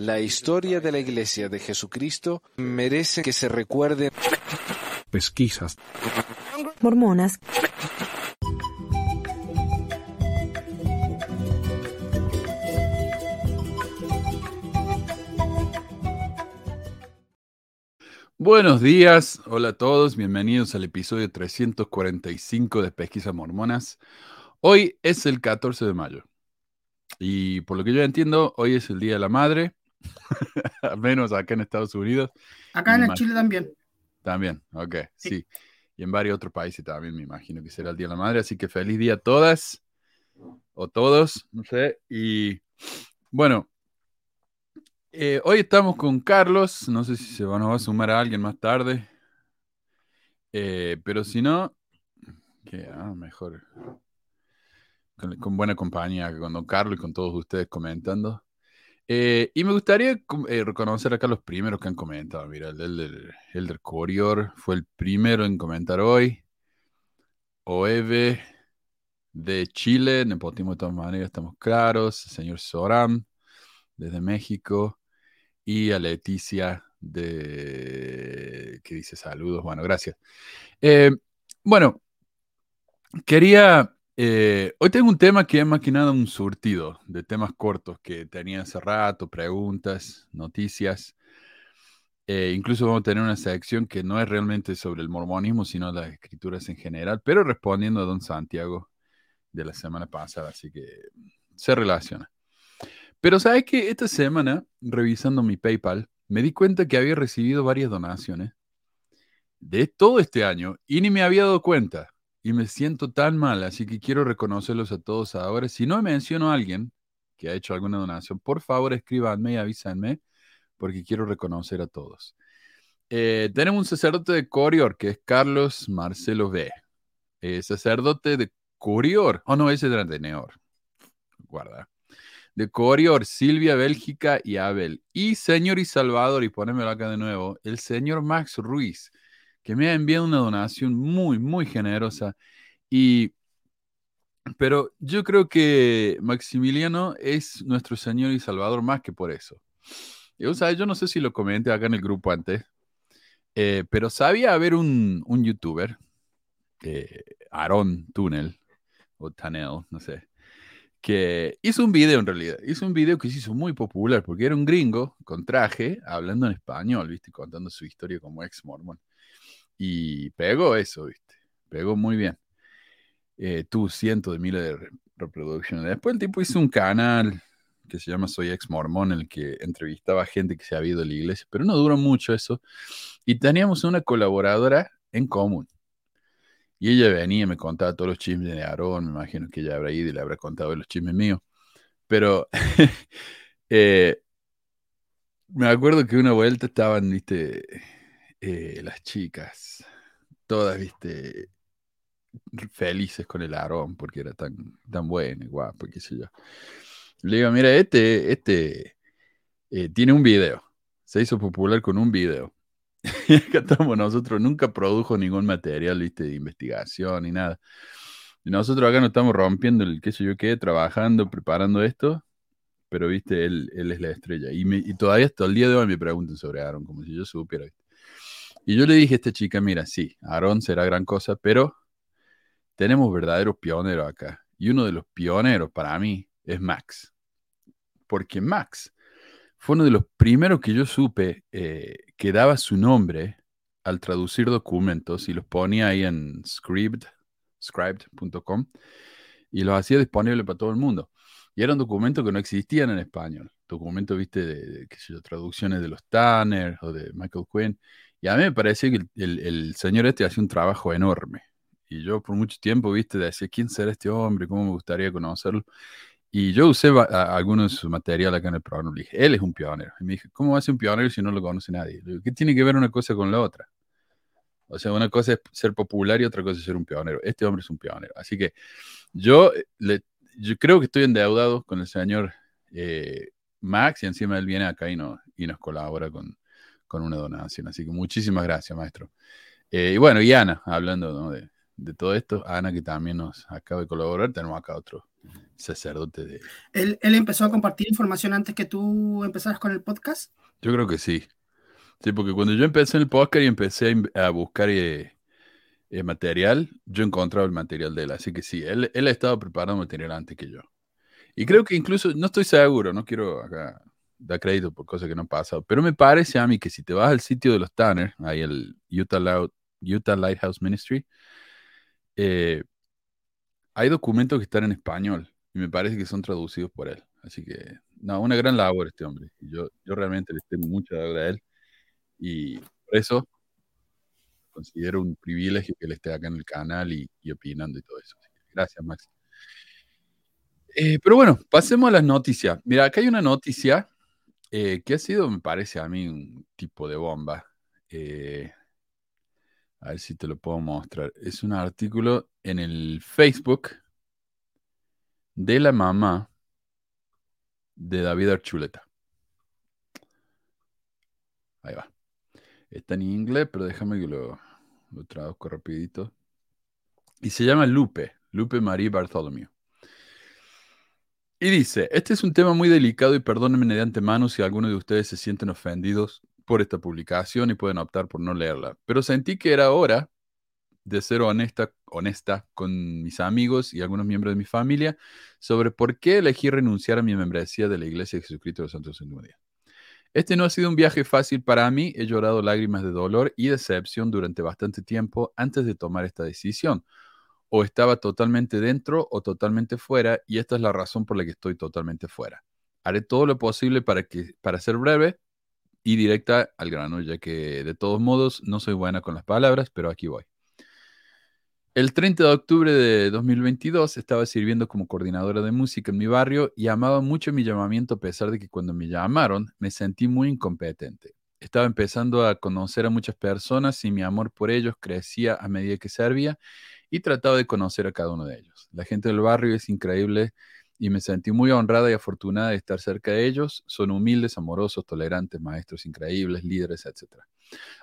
La historia de la Iglesia de Jesucristo merece que se recuerde. Pesquisas. Mormonas. Buenos días, hola a todos, bienvenidos al episodio 345 de Pesquisas Mormonas. Hoy es el 14 de mayo y por lo que yo entiendo, hoy es el Día de la Madre, al menos acá en Estados Unidos. Acá en Chile también. También, ok, sí. Sí. Y en varios otros países también me imagino que será el Día de la Madre, así que feliz día a todas o todos, no sé. Y bueno, eh, hoy estamos con Carlos, no sé si se va, nos va a sumar a alguien más tarde, Eh, pero si no, que ah, mejor con, con buena compañía, con Don Carlos y con todos ustedes comentando. Eh, y me gustaría eh, reconocer acá los primeros que han comentado. Mira, el del, del- el del Corior fue el primero en comentar hoy. Oeve de Chile, nepotismo de todas maneras, estamos claros. El señor Soram desde México. Y a Leticia de... que dice saludos. Bueno, gracias. Eh, bueno, quería... eh, hoy tengo un tema que que nada un surtido de temas cortos que tenía hace rato, preguntas, noticias. Eh, incluso vamos a tener una sección que no es realmente sobre el mormonismo, sino las escrituras en general, pero respondiendo a don Santiago de la semana pasada, así que se relaciona. Pero sabes que esta semana, revisando mi PayPal, me di cuenta que había recibido varias donaciones de todo este año y ni me había dado cuenta. Y me siento tan mal, así que quiero reconocerlos a todos ahora. Si no menciono a alguien que ha hecho alguna donación, por favor escríbanme y avísenme, porque quiero reconocer a todos. Eh, tenemos un sacerdote de Corior, que es Carlos Marcelo B. Eh, sacerdote de Corior. Oh, no, ese era de Neor. Guarda. De Corior, Silvia, Bélgica y Abel. Y señor y Salvador, y ponémelo acá de nuevo, el señor Max Ruiz, que me ha enviado una donación muy, muy generosa. Y, pero yo creo que Maximiliano es nuestro señor y Salvador más que por eso. Y, o sea, yo no sé si lo comenté acá en el grupo antes, eh, pero sabía haber un, un youtuber, eh, Aaron Tunnel, o Tanel, no sé, que hizo un video en realidad. Hizo un video que se hizo muy popular porque era un gringo con traje, hablando en español, ¿viste? Contando su historia como ex mormón. Y pegó eso, ¿viste? Pegó muy bien. Eh, tuvo cientos de miles de re- reproducciones. Después el tipo hizo un canal que se llama Soy Ex Mormón, en el que entrevistaba gente que se había ido a la iglesia, pero no duró mucho eso. Y teníamos una colaboradora en común. Y ella venía y me contaba todos los chismes de Aarón, me imagino que ella habrá ido y le habrá contado los chismes míos. Pero eh, me acuerdo que una vuelta estaban, viste, eh, las chicas, todas, viste, felices con el Aarón, porque era tan, tan bueno y guapo, qué sé yo. Le digo, mira, este, este eh, tiene un video, se hizo popular con un video. Y acá estamos nosotros, nunca produjo ningún material, viste, de investigación ni nada. Y nosotros acá nos estamos rompiendo el qué yo qué, trabajando, preparando esto, pero viste, él, él es la estrella. Y, me- y todavía hasta el día de hoy me preguntan sobre Aaron, como si yo supiera. Y yo le dije a esta chica, mira, sí, Aaron será gran cosa, pero tenemos verdaderos pioneros acá. Y uno de los pioneros para mí es Max. Porque Max fue uno de los primeros que yo supe eh, que daba su nombre al traducir documentos y los ponía ahí en scribd, scribd.com y los hacía disponible para todo el mundo. Y eran documentos que no existían en español. Documentos, viste, de, de, traducciones de los Tanner o de Michael Quinn. Y a mí me parecía que el, el, el señor este hacía un trabajo enorme. Y yo por mucho tiempo, viste, decía, ¿quién será este hombre? ¿Cómo me gustaría conocerlo? Y yo usé algunos de acá en el programa. Le dije, él es un pionero. Y me dije, ¿cómo ser un pionero si no lo conoce nadie? Le digo, ¿Qué tiene que ver una cosa con la otra? O sea, una cosa es ser popular y otra cosa es ser un pionero. Este hombre es un pionero. Así que yo, eh, le, yo creo que estoy endeudado con el señor eh, Max y encima él viene acá y, no, y nos colabora con, con una donación. Así que muchísimas gracias, maestro. Eh, y bueno, y Ana, hablando ¿no? de, de todo esto, Ana que también nos acaba de colaborar, tenemos acá otro sacerdote de... ¿Él, él empezó a compartir información antes que tú empezaras con el podcast? Yo creo que sí. Sí, porque cuando yo empecé en el podcast y empecé a a buscar eh, eh, material, yo encontraba el material de él. Así que sí, él, él ha estado preparando material antes que yo. Y creo que incluso, no estoy seguro, no quiero acá dar crédito por cosas que no han pasado, pero me parece a mí que si te vas al sitio de los Tanner, ahí el Utah, Loud- Lighthouse Ministry, eh, hay documentos que están en español y me parece que son traducidos por él. Así que, no, una gran labor este hombre. Yo, yo realmente le tengo mucha deuda a él y por eso considero un privilegio que él esté acá en el canal y, opinando y todo eso. Gracias, Max. Eh, pero bueno, pasemos a las noticias. Mira, acá hay una noticia eh, que ha sido, me parece a mí, un tipo de bomba. Eh, a ver si te lo puedo mostrar. Es un artículo en el Facebook de la mamá de David Archuleta. Ahí va. Está en inglés, pero déjame que lo, traduzco rapidito. Y se llama Lupe, Lupe Marie Bartholomew. Y dice, este es un tema muy delicado y perdónenme de antemano si algunos de ustedes se sienten ofendidos por esta publicación y pueden optar por no leerla. Pero sentí que era hora de ser honesta, honesta con mis amigos y algunos miembros de mi familia sobre por qué elegí renunciar a mi membresía de la Iglesia de Jesucristo de los Santos del Último Día. Este no ha sido un viaje fácil para mí, he llorado lágrimas de dolor y decepción durante bastante tiempo antes de tomar esta decisión. O estaba totalmente dentro o totalmente fuera y esta es la razón por la que estoy totalmente fuera. Haré todo lo posible para, que, para ser breve y directa al grano, ya que de todos modos no soy buena con las palabras, pero aquí voy. El 30 de octubre de 2022 estaba sirviendo como coordinadora de música en mi barrio y amaba mucho mi llamamiento a pesar de que cuando me llamaron me sentí muy incompetente. Estaba empezando a conocer a muchas personas y mi amor por ellos crecía a medida que servía y trataba de conocer a cada uno de ellos. La gente del barrio es increíble y me sentí muy honrada y afortunada de estar cerca de ellos. Son humildes, amorosos, tolerantes, maestros increíbles, líderes, etc.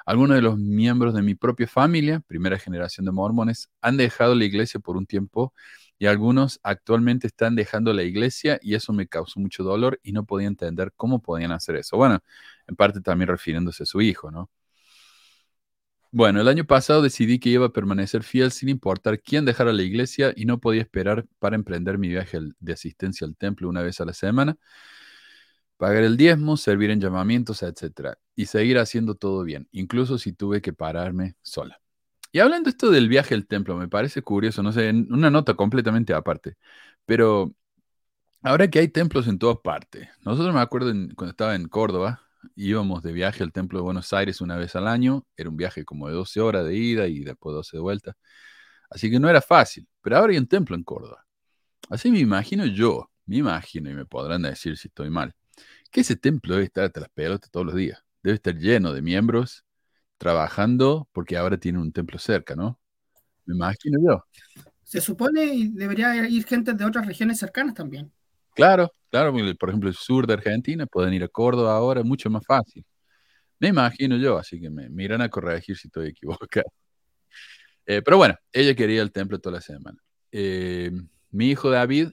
Algunos de los miembros de mi propia familia, primera generación de mormones, han dejado la iglesia por un tiempo y algunos actualmente están dejando la iglesia y eso me causó mucho dolor y no podía entender cómo podían hacer eso. Bueno, en parte también refiriéndose a su hijo, ¿no? Bueno, el año pasado decidí que iba a permanecer fiel sin importar quién dejara la iglesia y no podía esperar para emprender mi viaje de asistencia al templo una vez a la semana, pagar el diezmo, servir en llamamientos, etc. Y seguir haciendo todo bien, incluso si tuve que pararme sola. Y hablando esto del viaje al templo, me parece curioso, no sé, una nota completamente aparte, pero ahora que hay templos en todas partes, nosotros me acuerdo en, cuando estaba en Córdoba, íbamos de viaje al Templo de Buenos Aires una vez al año. Era un viaje como de 12 horas de ida y después 12 de vuelta. Así que no era fácil. Pero ahora hay un templo en Córdoba. Así me imagino yo, me imagino, y me podrán decir si estoy mal, que ese templo debe estar hasta las pelotas todos los días. Debe estar lleno de miembros trabajando porque ahora tiene un templo cerca, ¿no? Me imagino yo. Se supone y debería ir gente de otras regiones cercanas también. Claro, claro, por ejemplo, el sur de Argentina, pueden ir a Córdoba ahora, mucho más fácil. Me imagino yo, así que me, me irán a corregir si estoy equivocado. Eh, pero bueno, ella quería el templo toda la semana. Eh, mi hijo David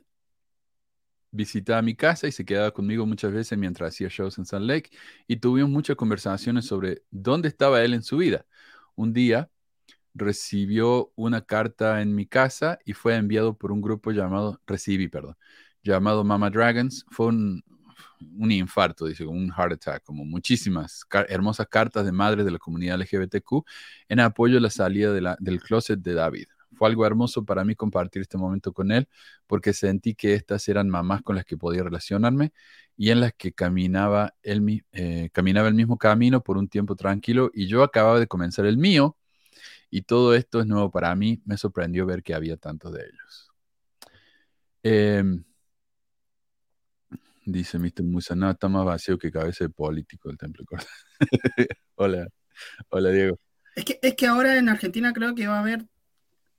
visitaba mi casa y se quedaba conmigo muchas veces mientras hacía shows en Salt Lake y tuvimos muchas conversaciones sobre dónde estaba él en su vida. Un día recibió una carta en mi casa y fue enviado por un grupo llamado, recibí, perdón, llamado Mama Dragons. Fue un, infarto, dice, un heart attack, como muchísimas hermosas cartas de madres de la comunidad LGBTQ en apoyo a la salida del closet de David. Fue algo hermoso para mí compartir este momento con él porque sentí que estas eran mamás con las que podía relacionarme y en las que caminaba el, eh, caminaba el mismo camino por un tiempo tranquilo y yo acababa de comenzar el mío y todo esto es nuevo para mí. Me sorprendió ver que había tantos de ellos. Eh, Dice Mr. Musa, no, está más vacío que cabeza de político el templo Córdoba. hola, hola Diego. Es que, es que ahora en Argentina creo que va a haber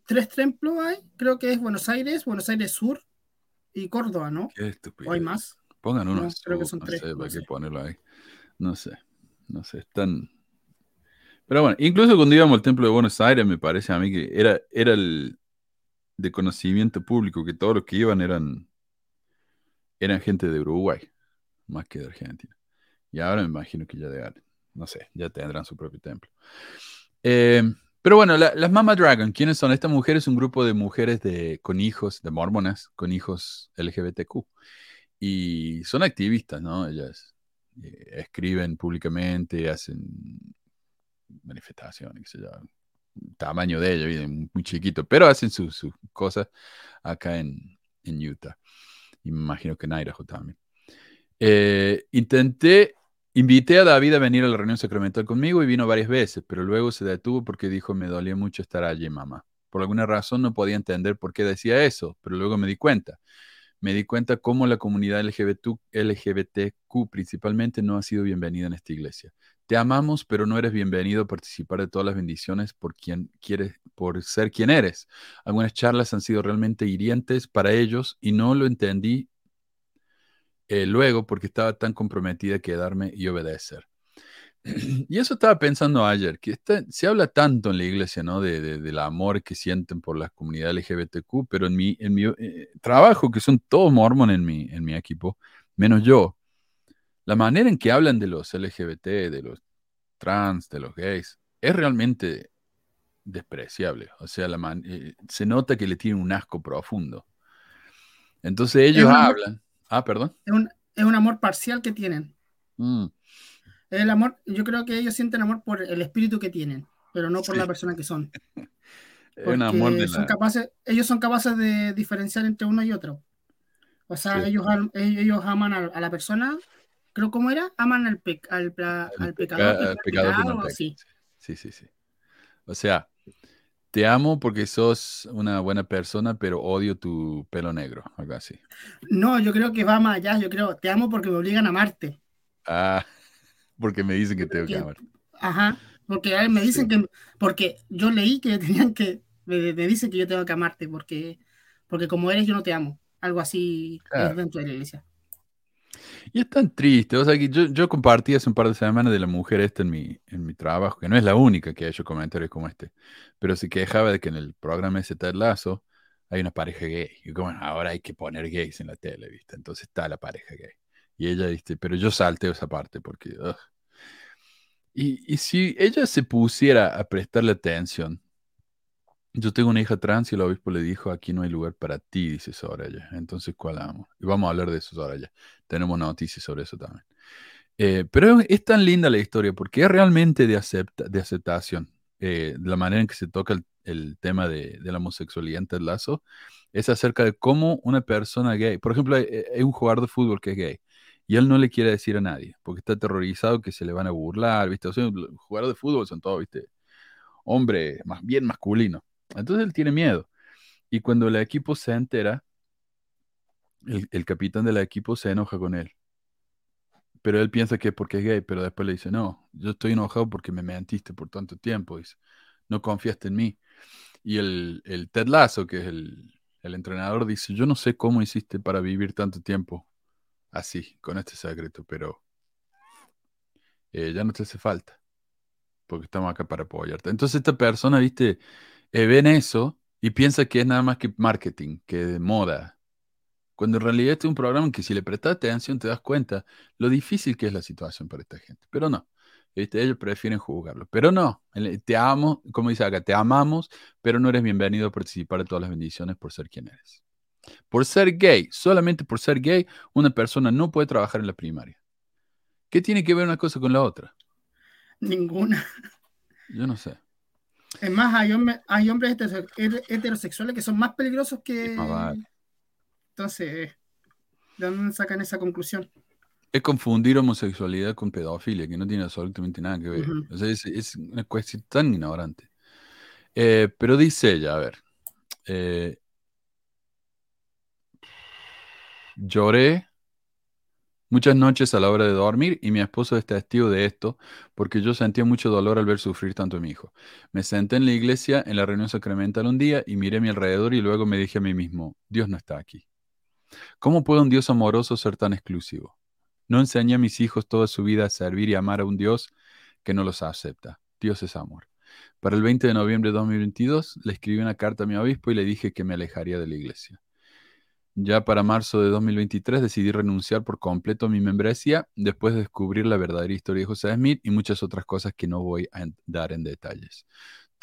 tres templos hay, creo que es Buenos Aires, Buenos Aires Sur y Córdoba, ¿no? Qué estúpido. ¿O hay más? Pongan uno No, azul, creo que son no tres, sé, no para sé. qué ponerlo ahí. No sé, no sé, están... Pero bueno, incluso cuando íbamos al templo de Buenos Aires, me parece a mí que era, era el, de conocimiento público que todos los que iban eran, eran gente de Uruguay, más que de Argentina. Y ahora me imagino que ya de, no sé, ya tendrán su propio templo. Eh, pero bueno, las Mama Dragon, ¿quiénes son? Esta mujer es un grupo de mujeres de, con hijos, de mormonas, con hijos LGBTQ. Y son activistas, ¿no? Ellas eh, escriben públicamente, hacen manifestaciones, qué sé yo, tamaño de ellos, muy chiquito, pero hacen sus cosas acá en, Utah. Y imagino que en Idaho también. Eh, intenté Invité a David a venir a la reunión sacramental conmigo y vino varias veces, pero luego se detuvo porque dijo me dolía mucho estar allí, mamá. Por alguna razón no podía entender por qué decía eso, pero luego me di cuenta. Me di cuenta cómo la comunidad LGBTQ principalmente no ha sido bienvenida en esta iglesia. Te amamos, pero no eres bienvenido a participar de todas las bendiciones por quien quieres, por ser quien eres. Algunas charlas han sido realmente hirientes para ellos y no lo entendí eh, luego porque estaba tan comprometida a quedarme y obedecer. Y eso estaba pensando ayer, que se habla tanto en la iglesia, ¿no? De, del amor que sienten por la comunidad LGBTQ, pero en mi, en mi eh, trabajo, que son todos mormones en mi, en mi equipo, menos yo, la manera en que hablan de los LGBT, de los trans, de los gays, es realmente despreciable. O sea, la eh, se nota que le tienen un asco profundo. Entonces ellos hablan. Ah, perdón. Es un, es un amor parcial que tienen. Mm. El amor, yo creo que ellos sienten amor por el espíritu que tienen, pero no por la persona que son. un amor de son capaces, ellos son capaces de diferenciar entre uno y otro. O sea, ellos, ellos aman a, la persona, creo como era, aman al, al, al, pecador. pecador sí. sí, sí, sí. O sea, te amo porque sos una buena persona, pero odio tu pelo negro, algo así. No, yo creo que va más allá. Yo creo, te amo porque me obligan a amarte. Ah, porque me dicen que tengo que amar. Ajá, porque me dicen que, porque yo leí que tenían que, me, dicen que yo tengo que amarte porque, porque como eres yo no te amo. Algo así dentro de la iglesia. Y es tan triste, o sea, que yo, yo, compartí hace un par de semanas de la mujer esta en mi, en mi trabajo, que no es la única que ha hecho comentarios como este, pero se quejaba de que en el programa ese Ted Lazo hay una pareja gay. Y como, ahora hay que poner gays en la tele, ¿viste? Entonces está la pareja gay. Y ella dice, pero yo salteo esa parte porque... Y, y si ella se pusiera a prestarle atención yo tengo una hija trans y el obispo le dijo, aquí no hay lugar para ti, dice Soraya. Entonces, ¿cuál amo? Y vamos a hablar de eso, Soraya. Tenemos noticias sobre eso también. Eh, pero es tan linda la historia porque es realmente de, acepta, de aceptación. Eh, la manera en que se toca el, tema de, la homosexualidad en Ted Lazo es acerca de cómo una persona gay, por ejemplo, hay, hay, un jugador de fútbol que es gay y él no le quiere decir a nadie porque está aterrorizado que se le van a burlar, ¿viste? O sea, jugadores de fútbol son todos, ¿viste? Hombre, más bien masculino. Entonces él tiene miedo. Y cuando el equipo se entera, el, capitán del equipo se enoja con él. Pero él piensa que es porque es gay, pero después le dice, no, yo estoy enojado porque me mentiste por tanto tiempo, dice, no confiaste en mí. Y el, el Ted Lasso, que es el, entrenador, dice, yo no sé cómo hiciste para vivir tanto tiempo así, con este secreto, pero eh, ya no te hace falta, porque estamos acá para apoyarte. Entonces esta persona, viste, eh, ven eso y piensa que es nada más que marketing, que de moda. Cuando en realidad este es un programa en que si le prestas atención te das cuenta lo difícil que es la situación para esta gente. Pero no, ellos prefieren jugarlo. Pero no, te amo, como dice acá, te amamos, pero no eres bienvenido a participar de todas las bendiciones por ser quien eres. Por ser gay, solamente por ser gay, una persona no puede trabajar en la primaria. ¿Qué tiene que ver una cosa con la otra? Ninguna. Yo no sé. Es más, hay, hay hombres heterosexuales que son más peligrosos que. Entonces, ¿de dónde sacan esa conclusión? Es confundir homosexualidad con pedofilia, que no tiene absolutamente nada que ver. o sea, es, una cuestión tan ignorante. Eh, pero dice ella, a ver, eh, lloré muchas noches a la hora de dormir y mi esposo es testigo de esto porque yo sentía mucho dolor al ver sufrir tanto a mi hijo. Me senté en la iglesia en la reunión sacramental un día y miré a mi alrededor y luego me dije a mí mismo, Dios no está aquí. ¿Cómo puede un Dios amoroso ser tan exclusivo? No enseñé a mis hijos toda su vida a servir y amar a un Dios que no los acepta. Dios es amor. Para el 20 de noviembre de 2022 le escribí una carta a mi obispo y le dije que me alejaría de la iglesia. Ya para marzo de 2023 decidí renunciar por completo a mi membresía después de descubrir la verdadera historia de José Smith y muchas otras cosas que no voy a dar en detalles.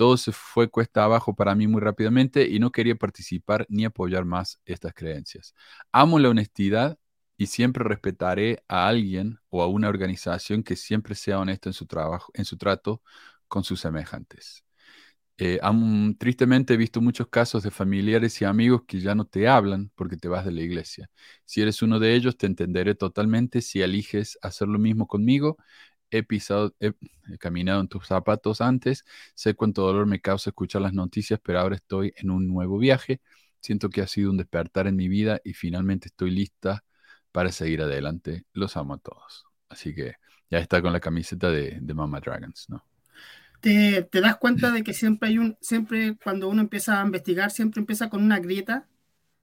Todo se fue cuesta abajo para mí muy rápidamente y no quería participar ni apoyar más estas creencias. Amo la honestidad y siempre respetaré a alguien o a una organización que siempre sea honesto en su trabajo, en su trato con sus semejantes. Eh, tristemente he visto muchos casos de familiares y amigos que ya no te hablan porque te vas de la iglesia. Si eres uno de ellos, te entenderé totalmente si eliges hacer lo mismo conmigo. He pisado, he, caminado en tus zapatos antes, sé cuánto dolor me causa escuchar las noticias, pero ahora estoy en un nuevo viaje. Siento que ha sido un despertar en mi vida y finalmente estoy lista para seguir adelante. Los amo a todos. Así que ya está con la camiseta de, de Mama Dragons, ¿no? te, das cuenta de que siempre hay un, siempre cuando uno empieza a investigar, siempre empieza con una grieta,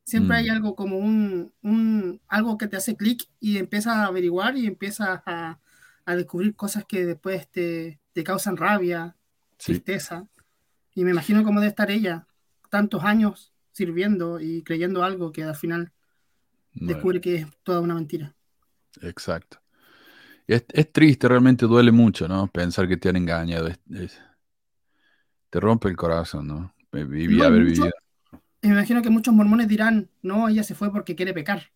siempre hay mm. algo como un, un algo que te hace clic y empiezas a averiguar y empiezas a, a descubrir cosas que después te, te causan rabia, tristeza. Y me imagino cómo debe estar ella, tantos años sirviendo y creyendo algo que al final descubre que es toda una mentira. Exacto. Es, triste, realmente duele mucho, ¿no? Pensar que te han engañado. te rompe el corazón, ¿no? Vivir, haber vivido. Me imagino que muchos mormones dirán, no, ella se fue porque quiere pecar.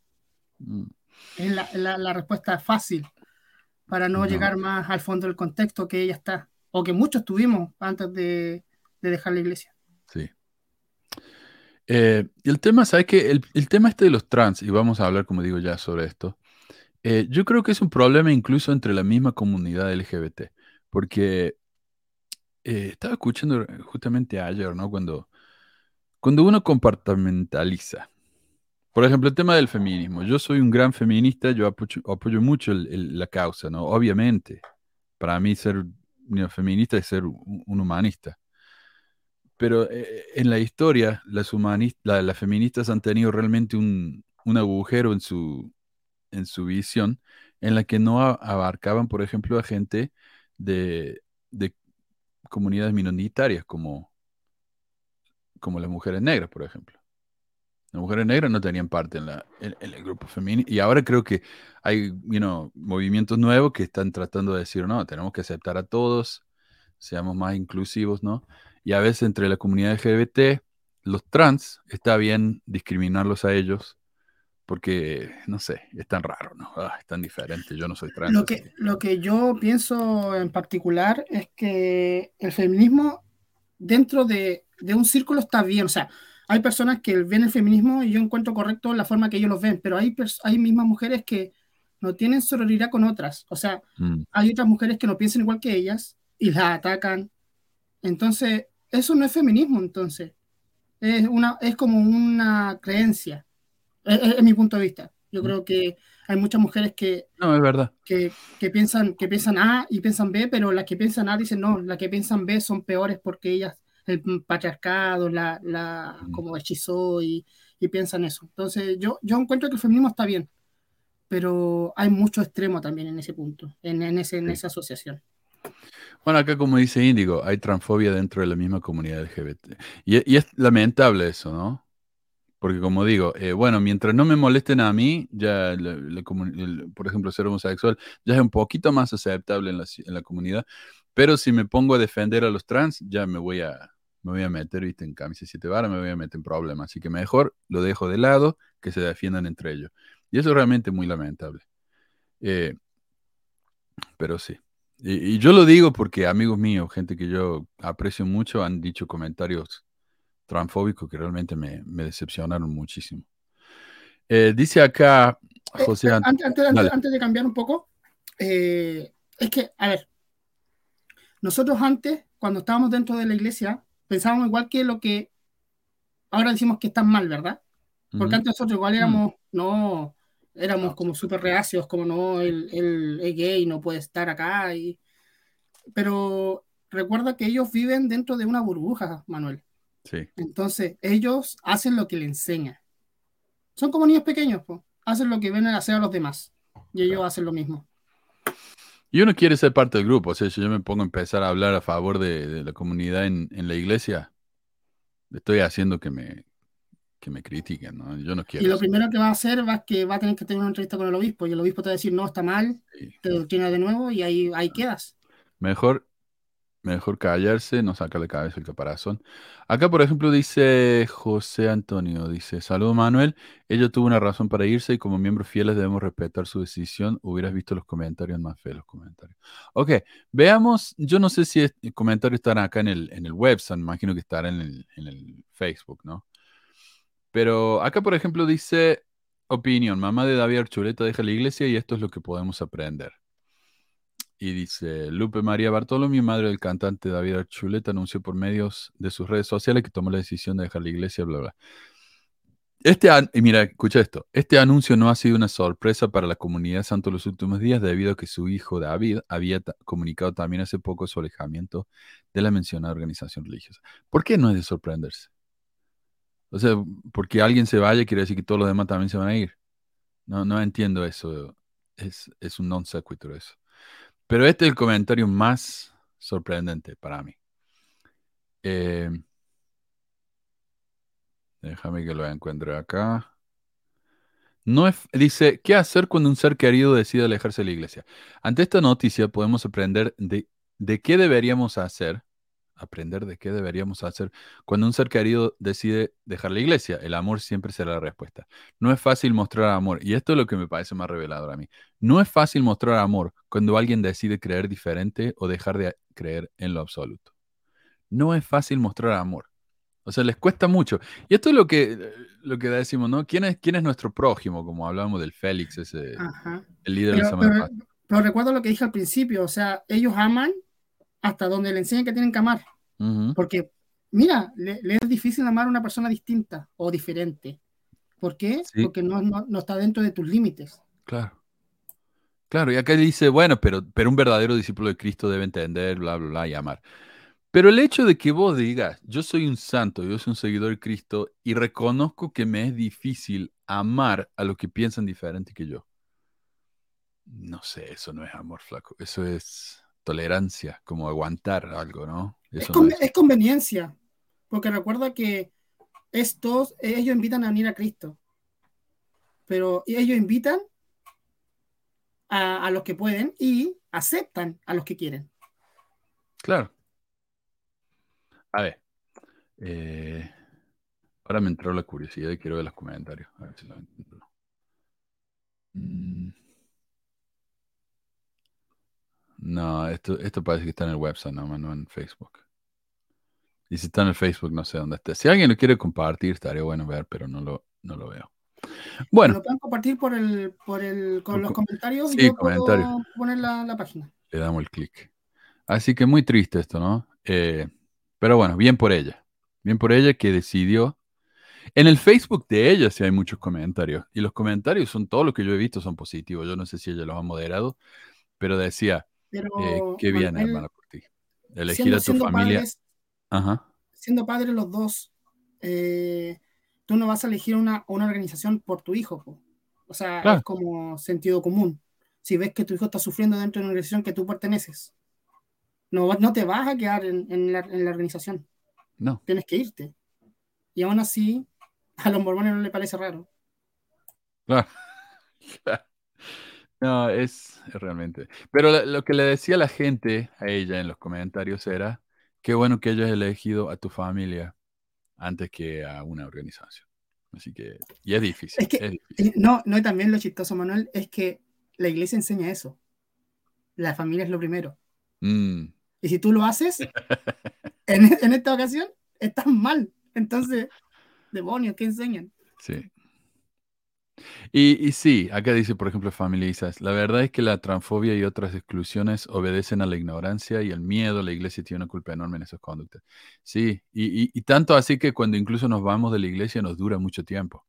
Mm. Es la, respuesta fácil para no, llegar más al fondo del contexto que ella está, o que muchos tuvimos antes de, dejar la iglesia. Sí. Eh, el tema, ¿sabes qué? El, el, tema este de los trans, y vamos a hablar, como digo ya, sobre esto, eh, yo creo que es un problema incluso entre la misma comunidad LGBT, porque eh, estaba escuchando justamente ayer, ¿no? Cuando, cuando uno compartimentaliza, por ejemplo, el tema del feminismo. Yo soy un gran feminista, yo apoyo, mucho la causa, ¿no? Obviamente, para mí ser feminista es ser un, humanista. Pero eh, en la historia, las, feministas han tenido realmente un, agujero en su, visión, en la que no abarcaban, por ejemplo, a gente de, comunidades minoritarias como las mujeres negras, por ejemplo. Las mujeres negras no tenían parte en, la, en, el grupo femenino y ahora creo que hay you movimientos nuevos que están tratando de decir, no, tenemos que aceptar a todos, seamos más inclusivos, ¿no? Y a veces entre la comunidad LGBT, los trans, está bien discriminarlos a ellos porque, no sé, es tan raro, ¿no? Ah, es tan diferente, yo no soy trans. Lo que, lo que yo pienso en particular es que el feminismo dentro de, de, un círculo está bien, o sea, hay personas que ven el feminismo y yo encuentro correcto la forma que ellos lo ven, pero hay, hay mismas mujeres que no tienen sororidad con otras, o sea, mm. hay otras mujeres que no piensan igual que ellas y las atacan. Entonces, eso no es feminismo, entonces. Es, una, es como una creencia. Es, mi punto de vista. Yo mm. creo que hay muchas mujeres que, no, es verdad. Que, que, piensan, que piensan A y piensan B, pero las que piensan A dicen no, las que piensan B son peores porque ellas, el patriarcado, la, la como hechizó y, y, piensan eso. Entonces yo, yo encuentro que el feminismo está bien, pero hay mucho extremo también en ese punto, en, en, ese, en esa asociación. Bueno, acá como dice Índigo, hay transfobia dentro de la misma comunidad LGBT. Y, y es lamentable eso, ¿no? Porque como digo, eh, bueno, mientras no me molesten a mí, ya, por ejemplo, ser homosexual, ya es un poquito más aceptable en la, comunidad. Pero si me pongo a defender a los trans, ya me voy a, me voy a meter, viste, en camisa siete varas, me voy a meter en problemas. Así que mejor lo dejo de lado, que se defiendan entre ellos. Y eso es realmente muy lamentable. Eh, pero sí. Y, y, yo lo digo porque amigos míos, gente que yo aprecio mucho, han dicho comentarios transfóbicos que realmente me, decepcionaron muchísimo. Eh, dice acá eh, José eh, antes, antes, de cambiar un poco, es que, a ver, nosotros antes, cuando estábamos dentro de la iglesia, pensábamos igual que lo que ahora decimos que está mal, ¿verdad? Porque antes nosotros igual éramos, mm. no, éramos como súper reacios, como no, el, el, gay no puede estar acá. Y... Pero recuerda que ellos viven dentro de una burbuja, Manuel. Entonces, ellos hacen lo que le enseñan. Son como niños pequeños, hacen lo que ven a hacer a los demás. Y ellos hacen lo mismo. Y uno quiere ser parte del grupo, o sea, si yo me pongo a empezar a hablar a favor de, la comunidad en, la iglesia, estoy haciendo que me, que me critiquen, ¿no? Yo no quiero. Y lo primero que va a hacer va que va a tener que tener una entrevista con el obispo y el obispo te va a decir, no, está mal, te lo tiene de nuevo y ahí, ahí quedas. Mejor Mejor callarse, no sacarle cabeza el caparazón. Acá, por ejemplo, dice José Antonio, dice, saludo Manuel, ella tuvo una razón para irse y como miembros fieles debemos respetar su decisión. Hubieras visto los comentarios más feos, los comentarios. Ok, veamos, yo no sé si el comentarios están acá en el, en el website, imagino que estará en el, en el Facebook, ¿no? Pero acá, por ejemplo, dice, opinión, mamá de David Archuleta deja la iglesia y esto es lo que podemos aprender. Y dice, Lupe María Bartolomé, madre del cantante David Archuleta, anunció por medios de sus redes sociales que tomó la decisión de dejar la iglesia, bla, bla. Este, y mira, escucha esto, este anuncio no ha sido una sorpresa para la comunidad santo los últimos días debido a que su hijo David había comunicado también hace poco su alejamiento de la mencionada organización religiosa. ¿Por qué no es de sorprenderse? O sea, porque alguien se vaya quiere decir que todos los demás también se van a ir. No, no entiendo eso. Es, es un non sequitur eso. Pero este es el comentario más sorprendente para mí. Eh, déjame que lo encuentre acá. No dice, ¿qué hacer cuando un ser querido decide alejarse de la iglesia? Ante esta noticia podemos aprender de, de qué deberíamos hacer aprender de qué deberíamos hacer cuando un ser querido decide dejar la iglesia. El amor siempre será la respuesta. No es fácil mostrar amor, y esto es lo que me parece más revelador a mí. No es fácil mostrar amor cuando alguien decide creer diferente o dejar de creer en lo absoluto. No es fácil mostrar amor. O sea, les cuesta mucho. Y esto es lo que, lo que decimos, ¿no? ¿Quién es, quién es nuestro prójimo? Como hablamos del Félix, ese, el líder de pero, pero recuerdo lo que dije al principio, o sea, ellos aman hasta donde le enseñan que tienen que amar. Porque, mira, le, es difícil amar a una persona distinta o diferente. ¿Por qué? Porque no, no, está dentro de tus límites. Claro. Claro, y acá dice, bueno, pero, pero un verdadero discípulo de Cristo debe entender, bla, bla, bla, y amar. Pero el hecho de que vos digas, yo soy un santo, yo soy un seguidor de Cristo y reconozco que me es difícil amar a los que piensan diferente que yo. No sé, eso no es amor flaco, eso es tolerancia, como aguantar algo, ¿no? Es, conveniencia, porque recuerda que estos, ellos invitan a venir a Cristo, pero ellos invitan a, los que pueden y aceptan a los que quieren. Claro. A ver. Eh, ahora me entró la curiosidad y quiero ver los comentarios. A ver si lo entiendo. Mm. No, esto, esto parece que está en el website, no, no en Facebook. Y si está en el Facebook, no sé dónde está. Si alguien lo quiere compartir, estaría bueno ver, pero no lo, no lo veo. Bueno. Lo pueden compartir por el, por el, con los comentarios sí, y yo comentarios. poner la, página. Le damos el clic. Así que muy triste esto, ¿no? Eh, pero bueno, bien por ella. Bien por ella que decidió. En el Facebook de ella sí hay muchos comentarios. Y los comentarios son todo lo que yo he visto son positivos. Yo no sé si ella los ha moderado, pero decía, eh, qué bien, hermano, por ti. Elegir a tu familia. Siendo padres los dos, eh, tú no vas a elegir una, organización por tu hijo. O sea, es como sentido común. Si ves que tu hijo está sufriendo dentro de una organización que tú perteneces, no, no te vas a quedar en, la, organización. No. Tienes que irte. Y aún así, a los mormones no les parece raro. Claro. No, es, realmente. Pero lo, que le decía la gente a ella en los comentarios era, qué bueno que hayas elegido a tu familia antes que a una organización. Así que, y es difícil. Eh, no, no, y también lo chistoso, Manuel, es que la iglesia enseña eso. La familia es lo primero. Mm. Y si tú lo haces, en, en esta ocasión, estás mal. Entonces, demonios, ¿qué enseñan? Sí. Y, sí, acá dice, por ejemplo, familizas, la verdad es que la transfobia y otras exclusiones obedecen a la ignorancia y al miedo. La iglesia tiene una culpa enorme en esas conductas. Sí, y, tanto así que cuando incluso nos vamos de la iglesia nos dura mucho tiempo.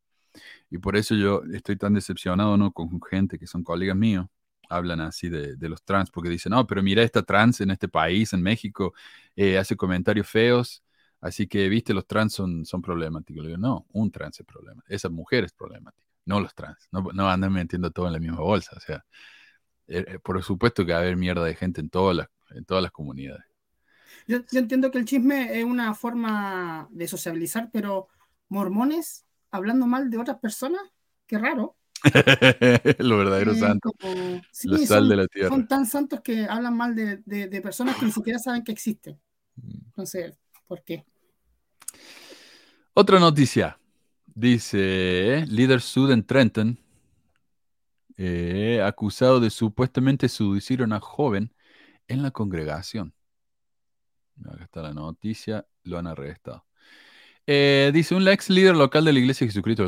Y por eso yo estoy tan decepcionado, ¿no? Con gente que son colegas míos, hablan así de, los trans, porque dicen, no, pero mira, esta trans en este país, en México, eh, hace comentarios feos, así que, viste, los trans son, son problemáticos. No, un trans es problemático, esa mujer es problemática no los trans. No, no andan metiendo todo en la misma bolsa. O sea, Eh, eh, por supuesto que va a haber mierda de gente en todas las, en todas las comunidades. Yo, entiendo que el chisme es una forma de sociabilizar, pero mormones hablando mal de otras personas, qué raro. Lo verdadero eh, santo. la sal son, de la tierra. Son tan santos que hablan mal de, de, personas que ni siquiera saben que existen. Mm. Entonces, ¿por qué? Otra noticia. Dice, líder sud en Trenton, eh, acusado de supuestamente seducir a una joven en la congregación. Acá está la noticia, lo han arrestado. Eh, dice, un ex líder local de la Iglesia de Jesucristo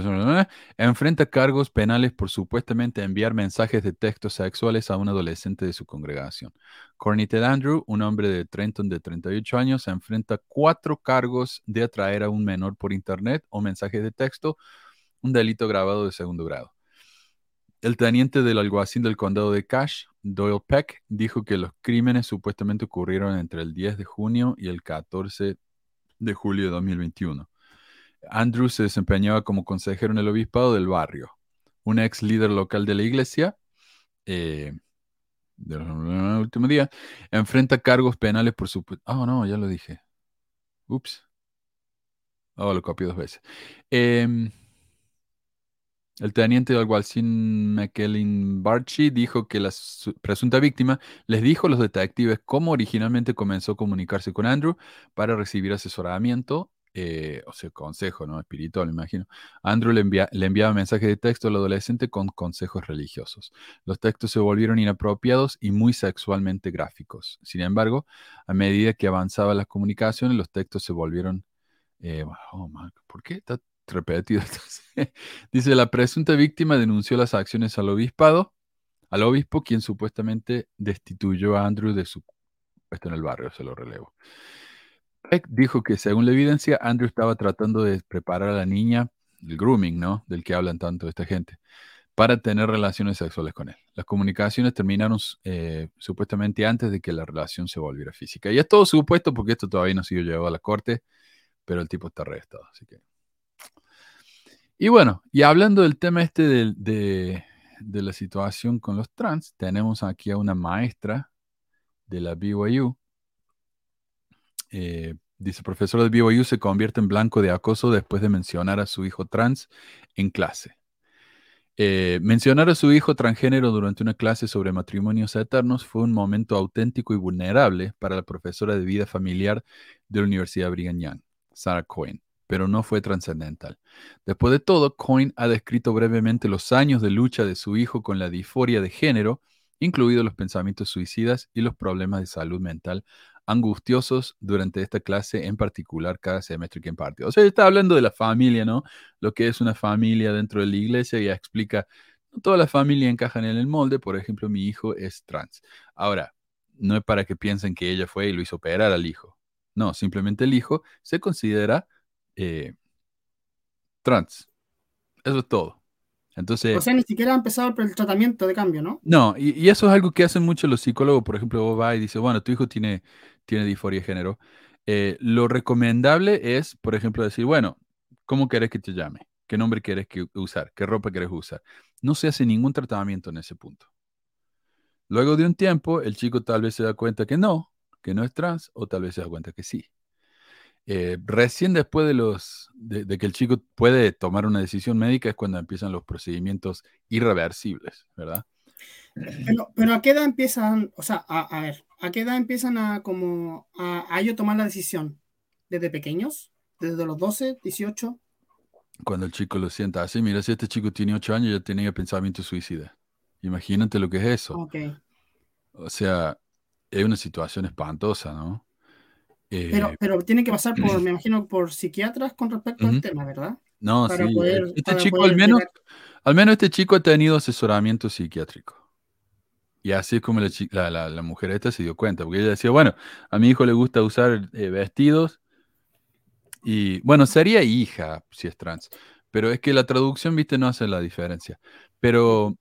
enfrenta cargos penales por supuestamente enviar mensajes de textos sexuales a un adolescente de su congregación. Cornited Andrew, un hombre de Trenton de 38 años, enfrenta cuatro cargos de atraer a un menor por internet o mensajes de texto, un delito grabado de segundo grado. El teniente del alguacil del condado de Cash, Doyle Peck, dijo que los crímenes supuestamente ocurrieron entre el 10 de junio y el 14 de julio de 2021. Andrew se desempeñaba como consejero en el obispado del barrio. Un ex líder local de la iglesia, eh, del último día, enfrenta cargos penales por su... Oh, no, ya lo dije. Ups. Oh, lo copié dos veces. Eh, el teniente de alguacil McKellen Barchi dijo que la presunta víctima les dijo a los detectives cómo originalmente comenzó a comunicarse con Andrew para recibir asesoramiento, eh, o sea, consejo, ¿no? Espiritual, me imagino. Andrew le, le enviaba mensajes de texto al adolescente con consejos religiosos. Los textos se volvieron inapropiados y muy sexualmente gráficos. Sin embargo, a medida que avanzaba las comunicaciones, los textos se volvieron... Eh, oh, ¿por qué está repetido. Dice, la presunta víctima denunció las acciones al obispado, al obispo, quien supuestamente destituyó a Andrew de su puesto en el barrio, se lo relevo. Peck dijo que según la evidencia, Andrew estaba tratando de preparar a la niña, el grooming, ¿no? Del que hablan tanto esta gente, para tener relaciones sexuales con él. Las comunicaciones terminaron eh, supuestamente antes de que la relación se volviera física. Y es todo supuesto porque esto todavía no ha sido llevado a la corte, pero el tipo está arrestado, así que y bueno, y hablando del tema este de, la situación con los trans, tenemos aquí a una maestra de la BYU. Eh, dice, profesor de BYU se convierte en blanco de acoso después de mencionar a su hijo trans en clase. Eh, mencionar a su hijo transgénero durante una clase sobre matrimonios eternos fue un momento auténtico y vulnerable para la profesora de vida familiar de la Universidad Brigham Young, Sarah Cohen pero no fue trascendental. Después de todo, Coyne ha descrito brevemente los años de lucha de su hijo con la disforia de género, incluidos los pensamientos suicidas y los problemas de salud mental angustiosos durante esta clase, en particular cada semestre que imparte. O sea, está hablando de la familia, ¿no? Lo que es una familia dentro de la iglesia y explica, no toda la familia encaja en el molde, por ejemplo, mi hijo es trans. Ahora, no es para que piensen que ella fue y lo hizo operar al hijo. No, simplemente el hijo se considera eh, trans. Eso es todo. Entonces, o sea, ni siquiera ha empezado el tratamiento de cambio, ¿no? No, y, eso es algo que hacen mucho los psicólogos. Por ejemplo, vos vas y dices, bueno, tu hijo tiene, tiene disforia de género. Eh, lo recomendable es, por ejemplo, decir, bueno, ¿cómo querés que te llame? ¿Qué nombre querés que usar? ¿Qué ropa querés usar? No se hace ningún tratamiento en ese punto. Luego de un tiempo, el chico tal vez se da cuenta que no, que no es trans, o tal vez se da cuenta que sí. Eh, recién después de, los, de, que el chico puede tomar una decisión médica es cuando empiezan los procedimientos irreversibles, ¿verdad? Pero, a qué edad empiezan, o sea, a, ver, ¿a qué edad empiezan a como a, a ellos tomar la decisión? ¿Desde pequeños? ¿Desde los 12, 18? Cuando el chico lo sienta así, mira, si este chico tiene 8 años ya tenía pensamiento suicida. Imagínate lo que es eso. O sea, es una situación espantosa, ¿no? Pero, eh, pero tiene que pasar por, me imagino, por psiquiatras con respecto al tema, ¿verdad? No, sí. este chico, al menos, al menos este chico ha tenido asesoramiento psiquiátrico. Y así es como la, la, la, mujer esta se dio cuenta, porque ella decía, bueno, a mi hijo le gusta usar eh, vestidos y, bueno, sería hija si es trans, pero es que la traducción, viste, no hace la diferencia. Pero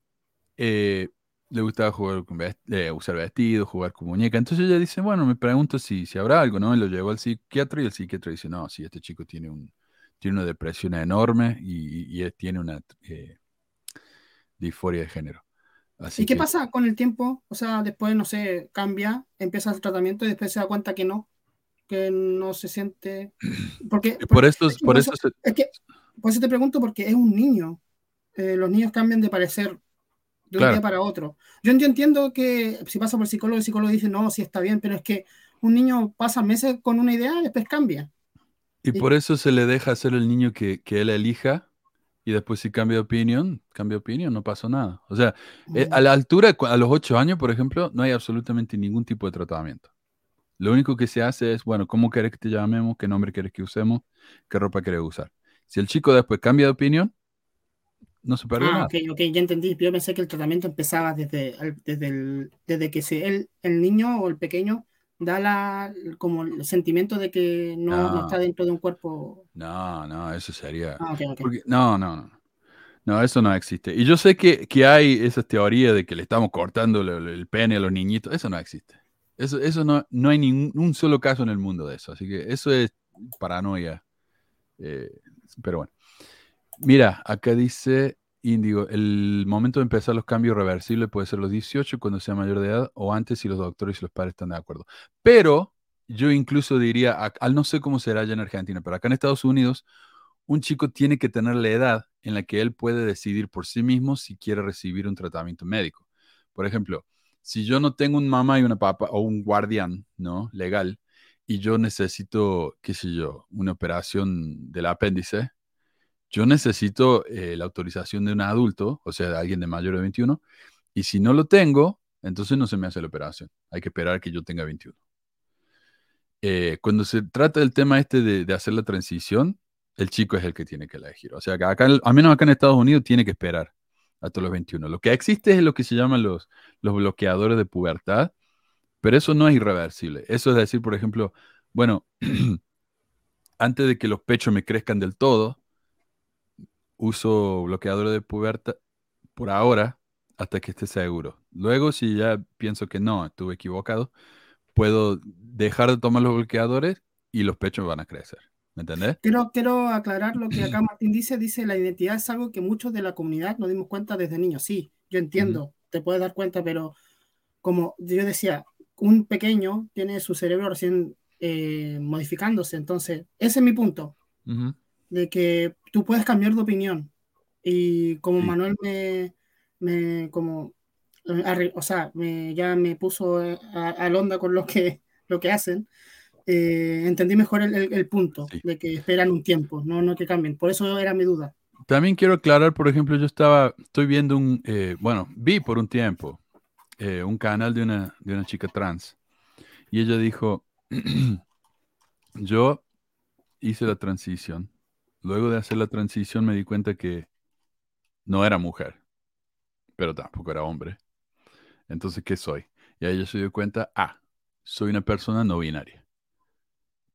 eh, le gustaba jugar con eh, usar vestidos, jugar con muñeca. Entonces ella dice, bueno, me pregunto si, si habrá algo, ¿no? Y lo llevó al psiquiatra y el psiquiatra dice, no, sí, este chico tiene, un, tiene una depresión enorme y, tiene una eh, disforia de género. ¿Y qué pasa con el tiempo? O sea, después, no sé, cambia, empieza el tratamiento y después se da cuenta que no, que no se siente... Porque, por, esto, por, eso, es que, por eso te pregunto, porque es un niño. Eh, los niños cambian de parecer de un día para otro. Yo, entiendo que si pasa por el psicólogo, el psicólogo dice, no, sí está bien, pero es que un niño pasa meses con una idea y después cambia. Y, por eso se le deja hacer el niño que, que él elija y después si cambia de opinión, cambia de opinión, no pasó nada. O sea, eh, a la altura, a los ocho años, por ejemplo, no hay absolutamente ningún tipo de tratamiento. Lo único que se hace es, bueno, ¿cómo querés que te llamemos? ¿Qué nombre quieres que usemos? ¿Qué ropa querés usar? Si el chico después cambia de opinión, no se pierde ah, nada. Ok, ok, ya entendí. Yo pensé que el tratamiento empezaba desde, desde, el, desde que se, el, el niño o el pequeño da la, como el sentimiento de que no, está dentro de un cuerpo. No, no, eso sería. Ah, no, no, no. No, eso no existe. Y yo sé que, hay esa teoría de que le estamos cortando el, pene a los niñitos. Eso no existe. Eso, eso no, no hay ningún solo caso en el mundo de eso. Así que eso es paranoia. Eh, pero bueno. Mira, acá dice Índigo, el momento de empezar los cambios reversibles puede ser los 18 cuando sea mayor de edad o antes si los doctores y los padres están de acuerdo. Pero yo incluso diría, al no sé cómo será allá en Argentina, pero acá en Estados Unidos, un chico tiene que tener la edad en la que él puede decidir por sí mismo si quiere recibir un tratamiento médico. Por ejemplo, si yo no tengo un mamá y una papá o un guardián, ¿no? Legal, y yo necesito, qué sé yo, una operación del apéndice, yo necesito eh, la autorización de un adulto, o sea, de alguien de mayor de 21, y si no lo tengo, entonces no se me hace la operación. Hay que esperar que yo tenga 21. Eh, cuando se trata del tema este de, hacer la transición, el chico es el que tiene que elegir. O sea, acá, al menos acá en Estados Unidos, tiene que esperar hasta los 21. Lo que existe es lo que se llaman los, los bloqueadores de pubertad, pero eso no es irreversible. Eso es decir, por ejemplo, bueno, antes de que los pechos me crezcan del todo, uso bloqueador de pubertad por ahora hasta que esté seguro. Luego, si ya pienso que no, estuve equivocado, puedo dejar de tomar los bloqueadores y los pechos van a crecer. ¿Me entendés? Quiero, quiero aclarar lo que acá Martín dice. Dice, la identidad es algo que muchos de la comunidad nos dimos cuenta desde niños. Sí, yo entiendo, te puedes dar cuenta, pero como yo decía, un pequeño tiene su cerebro recién eh, modificándose. Entonces, ese es mi punto de que tú puedes cambiar de opinión. Y como Manuel me, me como, o sea, me, ya me puso al onda con lo que, lo que hacen, eh, entendí mejor el, el, punto de que esperan un tiempo, no, no que cambien. Por eso era mi duda. También quiero aclarar, por ejemplo, yo estaba, estoy viendo un, eh, bueno, vi por un tiempo eh, un canal de una, de una chica trans y ella dijo, yo hice la transición Luego de hacer la transición me di cuenta que no era mujer, pero tampoco era hombre. Entonces, ¿qué soy? Y ella se dio cuenta, ah, soy una persona no binaria.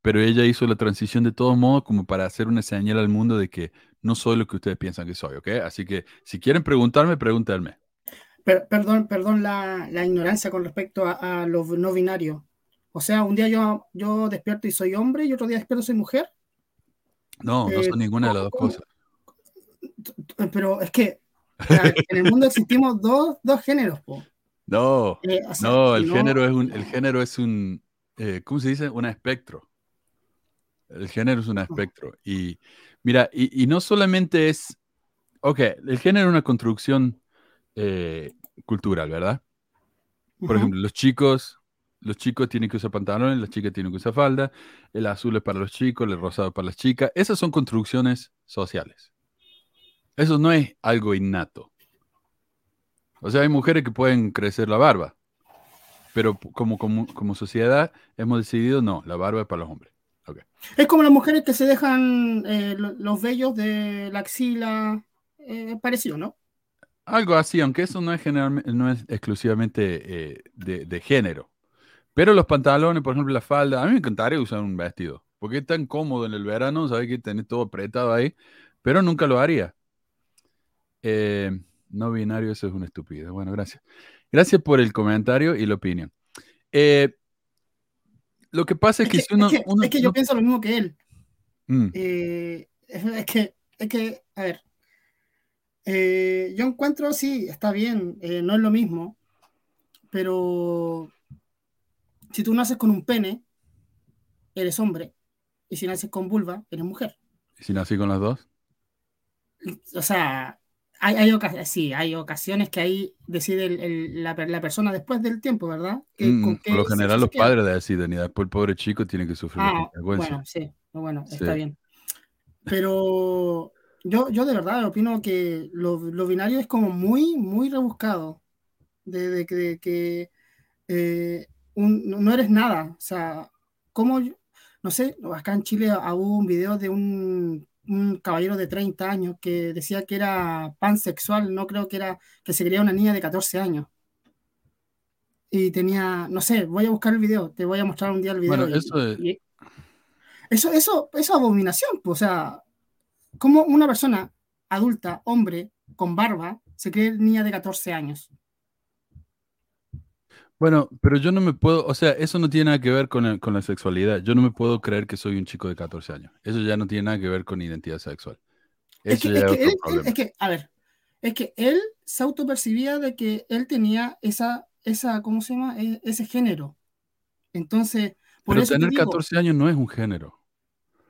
Pero ella hizo la transición de todos modos como para hacer una señal al mundo de que no soy lo que ustedes piensan que soy, ¿ok? Así que si quieren preguntarme, pregúntenme. perdón, perdón la, ignorancia con respecto a, lo no binario. O sea, un día yo, yo despierto y soy hombre y otro día despierto y soy mujer. No, no son eh, ninguna de las dos cosas. Pero es que en el mundo existimos dos, dos géneros, No, eh, no, el género es un, el género es un, eh, ¿cómo se dice? Un espectro. El género es un espectro. Y mira, y, no solamente es, ok, el género es una construcción cultural, ¿verdad? Por ejemplo, los chicos los chicos tienen que usar pantalones, las chicas tienen que usar falda, el azul es para los chicos, el rosado para las chicas. Esas son construcciones sociales. Eso no es algo innato. O sea, hay mujeres que pueden crecer la barba, pero como, como, sociedad hemos decidido no, la barba es para los hombres. Es como las mujeres que se dejan eh, los vellos de la axila, eh, parecido, ¿no? Algo así, aunque eso no es, no es exclusivamente eh, de, género. Pero los pantalones, por ejemplo, la falda, a mí me encantaría usar un vestido, porque es tan cómodo en el verano, sabes que tener todo apretado ahí, pero nunca lo haría. Eh, no binario, eso es una estupidez. Bueno, gracias. Gracias por el comentario y la opinión. Eh, lo que pasa es, que, si uno es que, yo pienso lo mismo que él. Mm. Eh, es, que, es que, a ver, Eh, yo encuentro, sí, está bien, no es lo mismo, pero si tú naces con un pene, eres hombre, y si naces con vulva, eres mujer. ¿Y si nací con las dos? O sea, hay, hay, sí, hay ocasiones que ahí decide la, persona después del tiempo, ¿verdad? Mm, por lo general los padres deciden y después el pobre chico tiene que sufrir ah, Bueno, sí, bueno, está bien. Pero yo, yo de verdad opino que lo, binario es como muy, muy rebuscado. De, que eh, no eres nada. O sea, como, no sé, acá en Chile hubo un video de un un caballero de 30 años que decía que era pansexual, no creo que era, que se quería una niña de 14 años. Y tenía, no sé, voy a buscar el video, te voy a mostrar un día el video. eso, eso, eso, es abominación, pues, o sea, como una persona adulta, hombre, con barba, se cree niña de 14 años. Bueno, pero yo no me puedo, o sea, eso no tiene nada que ver con, con, la sexualidad. Yo no me puedo creer que soy un chico de 14 años. Eso ya no tiene nada que ver con identidad sexual. Eso es, que, es, que, a ver, es que él se autopercibía de que él tenía esa, esa ¿cómo se llama? E, ese género. Entonces, por pero tener 14 años no es un género.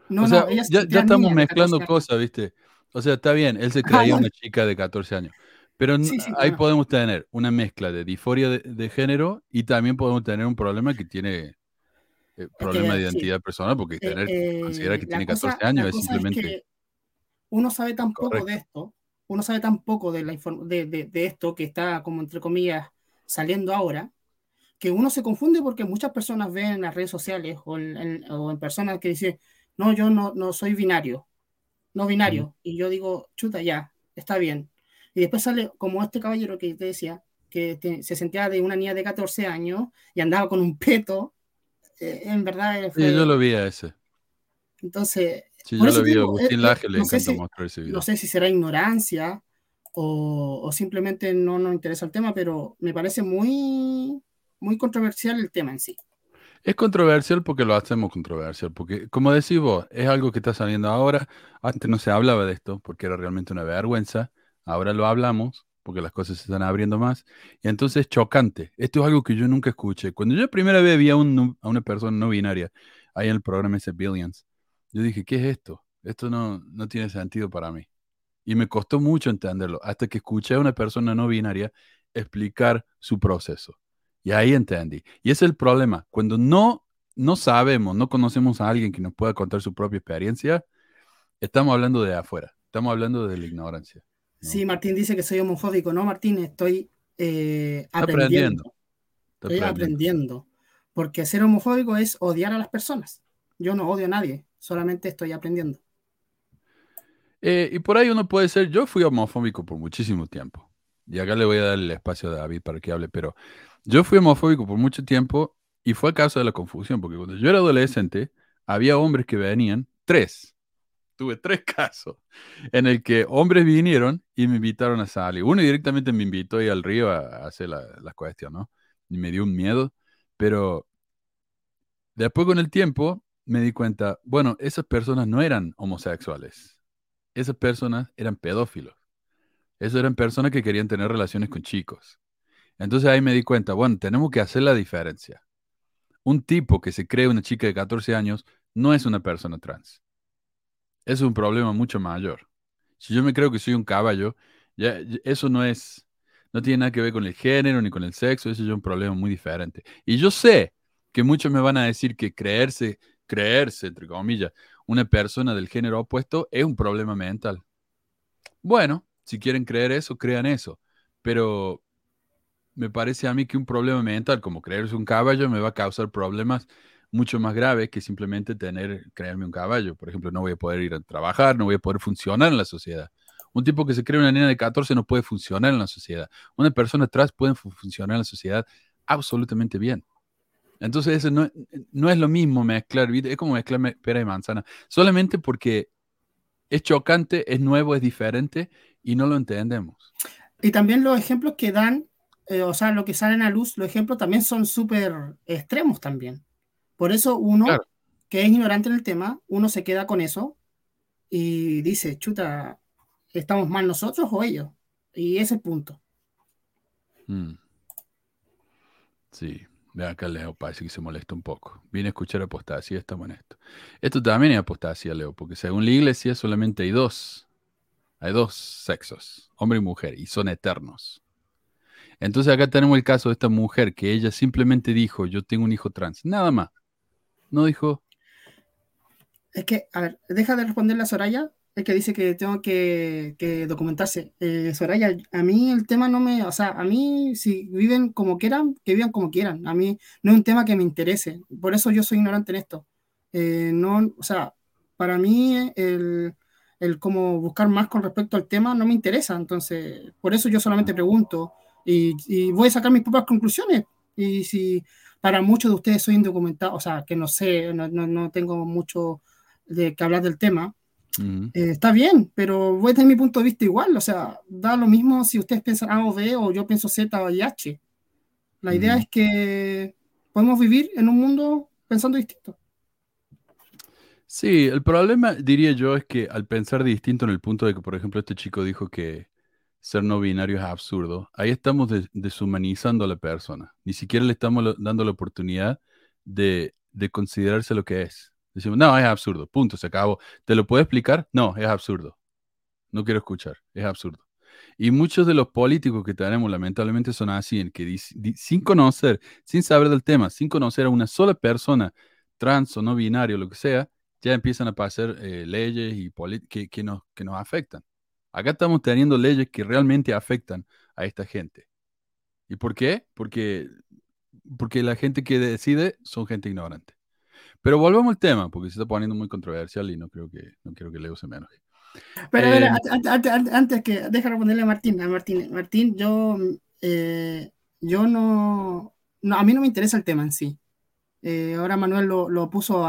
No, o sea, no, ya, ya estamos mezclando cosas, ¿viste? O sea, está bien, él se creía una chica de 14 años. Pero ahí podemos tener una mezcla de disforia de, género y también podemos tener un problema que tiene eh, problema de identidad personal, porque eh, tener, eh, considerar que tiene 14 años es simplemente... uno sabe tan poco de esto, uno sabe tan poco de, la de, de, esto que está como entre comillas saliendo ahora, que uno se confunde porque muchas personas ven en las redes sociales o en, o en personas que dicen, no, yo no, no soy binario, no binario. Y yo digo, chuta, ya, está bien. Y después sale como este caballero que te decía, que se sentía de una niña de 14 años y andaba con un peto. Eh, en verdad. Sí, yo lo vi a ese. Entonces. Sí, yo lo vi a Agustín Laje, le encanta mostrar ese video. No sé si será ignorancia o, o, simplemente no nos interesa el tema, pero me parece muy, muy controversial el tema en sí. Es controversial porque lo hacemos controversial, porque como decís vos, es algo que está saliendo ahora. Antes no se hablaba de esto porque era realmente una vergüenza. Ahora lo hablamos porque las cosas se están abriendo más. Y entonces es chocante. Esto es algo que yo nunca escuché. Cuando yo primera vez vi a, una persona no binaria ahí en el programa ese Billions, yo dije, ¿qué es esto? Esto no, no tiene sentido para mí. Y me costó mucho entenderlo, hasta que escuché a una persona no binaria explicar su proceso. Y ahí entendí. Y es el problema. Cuando no, no sabemos, no conocemos a alguien que nos pueda contar su propia experiencia, estamos hablando de afuera, estamos hablando de la ignorancia. Sí, Martín dice que soy homofóbico. No, Martín, estoy eh, aprendiendo. Estoy aprendiendo. Porque ser homofóbico es odiar a las personas. Yo no odio a nadie, solamente estoy aprendiendo. Eh, y por ahí uno puede ser, yo fui homofóbico por muchísimo tiempo. Y acá le voy a dar el espacio a David para que hable, pero yo fui homofóbico por mucho tiempo y fue a causa de la confusión, porque cuando yo era adolescente, había hombres que venían, tres, tuve tres casos en el que hombres vinieron y me invitaron a salir. Uno directamente me invitó ahí al río a, hacer la, la, cuestión, ¿no? Y me dio un miedo, pero después con el tiempo me di cuenta, bueno, esas personas no eran homosexuales, esas personas eran pedófilos. Esas eran personas que querían tener relaciones con chicos. Entonces ahí me di cuenta, bueno, tenemos que hacer la diferencia. Un tipo que se cree una chica de 14 años no es una persona trans es un problema mucho mayor. Si yo me creo que soy un caballo, ya, eso no es, no tiene nada que ver con el género ni con el sexo, eso es un problema muy diferente. Y yo sé que muchos me van a decir que creerse, creerse, entre comillas, una persona del género opuesto es un problema mental. Bueno, si quieren creer eso, crean eso. Pero me parece a mí que un problema mental como creerse un caballo me va a causar problemas mucho más grave que simplemente tener, crearme un caballo. Por ejemplo, no voy a poder ir a trabajar, no voy a poder funcionar en la sociedad. Un tipo que se cree una niña de 14 no puede funcionar en la sociedad. Una persona atrás puede funcionar en la sociedad absolutamente bien. Entonces, eso no, no es lo mismo mezclar, es como mezclar pera y manzana, solamente porque es chocante, es nuevo, es diferente y no lo entendemos. Y también los ejemplos que dan, eh, o sea, lo que salen a luz, los ejemplos también son súper extremos también. Por eso uno, que es ignorante en el tema, uno se queda con eso y dice, chuta, ¿estamos mal nosotros o ellos? Y ese es el punto. Mm. Sí, de acá Leo parece que se molesta un poco. Viene a escuchar apostasía, estamos en esto. Esto también es apostasía, Leo, porque según la iglesia solamente hay dos. Hay dos sexos, hombre y mujer, y son eternos. Entonces acá tenemos el caso de esta mujer que ella simplemente dijo, yo tengo un hijo trans, nada más. No dijo... Es que, a ver, deja de responderle a Soraya, es que dice que tengo que, documentarse. Eh, Soraya, a mí el tema no me, o sea, a mí si viven como quieran, que vivan como quieran. A mí no es un tema que me interese. Por eso yo soy ignorante en esto. Eh, no, o sea, para mí el, el como buscar más con respecto al tema no me interesa. Entonces, por eso yo solamente pregunto y, voy a sacar mis propias conclusiones. Y si para muchos de ustedes soy indocumentado, o sea, que no sé, no, no, tengo mucho de que hablar del tema, eh, está bien, pero voy tener mi punto de vista igual. O sea, da lo mismo si ustedes piensan A o B o yo pienso Z o H. La idea es que podemos vivir en un mundo pensando distinto. Sí, el problema, diría yo, es que al pensar distinto en el punto de que, por ejemplo, este chico dijo que ser no binario es absurdo. Ahí estamos deshumanizando a la persona. Ni siquiera le estamos dando la oportunidad de, considerarse lo que es. Decimos, no, es absurdo, punto, se acabó. ¿Te lo puedo explicar? No, es absurdo. No quiero escuchar, es absurdo. Y muchos de los políticos que tenemos, lamentablemente, son así, en que sin conocer, sin saber del tema, sin conocer a una sola persona, trans o no binario, lo que sea, ya empiezan a pasar eh, leyes y que, que, nos, que nos afectan. Acá estamos teniendo leyes que realmente afectan a esta gente. ¿Y por qué? Porque, porque la gente que decide son gente ignorante. Pero volvamos al tema, porque se está poniendo muy controversial y no creo que, no quiero que Leo se me enoje. Pero a ver, em, antes, que, déjame responderle a Martín, a Martín, Martín, yo, eh, yo no, a mí no me interesa el tema en sí. Eh, ahora Manuel lo, puso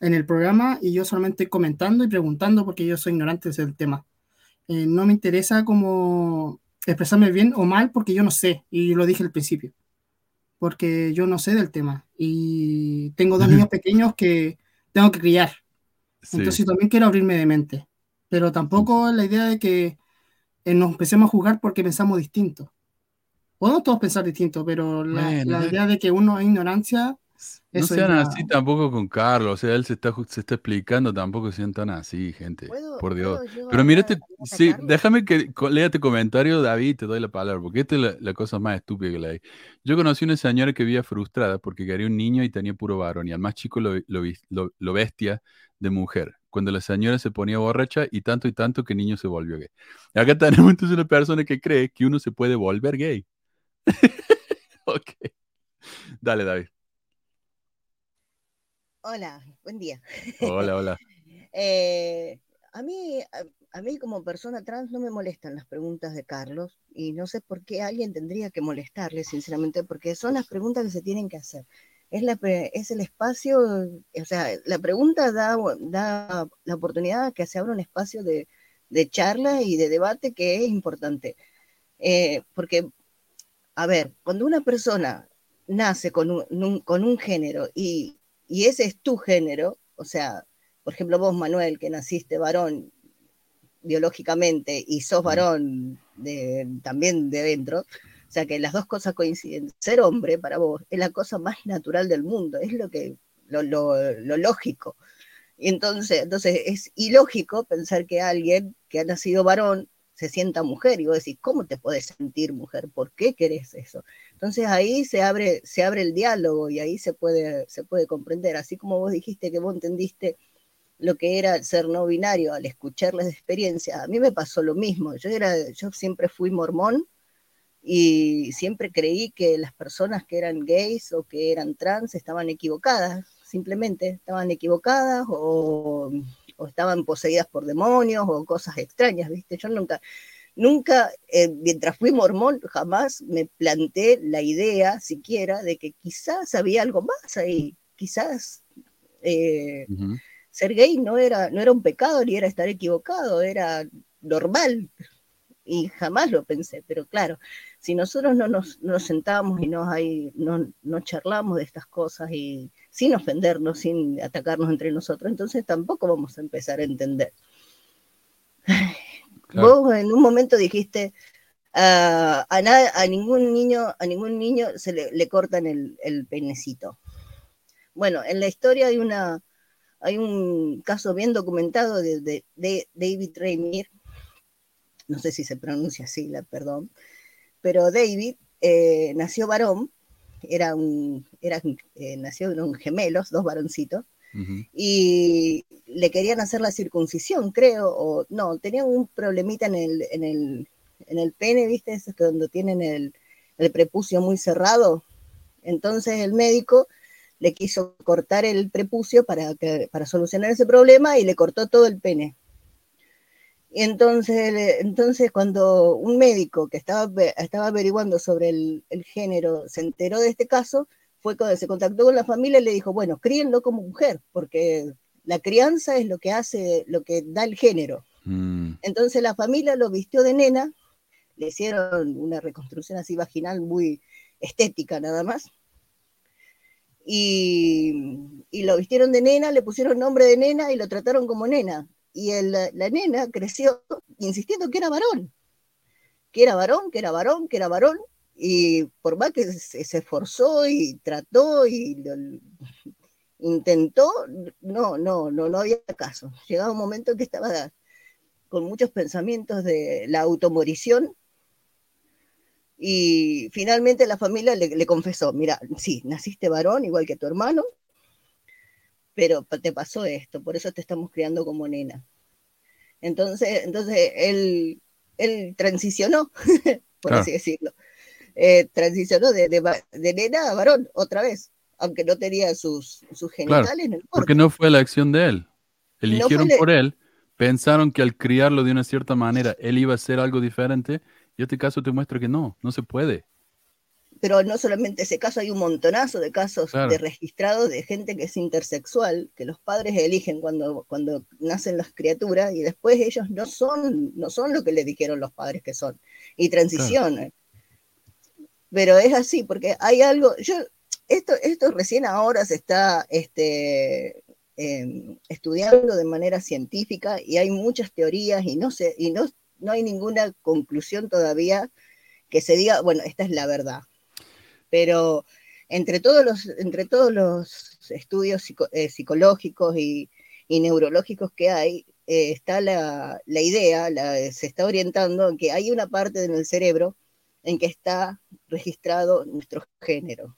en el programa y yo solamente comentando y preguntando porque yo soy ignorante del tema. Eh, no me interesa como expresarme bien o mal porque yo no sé, y lo dije al principio, porque yo no sé del tema y tengo dos niños pequeños que tengo que criar. Entonces también quiero abrirme de mente, pero tampoco la idea de que eh, nos empecemos a jugar porque pensamos distinto. Podemos todos pensar distinto, pero la, la idea de que uno es ignorancia no sean así tampoco con Carlos, o sea, él se está, se está explicando, tampoco sean tan así, gente, por Dios. Pero mírate, sí, déjame que lea tu comentario, David, te doy la palabra, porque esta es la, cosa más estúpida que leí. Yo conocí una señora que vivía frustrada porque quería un niño y tenía puro varón, y al más chico lo, lo, lo, bestia de mujer, cuando la señora se ponía borracha y tanto y tanto que el niño se volvió gay. Acá tenemos entonces una persona que cree que uno se puede volver gay. ok. Dale, David. Hola, buen día. Hola, hola. Eh, a, mí, a, mí como persona trans no me molestan las preguntas de Carlos y no sé por qué alguien tendría que molestarle, sinceramente, porque son las preguntas que se tienen que hacer. Es, la, es el espacio, o sea, la pregunta da, da la oportunidad que se abra un espacio de, charla y de debate que es importante. Eh, porque, a ver, cuando una persona nace con un, con un género y, y ese es tu género, o sea, por ejemplo, vos, Manuel, que naciste varón biológicamente y sos varón de, también de dentro, o sea que las dos cosas coinciden. Ser hombre para vos es la cosa más natural del mundo, es lo que lo, lo lógico. Y entonces, entonces es ilógico pensar que alguien que ha nacido varón se sienta mujer y vos decís, ¿cómo te puedes sentir mujer? ¿Por qué querés eso? Entonces ahí se abre, se abre el diálogo y ahí se puede, se puede comprender, así como vos dijiste que vos entendiste lo que era ser no binario al escuchar las experiencias, a mí me pasó lo mismo, yo, era, yo siempre fui mormón y siempre creí que las personas que eran gays o que eran trans estaban equivocadas, simplemente estaban equivocadas o o estaban poseídas por demonios o cosas extrañas, ¿viste? Yo nunca, nunca, eh, mientras fui mormón, jamás me planteé la idea siquiera de que quizás había algo más ahí, quizás eh, ser gay no era, no era un pecado ni era estar equivocado, era normal. Y jamás lo pensé, pero claro, si nosotros no nos, nos sentamos y nos ahí, no, no charlamos de estas cosas y sin ofendernos, sin atacarnos entre nosotros, entonces tampoco vamos a empezar a entender. Vos en un momento dijiste, a, a, ningún niño, a ningún niño se le, cortan el, el, penecito. Bueno, en la historia hay una, hay un caso bien documentado de, de, David Raymir, no sé si se pronuncia así, la perdón, pero David eh, nació varón, era un, era, eh, nació gemelos, dos varoncitos, y le querían hacer la circuncisión, creo, o no, tenía un problemita en el, en el, en el pene, ¿viste? Es cuando tienen el, el prepucio muy cerrado. Entonces el médico le quiso cortar el prepucio para, para solucionar ese problema y le cortó todo el pene. Y entonces, entonces cuando un médico que estaba, estaba averiguando sobre el, género se enteró de este caso, fue cuando se contactó con la familia y le dijo, bueno, críenlo como mujer, porque la crianza es lo que hace, lo que da el género. Mm. Entonces la familia lo vistió de nena le hicieron una reconstrucción así vaginal muy estética nada más. Y, lo vistieron de nena, le pusieron nombre de nena y lo trataron como nena. Y la nena creció insistiendo que era varón, que era varón, que era varón, que era varón. Y por más que se, esforzó y trató y intentó, no, no, no, no había caso. Llegaba un momento que estaba con muchos pensamientos de la automorición y finalmente la familia le, confesó, mira, sí, naciste varón igual que tu hermano, pero te pasó esto, por eso te estamos criando como nena. Entonces, entonces él, él transicionó, por así decirlo. Eh, transicionó de, de, nena a varón otra vez, aunque no tenía sus, sus genitales en el Porque no fue la acción de él. Eligieron por él, pensaron que al criarlo de una cierta manera él iba a ser algo diferente y este caso te muestra que no, no se puede. Pero no solamente ese caso, hay un montonazo de casos de registrados de gente que es intersexual, que los padres eligen cuando, cuando nacen las criaturas y después ellos no son, no son lo que le dijeron los padres que son, y transicionan. Pero es así, porque hay algo, yo, esto, esto recién ahora se está este, em, estudiando de manera científica y hay muchas teorías y no sé, y no no hay ninguna conclusión todavía que se diga, bueno, esta es la verdad. Pero entre todos los, entre todos los estudios eh, psicológicos y, neurológicos que hay, eh, está la, idea, se está orientando en que hay una parte del cerebro en que está registrado nuestro género.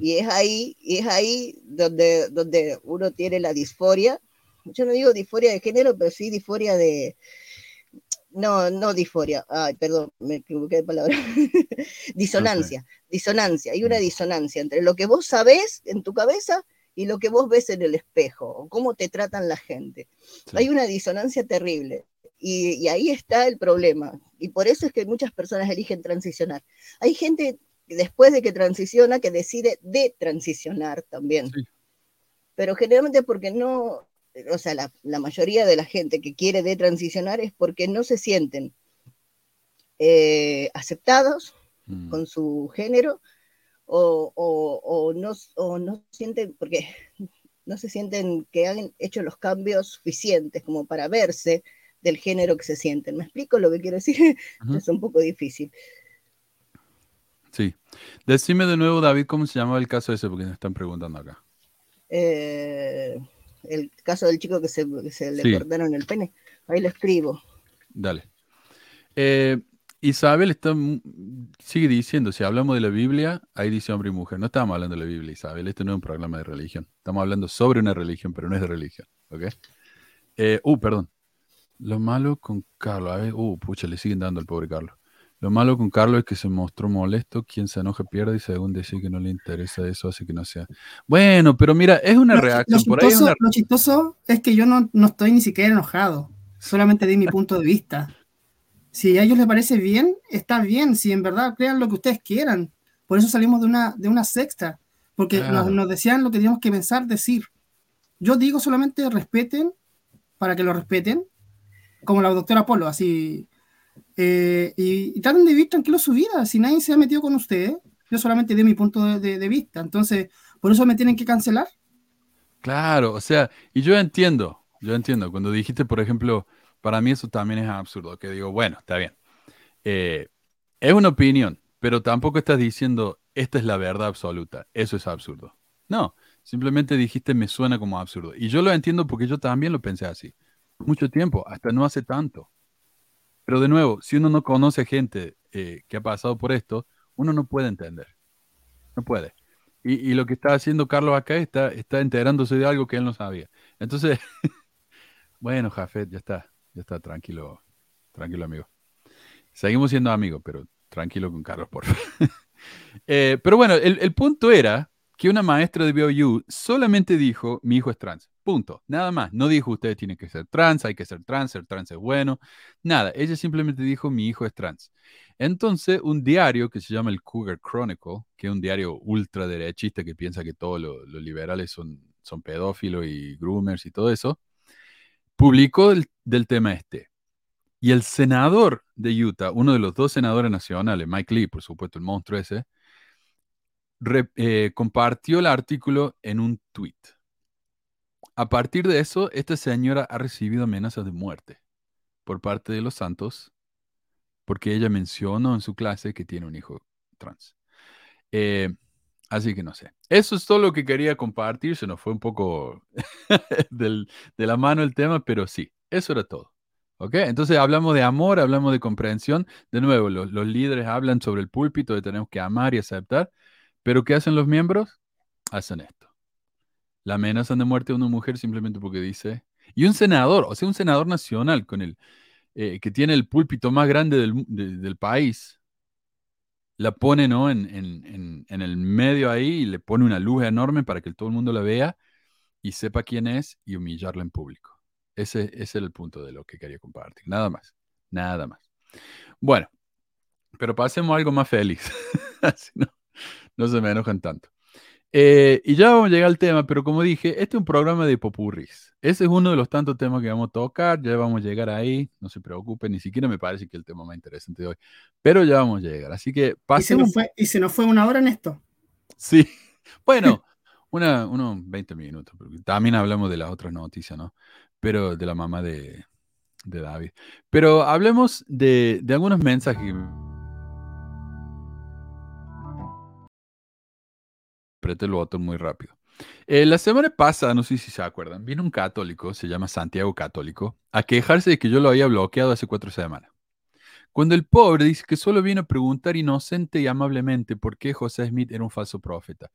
Y es ahí, y es ahí donde, donde uno tiene la disforia. Yo no digo disforia de género, pero sí disforia de, no, no disforia, ay, perdón, me equivoqué de palabra, disonancia, disonancia, hay una mm. disonancia entre lo que vos sabés en tu cabeza y lo que vos ves en el espejo, o cómo te tratan la gente. Hay una disonancia terrible. Y, ahí está el problema. Y por eso es que muchas personas eligen transicionar. Hay gente después de que transiciona que decide de transicionar también. Pero generalmente porque no, o sea, la, mayoría de la gente que quiere de transicionar es porque no se sienten eh, aceptados mm. con su género o, no, no sienten, porque no se sienten que han hecho los cambios suficientes como para verse del género que se sienten. ¿Me explico lo que quiero decir? Es un poco difícil. Sí. Decime de nuevo, David, cómo se llamaba el caso ese, porque me están preguntando acá. Eh, el caso del chico que se, le cortaron el pene. Ahí lo escribo. Dale. Eh, Isabel está, sigue diciendo, si hablamos de la Biblia, ahí dice hombre y mujer. No estamos hablando de la Biblia, Isabel. Este no es un programa de religión. Estamos hablando sobre una religión, pero no es de religión. ¿Ok? Eh, uh, perdón. Lo malo con Carlos. A ver, uh, pucha, le siguen dando al pobre Carlos. Lo malo con Carlos es que se mostró molesto, quien se enoja pierde y según decir que no le interesa eso, así que no sea. Bueno, pero mira, es una reacción. Chistoso, por ahí lo chistoso es que yo no, no, estoy ni siquiera enojado, solamente di mi punto de vista. Si a ellos les parece bien, está bien, si en verdad crean lo que ustedes quieran. Por eso salimos de una, de una sexta, porque nos, nos decían lo que teníamos que pensar, decir. Yo digo solamente respeten para que lo respeten, como la doctora Polo, así eh, y, traten de vivir tranquilo su vida. Si nadie se ha metido con ustedes, yo solamente di mi punto de, vista. Entonces, por eso me tienen que cancelar. Claro, o sea, y yo entiendo, yo entiendo. Cuando dijiste, por ejemplo, Para mí eso también es absurdo, que digo, bueno, está bien. Eh, es una opinión, pero tampoco estás diciendo, esta es la verdad absoluta. Eso es absurdo. No, simplemente dijiste, me suena como absurdo. Y yo lo entiendo porque yo también lo pensé así. Mucho tiempo, hasta no hace tanto. Pero de nuevo, si uno no conoce gente eh, que ha pasado por esto, uno no puede entender. No puede. Y, lo que está haciendo Carlos acá está, está enterándose de algo que él no sabía. Entonces, bueno, Jafet, ya está, ya está, tranquilo, tranquilo amigo. Seguimos siendo amigos, pero tranquilo con Carlos, por favor. Eh, pero bueno, el, punto era que una maestra de BOU solamente dijo, mi hijo es trans. Punto. Nada más. No dijo, ustedes tienen que ser trans, hay que ser trans, ser trans es bueno. Nada. Ella simplemente dijo, mi hijo es trans. Entonces, un diario que se llama el Cougar Chronicle, que es un diario ultraderechista que piensa que todos los liberales son, son pedófilos y groomers y todo eso, publicó del tema este. Y el senador de Utah, uno de los dos senadores nacionales, Mike Lee, por supuesto, el monstruo ese, eh, compartió el artículo en un tweet. A partir de eso, esta señora ha recibido amenazas de muerte por parte de los santos porque ella mencionó en su clase que tiene un hijo trans. Eh, así que no sé. Eso es todo lo que quería compartir. Se nos fue un poco de la mano el tema, pero sí, eso era todo. ¿Ok? Entonces hablamos de amor, hablamos de comprensión. De nuevo, los, líderes hablan sobre el púlpito de tenemos que amar y aceptar. Pero ¿qué hacen los miembros? Hacen esto. La amenazan de muerte a una mujer simplemente porque dice. Y un senador, o sea, un senador nacional con el eh, que tiene el púlpito más grande del, país, la pone ¿no? En, el medio ahí y le pone una luz enorme para que todo el mundo la vea y sepa quién es y humillarla en público. Ese, es el punto de lo que quería compartir. Nada más. Nada más. Bueno, pero pasemos a algo más feliz. No, no se me enojan tanto. Eh, y ya vamos a llegar al tema, pero como dije, este es un programa de popurris. Ese es uno de los tantos temas que vamos a tocar, ya vamos a llegar ahí, no se preocupen, ni siquiera me parece que el tema más interesante de hoy, pero ya vamos a llegar. Así que pasemos. ¿Y se nos fue, ¿y se nos fue una hora en esto? Sí, bueno, una, unos 20 minutos, porque también hablamos de las otras noticias, ¿no? Pero de la mamá de, de David. Pero hablemos de, de algunos mensajes apriete el botón muy rápido. Eh, la semana pasada, no sé si se acuerdan, vino un católico, se llama Santiago Católico, a quejarse de que yo lo había bloqueado hace cuatro semanas. Cuando el pobre dice que solo vino a preguntar inocente y amablemente por qué José Smith era un falso profeta.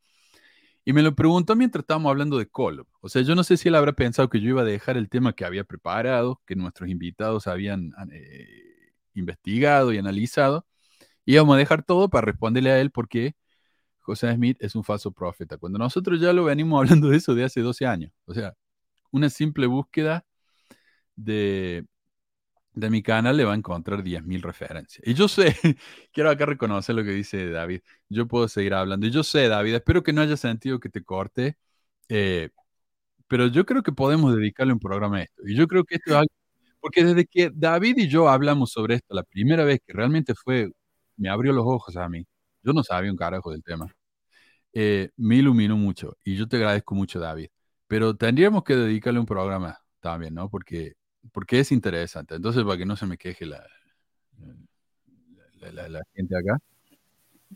Y me lo preguntó mientras estábamos hablando de Colo. O sea, yo no sé si él habrá pensado que yo iba a dejar el tema que había preparado, que nuestros invitados habían eh, investigado y analizado. Y íbamos a dejar todo para responderle a él por qué José Smith es un falso profeta, cuando nosotros ya lo venimos hablando de eso de hace 12 años. O sea, una simple búsqueda de, de mi canal le va a encontrar 10.000 referencias. Y yo sé, quiero acá reconocer lo que dice David, yo puedo seguir hablando. Y yo sé, David, espero que no haya sentido que te corte, eh, pero yo creo que podemos dedicarle un programa a esto. Y yo creo que esto es algo, porque desde que David y yo hablamos sobre esto, la primera vez que realmente fue, me abrió los ojos a mí, yo no sabía un carajo del tema. Eh, me iluminó mucho y yo te agradezco mucho, David. Pero tendríamos que dedicarle un programa también, ¿no? Porque, porque es interesante. Entonces, para que no se me queje la, la, gente acá.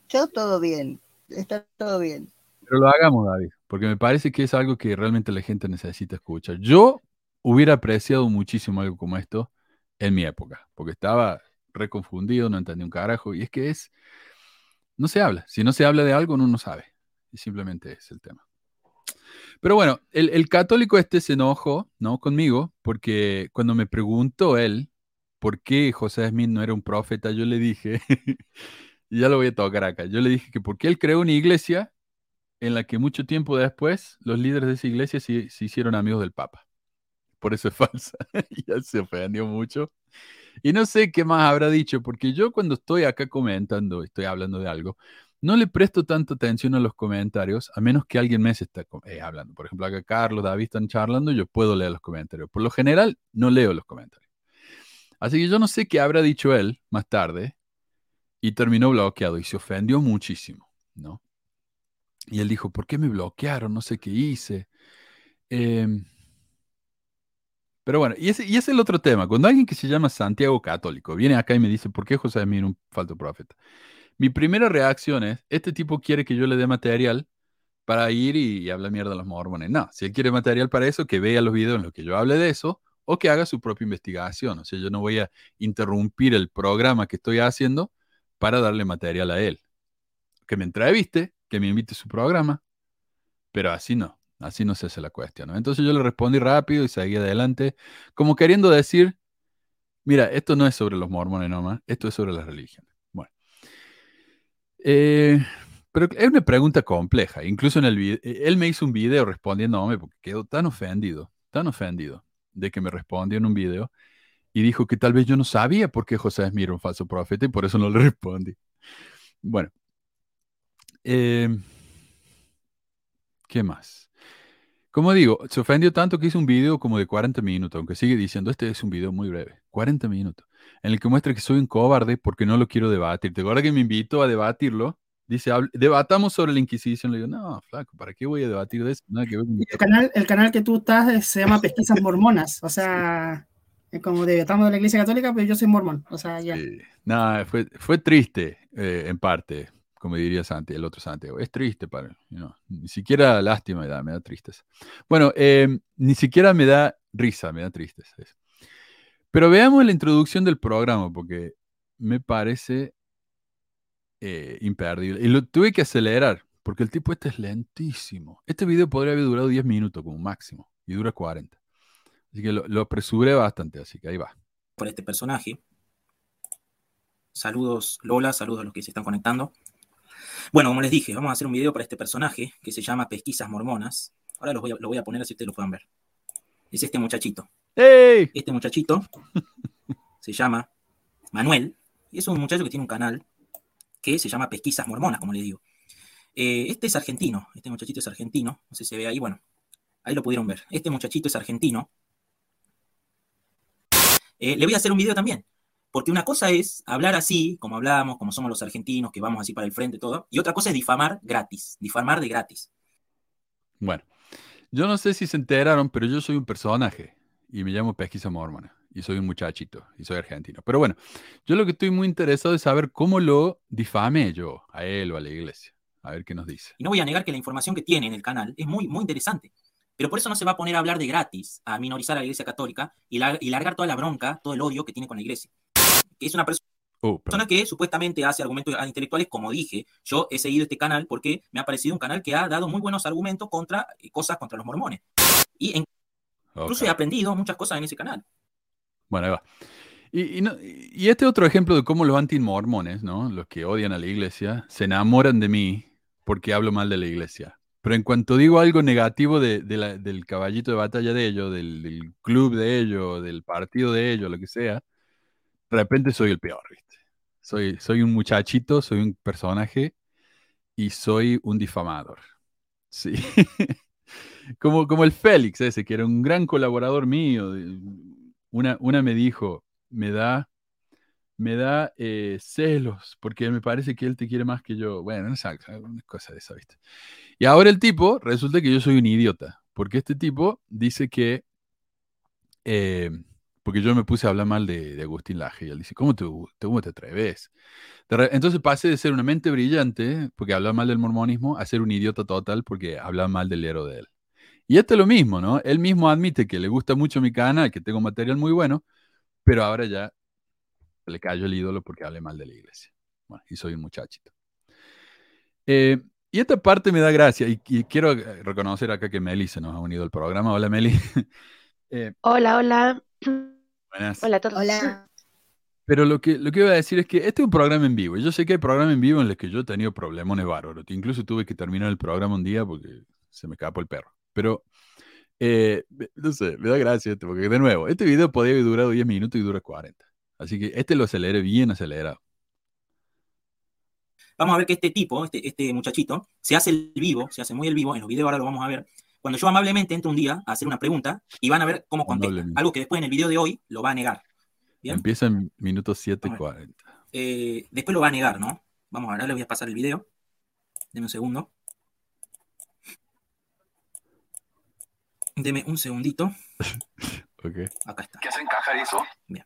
Yo todo bien, está todo bien. Pero lo hagamos, David, porque me parece que es algo que realmente la gente necesita escuchar. Yo hubiera apreciado muchísimo algo como esto en mi época, porque estaba reconfundido, no entendía un carajo, y es que es, no se habla. Si no se habla de algo, uno no sabe. Y simplemente es el tema. Pero bueno, el, católico este se enojó, ¿no? Conmigo, porque cuando me preguntó él por qué José Smith no era un profeta, yo le dije, ya lo voy a tocar acá, yo le dije que porque él creó una iglesia en la que mucho tiempo después los líderes de esa iglesia se, se hicieron amigos del Papa. Por eso es falsa. ya se ofendió mucho. Y no sé qué más habrá dicho, porque yo cuando estoy acá comentando, estoy hablando de algo, no le presto tanta atención a los comentarios, a menos que alguien me esté eh, hablando. Por ejemplo, acá Carlos, David están charlando, yo puedo leer los comentarios. Por lo general, no leo los comentarios. Así que yo no sé qué habrá dicho él más tarde y terminó bloqueado y se ofendió muchísimo, ¿no? Y él dijo, ¿por qué me bloquearon? No sé qué hice. Eh, Pero bueno, y ese, y es el otro tema. Cuando alguien que se llama Santiago Católico viene acá y me dice, ¿por qué José Smith un falso profeta? Mi primera reacción es, este tipo quiere que yo le dé material para ir y, hablar mierda a los mormones. No, si él quiere material para eso, que vea los videos en los que yo hable de eso o que haga su propia investigación. O sea, yo no voy a interrumpir el programa que estoy haciendo para darle material a él. Que me entreviste, que me invite a su programa, pero así no, así no se hace la cuestión. Entonces yo le respondí rápido y seguí adelante, como queriendo decir, mira, esto no es sobre los mormones nomás, esto es sobre la religión. Bueno. Eh, pero es una pregunta compleja. Incluso en el él me hizo un video respondiéndome porque quedó tan ofendido, tan ofendido de que me respondió en un video y dijo que tal vez yo no sabía por qué José Smith era un falso profeta y por eso no le respondí. Bueno, em, ¿qué más? Como digo, se ofendió tanto que hizo un video como de 40 minutos, aunque sigue diciendo, este es un video muy breve, 40 minutos, en el que muestra que soy un cobarde porque no lo quiero debatir. ¿Te acuerdas que me invitó a debatirlo? Dice, debatamos sobre la Inquisición. Le digo, no, flaco, ¿para qué voy a debatir de eso? el, canal, el canal que tú estás se llama Pesquisas Mormonas. O sea, es como debatamos de la Iglesia Católica, pero yo soy mormón. O sea, ya. Nada, fue, fue triste, eh, en parte, como diría Santi, el otro Santiago. Es triste para Ni siquiera lástima me da, me da tristeza. Bueno, em, ni siquiera me da risa, me da tristeza. Pero veamos la introducción del programa, porque me parece eh, imperdible. Y lo tuve que acelerar, porque el tipo este es lentísimo. Este video podría haber durado 10 minutos como máximo, y dura 40. Así que lo, lo apresuré bastante, así que ahí va. Por este personaje. Saludos Lola, saludos a los que se están conectando. Bueno, como les dije, vamos a hacer un video para este personaje que se llama Pesquisas Mormonas. Ahora lo voy a, lo voy a poner así ustedes lo puedan ver. Es este muchachito. ¡Hey! Este muchachito se llama Manuel y es un muchacho que tiene un canal que se llama Pesquisas Mormonas, como le digo. Eh, este es argentino, este muchachito es argentino, no sé si se ve ahí, bueno, ahí lo pudieron ver. Este muchachito es argentino. Eh, le voy a hacer un video también, porque una cosa es hablar así, como hablamos, como somos los argentinos, que vamos así para el frente, todo, y otra cosa es difamar gratis, difamar de gratis. Bueno, yo no sé si se enteraron, pero yo soy un personaje y me llamo Pesquisa Mormona y soy un muchachito y soy argentino. Pero bueno, yo lo que estoy muy interesado es saber cómo lo difame yo a él o a la iglesia. A ver qué nos dice. Y no voy a negar que la información que tiene en el canal es muy, muy interesante. Pero por eso no se va a poner a hablar de gratis, a minorizar a la iglesia católica y, largar toda la bronca, todo el odio que tiene con la iglesia. Es una oh, persona que supuestamente hace argumentos intelectuales, como dije, yo he seguido este canal porque me ha parecido un canal que ha dado muy buenos argumentos contra eh, cosas contra los mormones. Y incluso he aprendido muchas cosas en ese canal. Bueno, ahí va. Y, este otro ejemplo de cómo los antimormones, ¿no? Los que odian a la iglesia, se enamoran de mí porque hablo mal de la iglesia. Pero en cuanto digo algo negativo del caballito de batalla de ellos, del, club de ellos, del partido de ellos, lo que sea, de repente soy el peor, ¿viste? Soy, soy un muchachito, soy un personaje y soy un difamador. Sí. como, como el Félix ese, que era un gran colaborador mío, una, me dijo, me da, me da eh, celos, porque me parece que él te quiere más que yo. Bueno, exacto, una cosa de esa, ¿viste? Y ahora el tipo, resulta que yo soy un idiota, porque este tipo dice que, eh, porque yo me puse a hablar mal de, Agustín Laje, y él dice, ¿cómo te, cómo te atreves? Entonces pasé de ser una mente brillante, porque hablaba mal del mormonismo, a ser un idiota total, porque hablaba mal del héroe de él. Y esto es lo mismo, ¿no? Él mismo admite que le gusta mucho mi canal, que tengo material muy bueno, pero ahora ya le cayó el ídolo porque hable mal de la iglesia. Bueno, y soy un muchachito. Eh, y esta parte me da gracia, y, quiero eh, reconocer acá que Meli se nos ha unido al programa. Hola, Meli. Eh, hola, hola. Buenas. Hola a todos. Hola. Pero lo que, lo que iba a decir es que este es un programa en vivo. Yo sé que hay programas en vivo en los que yo he tenido problemas bárbaros. Incluso tuve que terminar el programa un día porque se me escapó el perro. Pero, eh, no sé, me da gracia esto, porque de nuevo, este video podría haber durado 10 minutos y dura 40. Así que este lo aceleré bien acelerado. Vamos a ver que este tipo, este, este muchachito, se hace el vivo, se hace muy el vivo, en los videos ahora lo vamos a ver. Cuando yo amablemente entro un día a hacer una pregunta y van a ver cómo contesta. Algo que después en el video de hoy lo va a negar. Empieza en minutos 7 y 40. Eh, después lo va a negar, ¿no? Vamos a ver, ahora les voy a pasar el video. Deme un segundo. Deme un segundito. Acá está. ¿Qué hace encajar eso? Bien.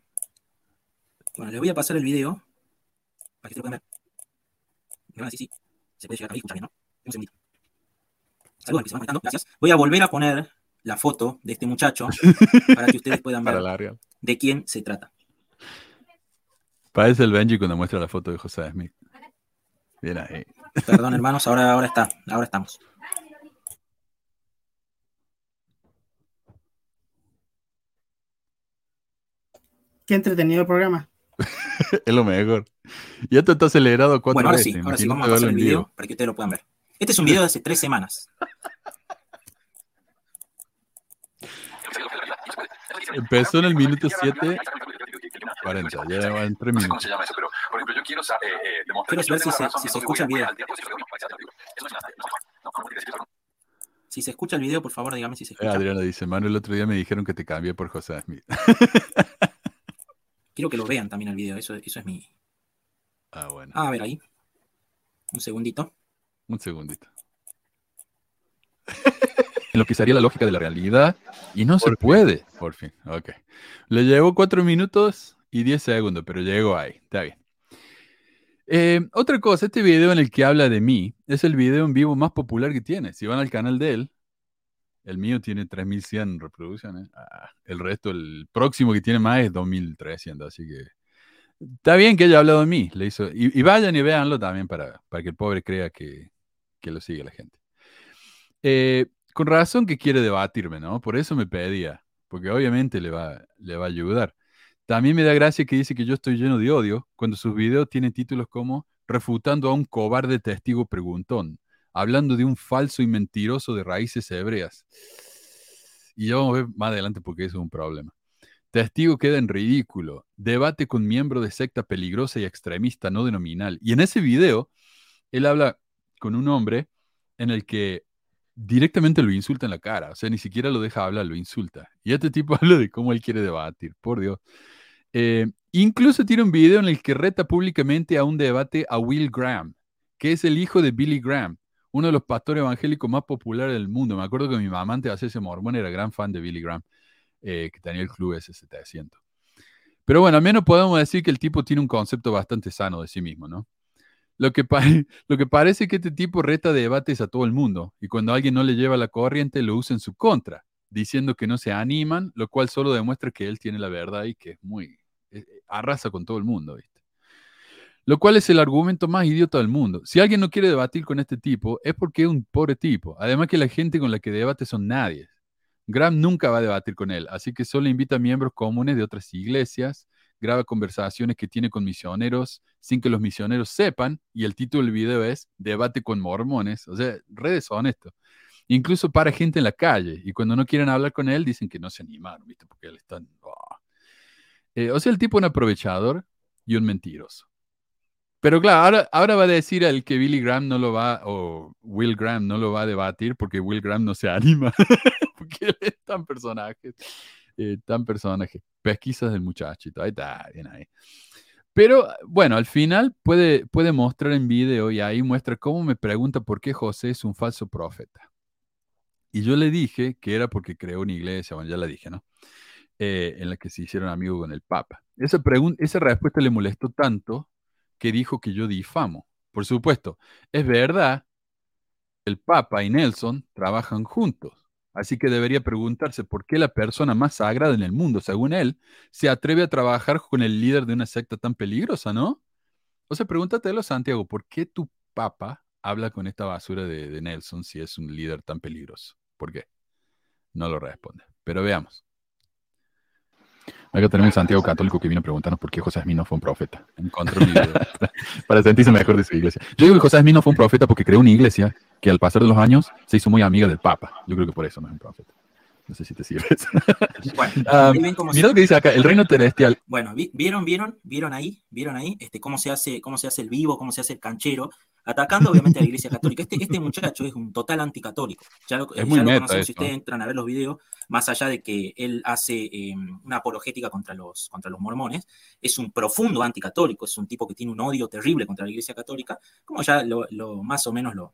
Bueno, les voy a pasar el video para que se lo puedan ver. sí, sí. Se puede llegar a escuchar bien, ¿no? Un segundito. Saludos, que se van conectando. Gracias. Voy a volver a poner la foto de este muchacho para que ustedes puedan ver de quién se trata. Parece el Benji cuando muestra la foto de José Smith. Bien ahí. Perdón, hermanos, ahora, ahora está, ahora estamos. Qué entretenido el programa. es lo mejor. Y esto está acelerado cuatro bueno, ahora veces. Sí, ahora sí, vamos a pasar el video para que ustedes lo puedan ver. Este es un video de hace tres semanas. Empezó en el minuto 7. 40, ya van 3 minutos. No sé cómo se llama eso, pero por ejemplo, yo quiero eh, eh, demostrar. Quiero saber si se, si se escucha el video. Si se escucha el video, por favor, dígame si se escucha. Adriana dice, Manuel, el otro día me dijeron que te cambié por José Smith. Quiero que lo vean también el video, eso, eso es mi... Ah, bueno. Ah, a ver ahí. Un segundito. Un segundito. en lo que sería la lógica de la realidad y no se puede, por fin. Ok. Le llevo cuatro minutos y diez segundos, pero llegó ahí. Está bien. Eh, otra cosa, este video en el que habla de mí es el video en vivo más popular que tiene. Si van al canal de él, el mío tiene 3100 reproducciones. Ah, el resto, el próximo que tiene más es 2300, así que está bien que haya hablado de mí. Le hizo, y, vayan y véanlo también para, para que el pobre crea que, que lo sigue la gente. Eh, con razón que quiere debatirme, ¿no? Por eso me pedía, porque obviamente le va, le va a ayudar. También me da gracia que dice que yo estoy lleno de odio cuando sus videos tienen títulos como Refutando a un cobarde testigo preguntón, hablando de un falso y mentiroso de raíces hebreas. Y ya vamos a ver más adelante porque eso es un problema. Testigo queda en ridículo. Debate con miembro de secta peligrosa y extremista no denominal. Y en ese video, él habla con un hombre en el que directamente lo insulta en la cara, o sea, ni siquiera lo deja hablar, lo insulta. Y este tipo habla de cómo él quiere debatir, por Dios. Eh, incluso tiene un video en el que reta públicamente a un debate a Will Graham, que es el hijo de Billy Graham, uno de los pastores evangélicos más populares del mundo. Me acuerdo que mi mamá antes de hacerse mormón era gran fan de Billy Graham, eh, que tenía el club S700. Pero bueno, al menos podemos decir que el tipo tiene un concepto bastante sano de sí mismo, ¿no? Lo que, lo que parece que este tipo reta debates a todo el mundo y cuando alguien no le lleva la corriente lo usa en su contra, diciendo que no se animan, lo cual solo demuestra que él tiene la verdad y que es muy... Eh, eh, arrasa con todo el mundo, ¿viste? Lo cual es el argumento más idiota del mundo. Si alguien no quiere debatir con este tipo, es porque es un pobre tipo. Además que la gente con la que debate son nadie. Graham nunca va a debatir con él, así que solo invita a miembros comunes de otras iglesias graba conversaciones que tiene con misioneros sin que los misioneros sepan, y el título del video es Debate con mormones, o sea, redes son esto. Incluso para gente en la calle, y cuando no quieren hablar con él, dicen que no se animaron, ¿viste? Porque él está... Eh, o sea, el tipo es un aprovechador y un mentiroso. Pero claro, ahora, ahora va a decir el que Billy Graham no lo va, o Will Graham no lo va a debatir porque Will Graham no se anima, porque él es tan personaje. Eh, tan personaje. Pesquisas del muchachito, ahí está, bien ahí. Pero bueno, al final puede, puede mostrar en video y ahí muestra cómo me pregunta por qué José es un falso profeta. Y yo le dije que era porque creó una iglesia, bueno, ya la dije, ¿no? Eh, en la que se hicieron amigos con el Papa. Esa, esa respuesta le molestó tanto que dijo que yo difamo. Por supuesto, es verdad, el Papa y Nelson trabajan juntos, Así que debería preguntarse por qué la persona más sagrada en el mundo, según él, se atreve a trabajar con el líder de una secta tan peligrosa, ¿no? O sea, pregúntatelo, Santiago, ¿por qué tu papa habla con esta basura de, Nelson si es un líder tan peligroso? ¿Por qué? No lo responde. Pero veamos. Acá tenemos un Santiago católico que vino a preguntarnos por qué José Smith no fue un profeta. Encontró un video para sentirse mejor de su iglesia. Yo digo que José Smith no fue un profeta porque creó una iglesia que al pasar de los años se hizo muy amiga del Papa. Yo creo que por eso no es un profeta. No sé si te sirves. Bueno, ah, mira lo que dice acá, el reino celestial. Bueno, vieron, vieron, vieron ahí, vieron ahí, este, cómo se hace, cómo se hace el vivo, cómo se hace el canchero, atacando obviamente a la Iglesia Católica. Este, este muchacho es un total anticatólico. Ya lo, es muy ya si ustedes entran a ver los videos, más allá de que él hace em, una apologética contra los, contra los mormones, es un profundo anticatólico, es un tipo que tiene un odio terrible contra la Iglesia Católica, como ya lo, lo más o menos lo,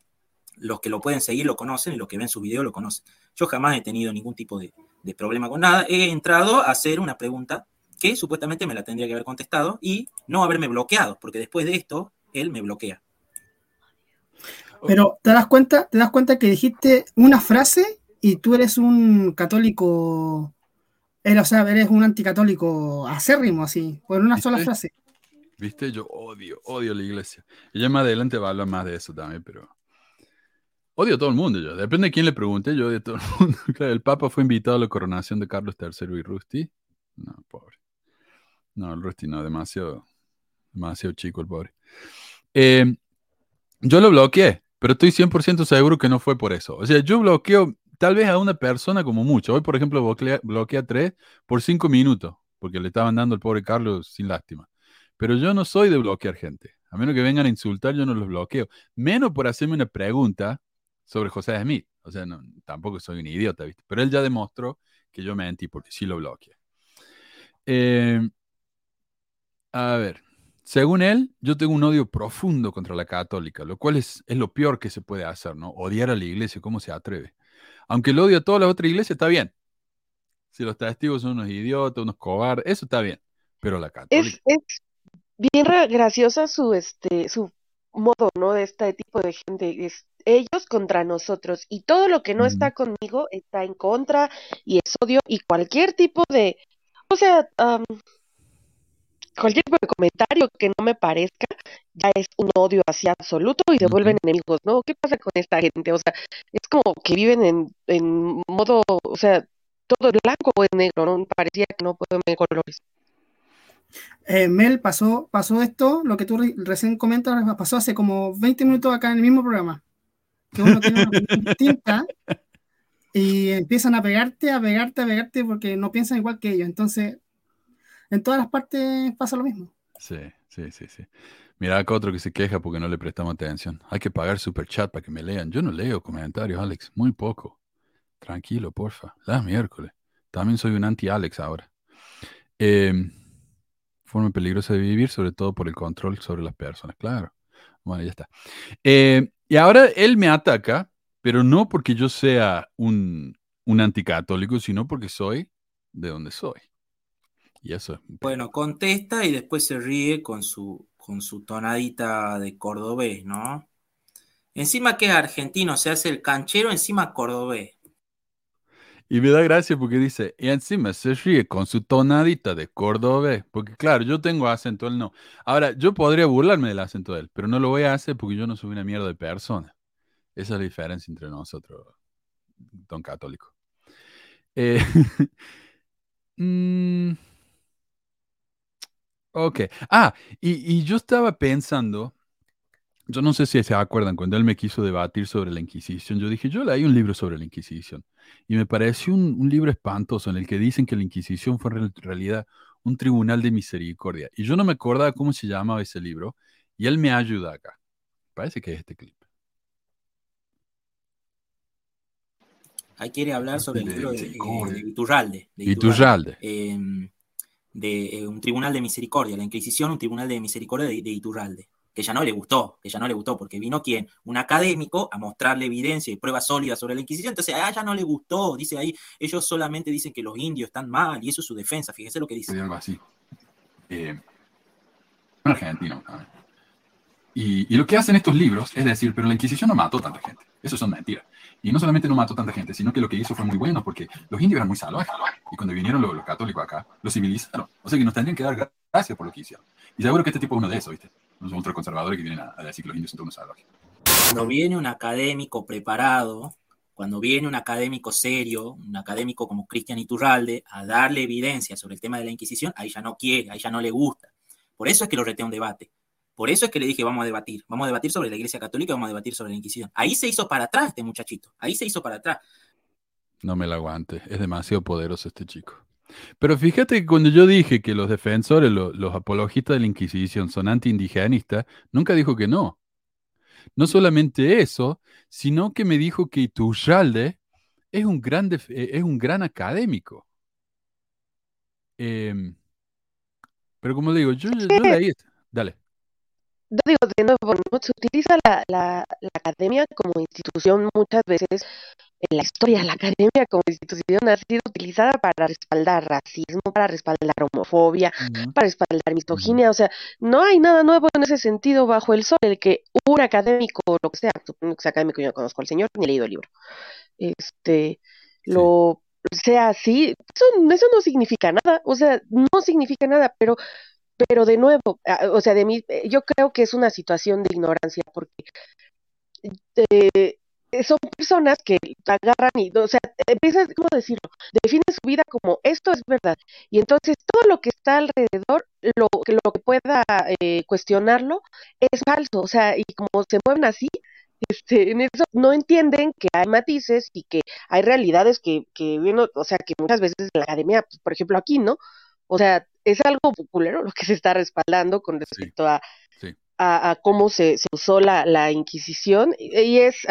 los que lo pueden seguir lo conocen y los que ven su video lo conocen. Yo jamás he tenido ningún tipo de, problema con nada. He entrado a hacer una pregunta que supuestamente me la tendría que haber contestado y no haberme bloqueado, porque después de esto, él me bloquea. Pero te das cuenta, te das cuenta que dijiste una frase y tú eres un católico, eres, o sea, eres un anticatólico acérrimo, así, por una sola frase. ¿Viste? Yo odio, odio la iglesia. Y ya más adelante va a hablar más de eso también, pero odio a todo el mundo yo. Depende de quién le pregunte, yo odio a todo el mundo. el Papa fue invitado a la coronación de Carlos III y Rusty. No, pobre. No, el Rusty no, demasiado, demasiado chico el pobre. Eh, yo lo bloqueé, pero estoy 100% seguro que no fue por eso. O sea, yo bloqueo tal vez a una persona como mucho. Hoy, por ejemplo, bloqueé, a tres por cinco minutos, porque le estaban dando al pobre Carlos sin lástima. Pero yo no soy de bloquear gente. A menos que vengan a insultar, yo no los bloqueo. Menos por hacerme una pregunta sobre José Smith. O sea, no, tampoco soy un idiota, ¿viste? Pero él ya demostró que yo mentí porque sí lo bloqueé. Eh, a ver, según él, yo tengo un odio profundo contra la católica, lo cual es, es lo peor que se puede hacer, ¿no? Odiar a la iglesia, ¿cómo se atreve? Aunque el odio a todas las otras iglesias está bien. Si los testigos son unos idiotas, unos cobardes, eso está bien. Pero la católica. Es, bien graciosa su, este, su modo, ¿no? De este tipo de gente. Es ellos contra nosotros. Y todo lo que no está conmigo está en contra y es odio. Y cualquier tipo de. O sea, cualquier tipo de comentario que no me parezca ya es un odio así absoluto y se vuelven enemigos, ¿no? ¿Qué pasa con esta gente? O sea, es como que viven en, en modo, o sea, todo es blanco o es negro, ¿no? Parecía que no pueden ver colores. Eh, Mel, pasó, pasó esto, lo que tú recién comentas, pasó hace como 20 minutos acá en el mismo programa. Que uno tiene una distinta y empiezan a pegarte, a pegarte, a pegarte porque no piensan igual que ellos. Entonces, en todas las partes pasa lo mismo. Sí, sí, sí, sí. Mira acá otro que se queja porque no le prestamos atención. Hay que pagar super chat para que me lean. Yo no leo comentarios, Alex, muy poco. Tranquilo, porfa. La miércoles. También soy un anti-Alex ahora. Em, forma peligrosa de vivir, sobre todo por el control sobre las personas. Claro. Bueno, ya está. Em, y ahora él me ataca, pero no porque yo sea un, un anticatólico, sino porque soy de donde soy. Y eso. Bueno, contesta y después se ríe con su, con su tonadita de cordobés, ¿no? Encima que es argentino, se hace el canchero encima cordobés. Y me da gracia porque dice, y encima se ríe con su tonadita de cordobés. Porque claro, yo tengo acento, él no. Ahora, yo podría burlarme del acento de él, pero no lo voy a hacer porque yo no soy una mierda de persona. Esa es la diferencia entre nosotros, don católico. Eh, mm, Ok. Ah, y, yo estaba pensando, yo no sé si se acuerdan, cuando él me quiso debatir sobre la Inquisición, yo dije, yo leí un libro sobre la Inquisición y me pareció un, libro espantoso en el que dicen que la Inquisición fue en realidad un tribunal de misericordia. Y yo no me acordaba cómo se llamaba ese libro y él me ayuda acá. Parece que es este clip. Ahí quiere hablar sobre el libro de, Iturralde. De Iturralde. Em, de eh, un tribunal de misericordia, la Inquisición, un tribunal de misericordia de, Iturralde, que ya no le gustó, que ya no le gustó, porque vino quien, un académico, a mostrarle evidencia y pruebas sólidas sobre la Inquisición, entonces a ya no le gustó, dice ahí, ellos solamente dicen que los indios están mal, y eso es su defensa, fíjese lo que dice. Algo así. Eh, argentino. Y, y lo que hacen estos libros es decir, pero la Inquisición no mató tanta gente, eso son mentiras. Y no solamente no mató tanta gente, sino que lo que hizo fue muy bueno, porque los indios eran muy salvajes. Y cuando vinieron los, católicos acá, los civilizaron. O sea que nos tendrían que dar gracias por lo que hicieron. Y seguro que este tipo es uno de esos, ¿viste? No son conservadores que vienen a, decir que los indios son unos salvajes. Cuando viene un académico preparado, cuando viene un académico serio, un académico como Cristian Iturralde, a darle evidencia sobre el tema de la Inquisición, ahí ya no quiere, ahí ya no le gusta. Por eso es que lo retea un debate. Por eso es que le dije, vamos a debatir, vamos a debatir sobre la Iglesia Católica, vamos a debatir sobre la Inquisición. Ahí se hizo para atrás este muchachito, ahí se hizo para atrás. No me la aguante, es demasiado poderoso este chico. Pero fíjate que cuando yo dije que los defensores, los, apologistas de la Inquisición son anti-indigenistas, nunca dijo que no. No solamente eso, sino que me dijo que Iturralde es un gran, eh, es un gran académico. Em, pero como digo, yo, yo leí... Dale. Digo, de nuevo, ¿no? se utiliza la, la, academia como institución muchas veces en la historia. La academia como institución ha sido utilizada para respaldar racismo, para respaldar homofobia, para respaldar misoginia. O sea, no hay nada nuevo en ese sentido bajo el sol. El que un académico o lo que sea, supongo que sea académico, yo no conozco al señor ni he leído el libro, este, lo sea así, eso, eso no significa nada. O sea, no significa nada, pero pero de nuevo, o sea, de mí, eh, yo creo que es una situación de ignorancia porque eh, son personas que agarran y, o sea, empiezan, ¿cómo decirlo? Definen su vida como esto es verdad. Y entonces todo lo que está alrededor, lo, lo que pueda eh, cuestionarlo, es falso. O sea, y como se mueven así, este, en eso no entienden que hay matices y que hay realidades que, que o sea, que muchas veces en la academia, pues, por ejemplo aquí, ¿no? O sea, es algo populero lo que se está respaldando con respecto a, a, cómo se, se usó la, la, Inquisición y es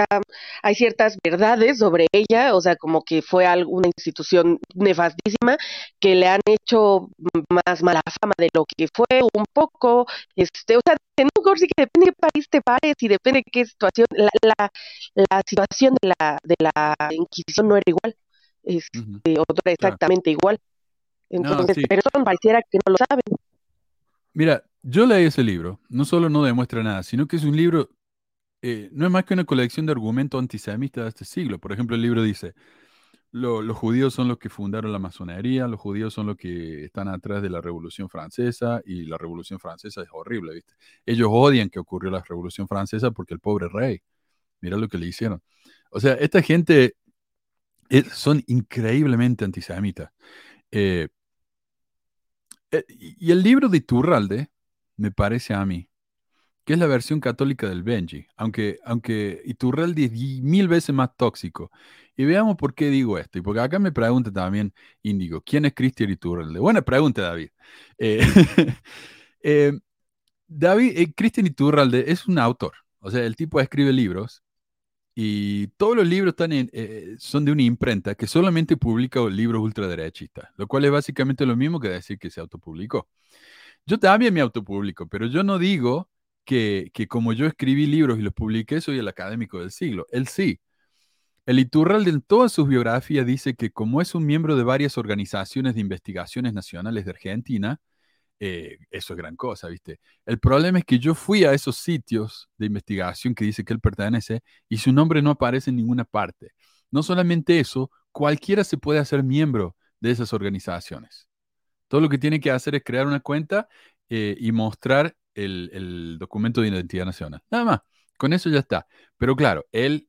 hay ciertas verdades sobre ella, o sea, como que fue una institución nefastísima que le han hecho más mala fama de lo que fue un poco, este, o sea, en un sí que depende de qué país te pares y depende de qué situación, la, la, la situación de la, de la Inquisición no era igual, este, otra exactamente igual. Entonces, pero eso pareciera que no lo saben. Mira, yo leí ese libro, no solo no demuestra nada, sino que es un libro, eh, no es más que una colección de argumentos antisemitas de este siglo. Por ejemplo, el libro dice, los judíos son los que fundaron la masonería, los judíos son los que están atrás de la Revolución Francesa y la Revolución Francesa es horrible, ¿viste? Ellos odian que ocurrió la Revolución Francesa porque el pobre rey, mira lo que le hicieron. O sea, esta gente son increíblemente antisemitas. Eh, eh, y el libro de Iturralde, me parece a mí, que es la versión católica del Benji, aunque, aunque Iturralde es mil veces más tóxico. Y veamos por qué digo esto. Y porque acá me pregunta también Índigo, ¿quién es Cristian Iturralde? Buena pregunta, David. Eh, eh, David, Cristian Iturralde es un autor. O sea, el tipo escribe libros y todos los libros están eh, son de una imprenta que solamente publica libros ultraderechistas, lo cual es básicamente lo mismo que decir que se autopublicó. Yo también me autopublico, pero yo no digo que, que, como yo escribí libros y los publiqué, soy el académico del siglo. Él sí. El Iturralde en todas sus biografías dice que como es un miembro de varias organizaciones de investigaciones nacionales de Argentina, eh, eso es gran cosa, ¿viste? El problema es que yo fui a esos sitios de investigación que dice que él pertenece y su nombre no aparece en ninguna parte. No solamente eso, cualquiera se puede hacer miembro de esas organizaciones. Todo lo que tiene que hacer es crear una cuenta eh, y mostrar el, el, documento de identidad nacional. Nada más, con eso ya está. Pero claro, él,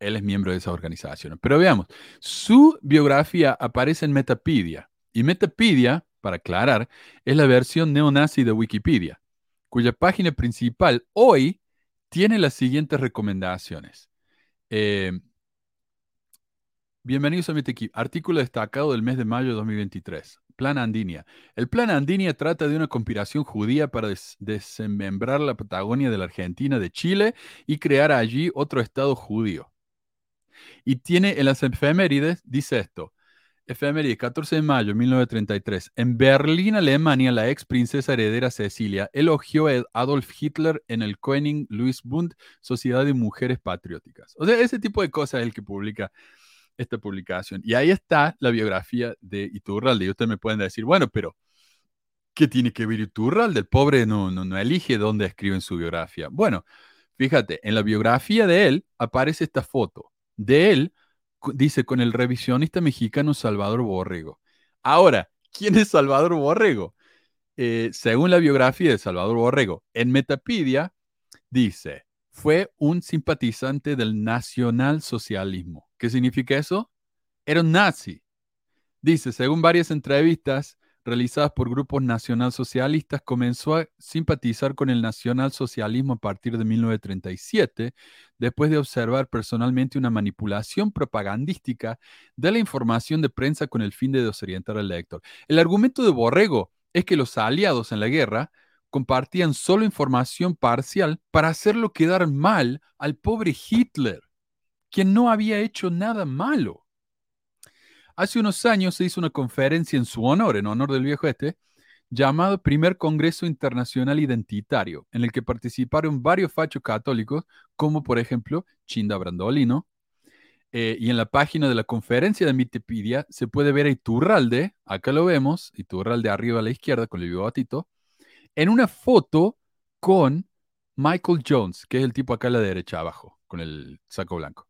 él es miembro de esas organizaciones. Pero veamos, su biografía aparece en Metapedia. Y Metapedia para aclarar, es la versión neonazi de Wikipedia, cuya página principal hoy tiene las siguientes recomendaciones. Eh, bienvenidos a mi Artículo destacado del mes de mayo de 2023. Plan Andinia. El Plan Andinia trata de una conspiración judía para desmembrar la Patagonia de la Argentina de Chile y crear allí otro estado judío. Y tiene en las efemérides, dice esto, Efeméride, 14 de mayo de 1933. En Berlín, Alemania, la ex princesa heredera Cecilia elogió a Adolf Hitler en el Koenig Louis Bund, Sociedad de Mujeres Patrióticas. O sea, ese tipo de cosas es el que publica esta publicación. Y ahí está la biografía de Iturralde. Y ustedes me pueden decir, bueno, pero ¿qué tiene que ver Iturralde? El pobre no, no, no elige dónde escribe en su biografía. Bueno, fíjate, en la biografía de él aparece esta foto de él dice con el revisionista mexicano Salvador Borrego. Ahora, ¿quién es Salvador Borrego? Eh, según la biografía de Salvador Borrego, en Metapedia dice, fue un simpatizante del nacionalsocialismo. ¿Qué significa eso? Era un nazi. Dice, según varias entrevistas, realizadas por grupos nacionalsocialistas, comenzó a simpatizar con el nacionalsocialismo a partir de 1937, después de observar personalmente una manipulación propagandística de la información de prensa con el fin de desorientar al lector. El argumento de Borrego es que los aliados en la guerra compartían solo información parcial para hacerlo quedar mal al pobre Hitler, quien no había hecho nada malo. Hace unos años se hizo una conferencia en su honor, en honor del viejo este, llamado Primer Congreso Internacional Identitario, en el que participaron varios fachos católicos, como por ejemplo Chinda Brandolino. Eh, y en la página de la conferencia de Mitipedia se puede ver a Iturralde, acá lo vemos, Iturralde arriba a la izquierda con el bigotito, en una foto con Michael Jones, que es el tipo acá a la derecha abajo, con el saco blanco.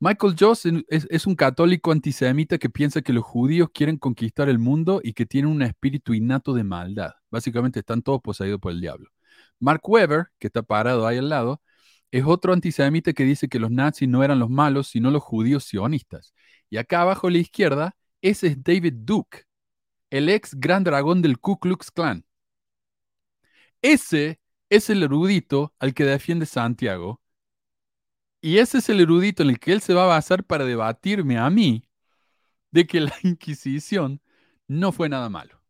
Michael Jones es, un católico antisemita que piensa que los judíos quieren conquistar el mundo y que tienen un espíritu innato de maldad. Básicamente están todos poseídos por el diablo. Mark Weber, que está parado ahí al lado, es otro antisemita que dice que los nazis no eran los malos, sino los judíos sionistas. Y acá abajo a la izquierda, ese es David Duke, el ex gran dragón del Ku Klux Klan. Ese es el erudito al que defiende Santiago y ese es el erudito en el que él se va a basar para debatirme a mí de que la Inquisición no fue nada malo.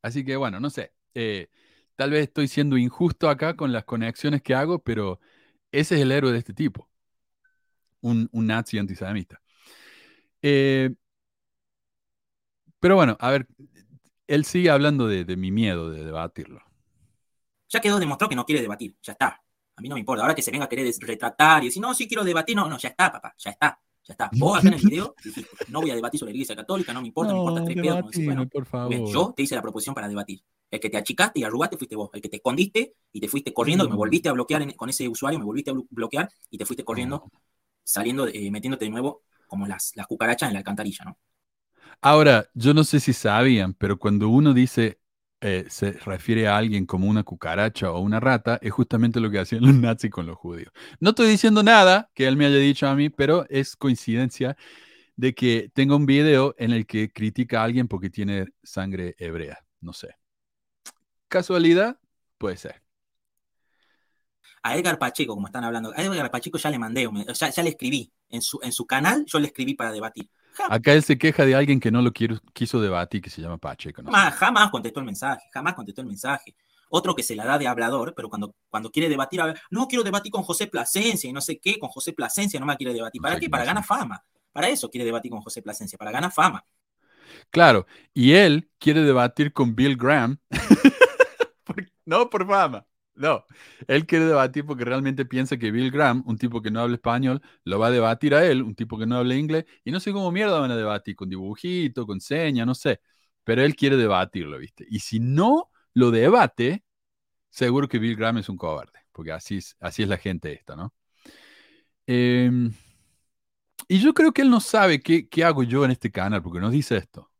Así que bueno, no sé. Eh, tal vez estoy siendo injusto acá con las conexiones que hago, pero ese es el héroe de este tipo. Un, nazi antisemita. Eh, pero bueno, a ver, él sigue hablando de, de mi miedo de debatirlo. Ya quedó, demostró que no quiere debatir, ya está. A mí no me importa. Ahora que se venga a querer retratar y decir, no, sí quiero debatir, no, no, ya está, papá, ya está. Ya está. Vos acá en el video no voy a debatir sobre la iglesia católica, no me importa, no, me importa tres pedos. bueno, por favor. yo te hice la proposición para debatir. El que te achicaste y arrugaste fuiste vos. El que te escondiste y te fuiste corriendo, que me volviste a bloquear con ese usuario, me volviste a bloquear y te fuiste corriendo, saliendo, eh, metiéndote de nuevo como las, las cucarachas en la alcantarilla, ¿no? Ahora, yo no sé si sabían, pero cuando uno dice eh, se refiere a alguien como una cucaracha o una rata, es justamente lo que hacían los nazis con los judíos. No estoy diciendo nada que él me haya dicho a mí, pero es coincidencia de que tenga un video en el que critica a alguien porque tiene sangre hebrea. No sé. ¿Casualidad? Puede ser. A Edgar Pacheco, como están hablando, a Edgar Pacheco ya le mandé, ya, ya le escribí. En su, en su canal yo le escribí para debatir. Acá él se queja de alguien que no lo quiso debatir, que se llama Pacheco. jamás, contestó el mensaje, jamás contestó el mensaje. Otro que se la da de hablador, pero cuando, cuando quiere debatir, no quiero debatir con José Plasencia y no sé qué, con José Plasencia no me quiere debatir. ¿Para qué? Para ganar fama. Para eso quiere debatir con José Plasencia, para ganar fama. Claro, y él quiere debatir con Bill Graham, no por fama. No, él quiere debatir porque realmente piensa que Bill Graham, un tipo que no habla español, lo va a debatir a él, un tipo que no habla inglés, y no sé cómo mierda van a debatir, con dibujito, con seña, no sé. Pero él quiere debatirlo, ¿viste? Y si no lo debate, seguro que Bill Graham es un cobarde, porque así es, así es la gente esta, ¿no? Em, y yo creo que él no sabe qué, qué hago yo en este canal, porque nos dice esto.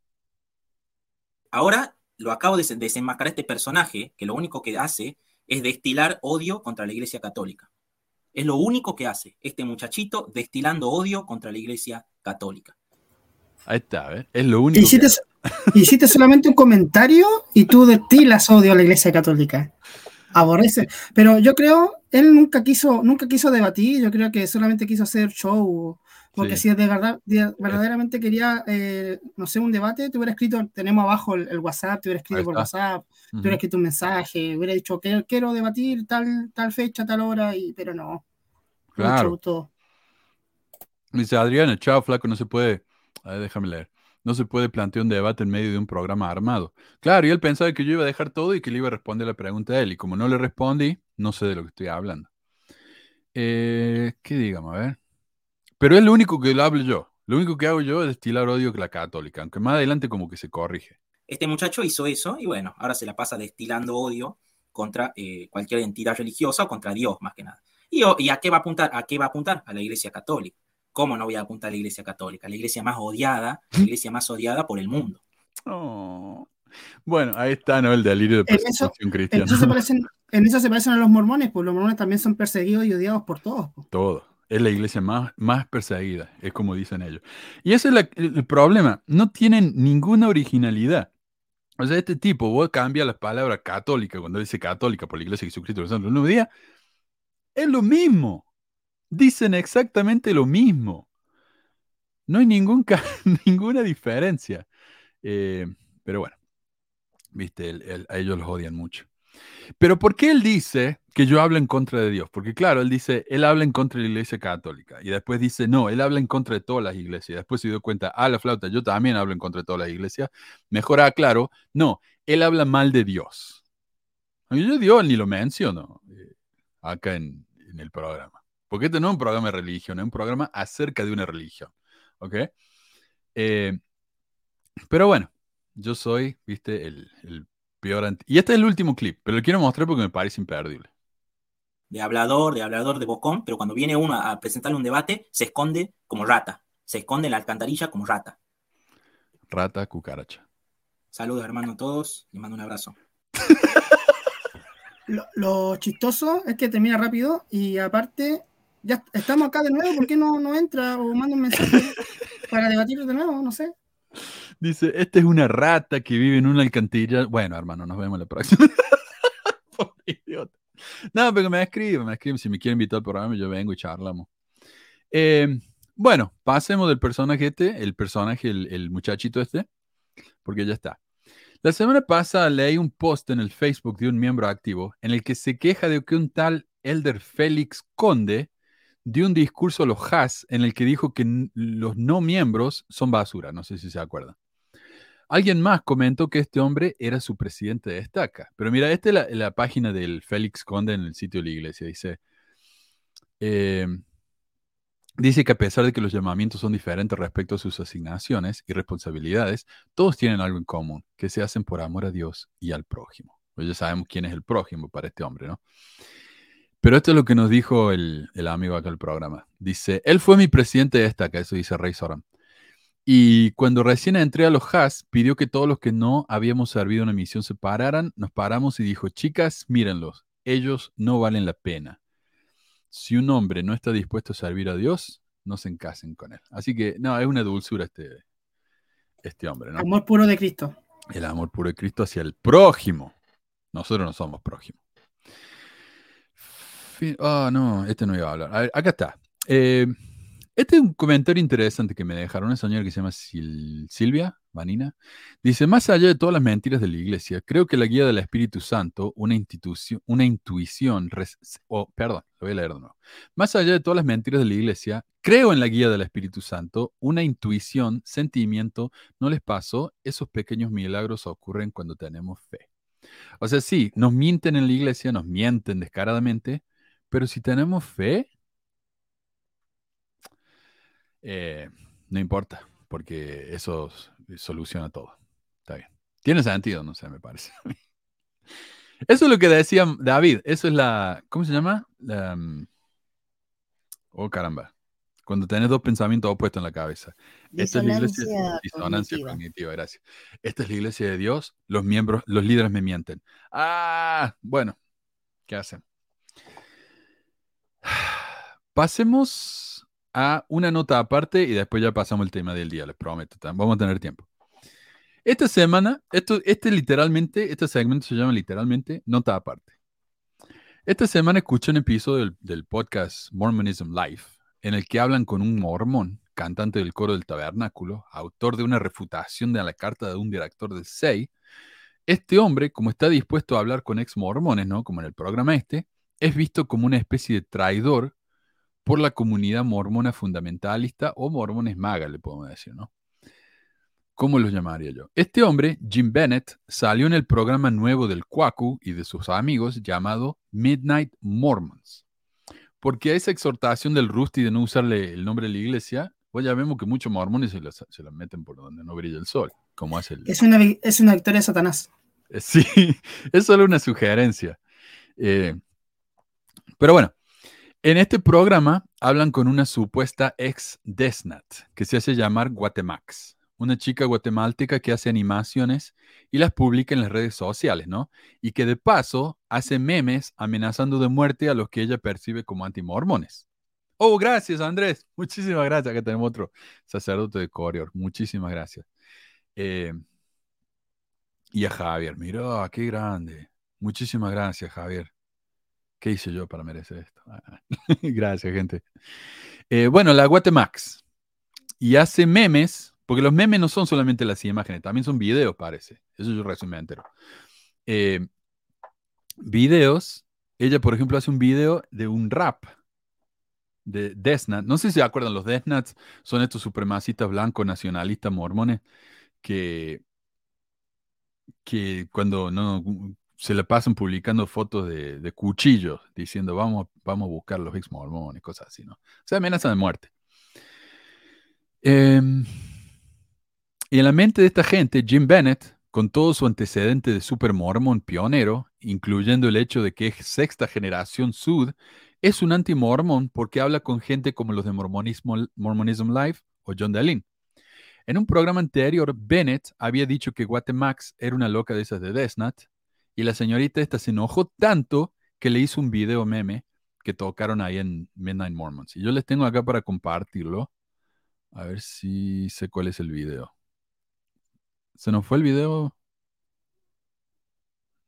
Ahora lo acabo de desenmascarar este personaje, que lo único que hace es destilar odio contra la Iglesia Católica. Es lo único que hace este muchachito destilando odio contra la Iglesia Católica. Ahí está, ¿eh? es lo único. Hiciste, hiciste solamente un comentario y tú destilas odio a la Iglesia Católica. Aborrece. Pero yo creo, él nunca quiso, nunca quiso debatir, yo creo que solamente quiso hacer show porque si de verdad, verdaderamente quería, eh, no sé, un debate, te hubiera escrito, tenemos abajo el, WhatsApp, te hubiera escrito por WhatsApp, te hubiera escrito un mensaje, hubiera dicho, quiero, quiero debatir tal, tal fecha, tal hora, y, pero no. Claro. Dice Adriana, chao, flaco, no se puede, a ver, déjame leer, no se puede plantear un debate en medio de un programa armado. Claro, y él pensaba que yo iba a dejar todo y que le iba a responder la pregunta a él, y como no le respondí, no sé de lo que estoy hablando. Eh, ¿Qué digamos? A ver. Pero es lo único que lo hablo yo. Lo único que hago yo es destilar odio que la católica, aunque más adelante como que se corrige. Este muchacho hizo eso y bueno, ahora se la pasa destilando odio contra eh, cualquier entidad religiosa o contra Dios más que nada. ¿Y, ¿Y, a qué va a apuntar? ¿A qué va a apuntar? A la Iglesia Católica. ¿Cómo no voy a apuntar a la Iglesia Católica? La iglesia más odiada, la iglesia más odiada por el mundo. Oh. Bueno, ahí está, ¿no? El delirio de persecución cristiana. En eso, se parecen, en eso se parecen a los mormones, pues los mormones también son perseguidos y odiados por todos. Pues. Todos es la iglesia más, más perseguida, es como dicen ellos. Y ese es el, problema, no tienen ninguna originalidad. O sea, este tipo, vos cambia la palabra católica, cuando dice católica por la iglesia de Jesucristo del Santo día, es lo mismo. Dicen exactamente lo mismo. No hay ningún, ninguna diferencia. Eh, pero bueno, viste, a ellos los odian mucho. Pero ¿por qué él dice que yo hablo en contra de Dios? Porque claro, él dice, él habla en contra de la iglesia católica. Y después dice, no, él habla en contra de todas las iglesias. Después se dio cuenta, a la flauta, yo también hablo en contra de todas las iglesias. Mejor aclaro, no, él habla mal de Dios. Yo Dios ni lo menciono eh, acá en, el programa. Porque este no es un programa de religión, es un programa acerca de una religión. ¿Ok? Eh, pero bueno, yo soy, viste, el peor. Y este es el último clip, pero lo quiero mostrar porque me parece imperdible. De hablador, de hablador de bocón, pero cuando viene uno a presentarle un debate, se esconde como rata. Se esconde en la alcantarilla como rata. Rata, cucaracha. Saludos, hermano, a todos. Les mando un abrazo. lo, chistoso es que termina rápido y aparte, ya estamos acá de nuevo. ¿Por qué no, no entra o manda un mensaje para debatir de nuevo? No sé. Dice, esta es una rata que vive en una alcantarilla. Bueno, hermano, nos vemos la próxima. idiota. No, pero me escriben, me escriben. Si me quieren invitar al programa, yo vengo y charlamos. Eh, bueno, pasemos del personaje este, el personaje, el, muchachito este, porque ya está. La semana pasada leí un post en el Facebook de un miembro activo en el que se queja de que un tal Elder Félix Conde dio un discurso a los Haas en el que dijo que los no miembros son basura, no sé si se acuerdan. Alguien más comentó que este hombre era su presidente de estaca. Pero mira, esta es la, página del Félix Conde en el sitio de la iglesia. Dice, eh, dice que a pesar de que los llamamientos son diferentes respecto a sus asignaciones y responsabilidades, todos tienen algo en común, que se hacen por amor a Dios y al prójimo. Pues ya sabemos quién es el prójimo para este hombre, ¿no? Pero esto es lo que nos dijo el, amigo acá del programa. Dice, él fue mi presidente de esta, eso dice Rey Soram. Y cuando recién entré a los Haas, pidió que todos los que no habíamos servido una misión se pararan, nos paramos y dijo, chicas, mírenlos, ellos no valen la pena. Si un hombre no está dispuesto a servir a Dios, no se encasen con él. Así que, no, es una dulzura este, este hombre, ¿no? Amor puro de Cristo. El amor puro de Cristo hacia el prójimo. Nosotros no somos prójimos. Ah, no, este no iba a hablar. acá está. Eh, este es un comentario interesante que me dejaron una señora que se llama Silvia Vanina. Dice, más allá de todas las mentiras de la iglesia, creo que la guía del Espíritu Santo, una una intuición, perdón, lo voy a leer de nuevo. Más allá de todas las mentiras de la iglesia, creo en la guía del Espíritu Santo, una intuición, sentimiento, no les pasó, esos pequeños milagros ocurren cuando tenemos fe. O sea, sí, nos mienten en la iglesia, nos mienten descaradamente, pero si tenemos fe, eh, no importa, porque eso soluciona todo. Está bien. Tiene sentido, no sé, me parece. Eso es lo que decía David. Eso es la. ¿Cómo se llama? Mm, oh, caramba. Cuando tenés dos pensamientos opuestos en la cabeza. Esta es la iglesia. Disonancia cognitiva. gracias. Esta es la iglesia de Dios. Los miembros, los líderes me mienten. Ah, bueno. ¿Qué hacen? Pasemos a una nota aparte y después ya pasamos el tema del día, les prometo. Vamos a tener tiempo. Esta semana, esto, este literalmente, este segmento se llama literalmente nota aparte. Esta semana escuché un episodio del, del, podcast Mormonism Live en el que hablan con un mormón, cantante del coro del tabernáculo, autor de una refutación de la carta de un director del SEI. Este hombre, como está dispuesto a hablar con ex mormones, ¿no? Como en el programa este, es visto como una especie de traidor por la comunidad mormona fundamentalista o mormones magas, le podemos decir, ¿no? ¿Cómo los llamaría yo? Este hombre, Jim Bennett, salió en el programa nuevo del Kwaku y de sus amigos llamado Midnight Mormons. Porque a esa exhortación del Rusty de no usarle el nombre de la iglesia, pues ya vemos que muchos mormones se la, meten por donde no brilla el sol, como hace el... Es una, es una victoria de Satanás. Sí, es solo una sugerencia. Eh, pero bueno, en este programa hablan con una supuesta ex Desnat, que se hace llamar Guatemax, una chica guatemalteca que hace animaciones y las publica en las redes sociales, ¿no? Y que de paso hace memes amenazando de muerte a los que ella percibe como antimormones. Oh, gracias, Andrés. Muchísimas gracias. Acá tenemos otro sacerdote de Corior. Muchísimas gracias. Eh, y a Javier, mira, qué grande. Muchísimas gracias, Javier. ¿Qué hice yo para merecer esto? Ah, gracias, gente. Eh, bueno, la Guatemax. Y hace memes, porque los memes no son solamente las imágenes, también son videos, parece. Eso yo resumen entero. Eh, videos. Ella, por ejemplo, hace un video de un rap de Desnat. No sé si se acuerdan, los Desnats son estos supremacistas blancos nacionalistas mormones que, que cuando no se le pasan publicando fotos de, cuchillos diciendo vamos, vamos a buscar los ex mormones, cosas así, ¿no? O sea, amenaza de muerte. Em, y en la mente de esta gente, Jim Bennett, con todo su antecedente de super mormón pionero, incluyendo el hecho de que es sexta generación sud, es un anti-mormón porque habla con gente como los de Mormonism Live o John Dallin. En un programa anterior, Bennett había dicho que Guatemax era una loca de esas de Desnat, y la señorita esta se enojó tanto que le hizo un video meme que tocaron ahí en Midnight Mormons. Y yo les tengo acá para compartirlo. A ver si sé cuál es el video. ¿Se nos fue el video?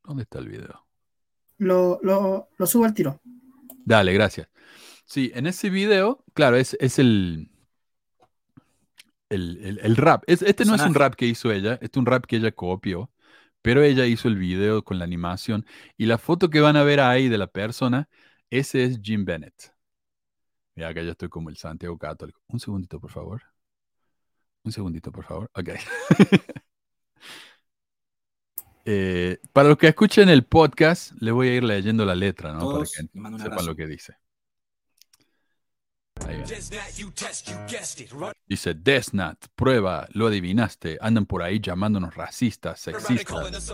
¿Dónde está el video? Lo, lo, lo subo al tiro. Dale, gracias. Sí, en ese video, claro, es, es el, el, el, rap. este no es un rap que hizo ella, este es un rap que ella copió, pero ella hizo el video con la animación. Y la foto que van a ver ahí de la persona, ese es Jim Bennett. Mira, acá ya estoy como el Santiago Católico. Un segundito, por favor. Un segundito, por favor. Ok. Eh, para los que escuchen el podcast, le voy a ir leyendo la letra, ¿no? para que sepan lo que dice. Dice Desnat, prueba, lo adivinaste, andan por ahí llamándonos racistas, sexistas.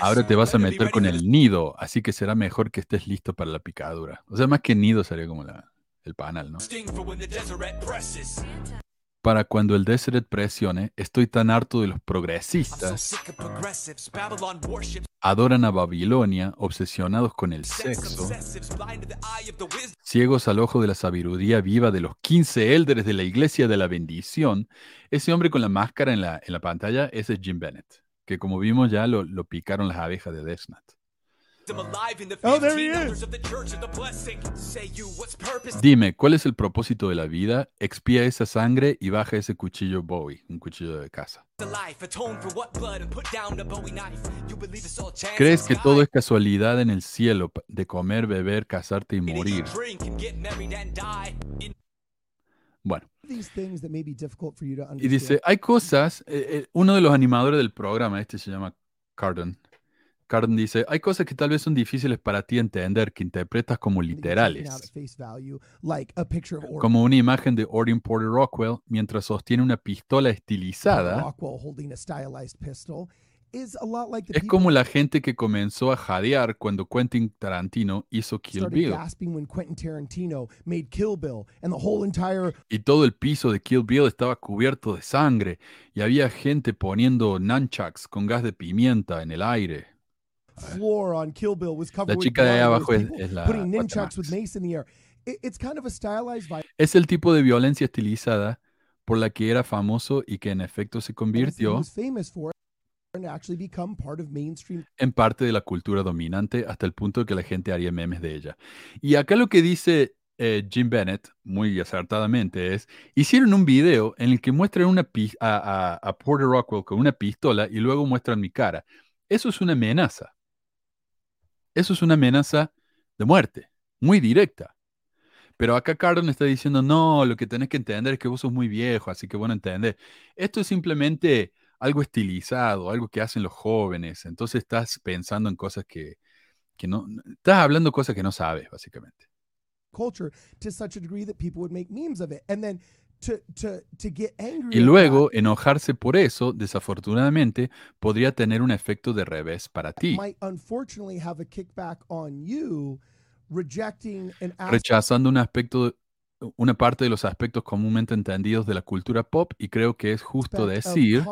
Ahora te vas a meter con el nido, así que será mejor que estés listo para la picadura. O sea, más que nido sería como el panal, ¿no? Para cuando el Deseret presione, estoy tan harto de los progresistas. Adoran a Babilonia, obsesionados con el sexo, ciegos al ojo de la sabiduría viva de los 15 élderes de la iglesia de la bendición. Ese hombre con la máscara en la, en la pantalla, ese es Jim Bennett, que como vimos ya lo, lo picaron las abejas de Desnat. Oh, Dime, ¿cuál es el propósito de la vida? Expía esa sangre y baja ese cuchillo Bowie, un cuchillo de casa. ¿Crees que todo es casualidad en el cielo de comer, beber, casarte y morir? Bueno. Y dice, hay cosas, eh, eh, uno de los animadores del programa, este se llama Cardon, Carden dice, hay cosas que tal vez son difíciles para ti entender, que interpretas como literales. Como una imagen de Orient Porter Rockwell mientras sostiene una pistola estilizada. Es como la gente que comenzó a jadear cuando Quentin Tarantino hizo Kill Bill. Y todo el piso de Kill Bill estaba cubierto de sangre y había gente poniendo nunchucks con gas de pimienta en el aire. La chica de ahí abajo es, la. Es el tipo de violencia estilizada por la que era famoso y que en efecto se convirtió en parte de la cultura dominante hasta el punto de que la gente haría memes de ella. Y acá lo que dice eh, Jim Bennett, muy acertadamente, es, hicieron un video en el que muestran una a, a Porter Rockwell con una pistola y luego muestran mi cara. Eso es una amenaza. Eso es una amenaza de muerte, muy directa. Pero acá Cardon está diciendo, no, lo que tenés que entender es que vos sos muy viejo, así que bueno, entender. Esto es simplemente algo estilizado, algo que hacen los jóvenes. Entonces estás pensando en cosas que, que no, estás hablando cosas que no sabes, básicamente. Culture to such a degree that people would make memes of it. And then y luego enojarse por eso, desafortunadamente, podría tener un efecto de revés para ti. Rechazando un aspecto, una parte de los aspectos comúnmente entendidos de la cultura pop y creo que es justo decir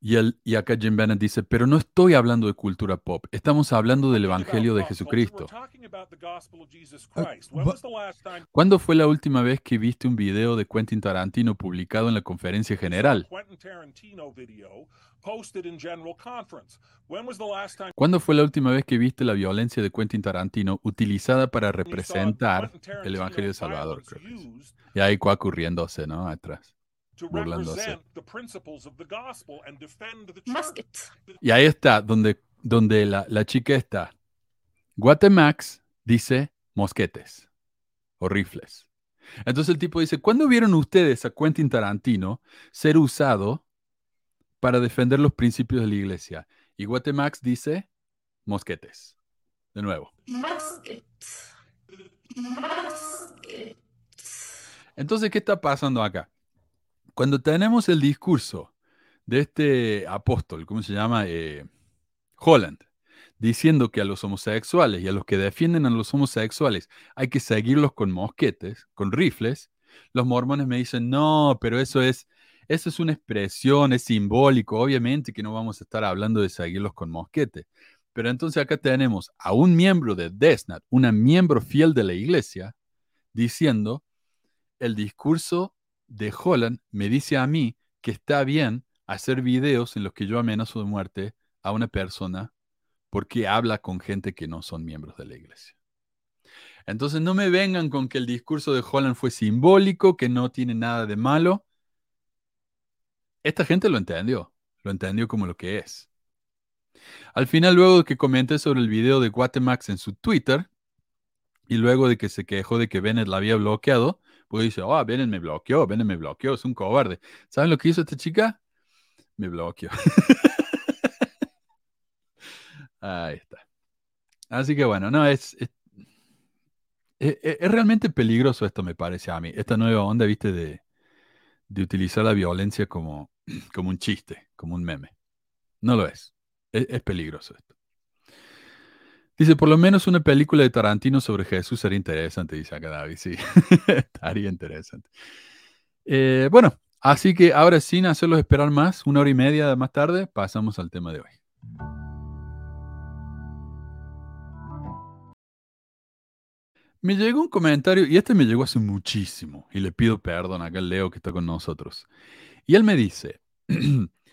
y, el, y acá Jim Bennett dice, pero no estoy hablando de cultura pop, estamos hablando del Evangelio de Jesucristo. ¿Cuándo fue la última vez que viste un video de Quentin Tarantino publicado en la conferencia general? ¿Cuándo fue la última vez que viste la violencia de Quentin Tarantino utilizada para representar el Evangelio de Salvador? Y ahí cuá ocurriéndose, ¿no? Atrás. Burlándose. Y ahí está, donde, donde la, la chica está. Guatemax dice mosquetes o rifles. Entonces el tipo dice, ¿cuándo vieron ustedes a Quentin Tarantino ser usado para defender los principios de la iglesia? Y Guatemax dice, mosquetes. De nuevo. Entonces, ¿qué está pasando acá? Cuando tenemos el discurso de este apóstol, ¿cómo se llama? Eh, Holland, diciendo que a los homosexuales y a los que defienden a los homosexuales hay que seguirlos con mosquetes, con rifles, los mormones me dicen, no, pero eso es, eso es una expresión, es simbólico, obviamente que no vamos a estar hablando de seguirlos con mosquetes. Pero entonces acá tenemos a un miembro de Desnat, una miembro fiel de la iglesia, diciendo, el discurso de Holland me dice a mí que está bien hacer videos en los que yo amenazo de muerte a una persona porque habla con gente que no son miembros de la iglesia. Entonces no me vengan con que el discurso de Holland fue simbólico, que no tiene nada de malo. Esta gente lo entendió, lo entendió como lo que es. Al final, luego de que comenté sobre el video de Guatemax en su Twitter, y luego de que se quejó de que Bennett la había bloqueado, pues dice, oh, Bennett me bloqueó, Bennett me bloqueó, es un cobarde. ¿Saben lo que hizo esta chica? Me bloqueó. Ahí está. Así que bueno, no, es, es, realmente peligroso esto, me parece a mí. Esta nueva onda, viste, de, de utilizar la violencia como, como un chiste, como un meme. No lo es. Es, peligroso esto. Dice, por lo menos una película de Tarantino sobre Jesús sería interesante, dice acá David. Sí, estaría interesante. Eh, bueno, así que ahora sin hacerlos esperar más, una hora y media más tarde, pasamos al tema de hoy. Me llegó un comentario, y este me llegó hace muchísimo, y le pido perdón a aquel Leo que está con nosotros. Y él me dice,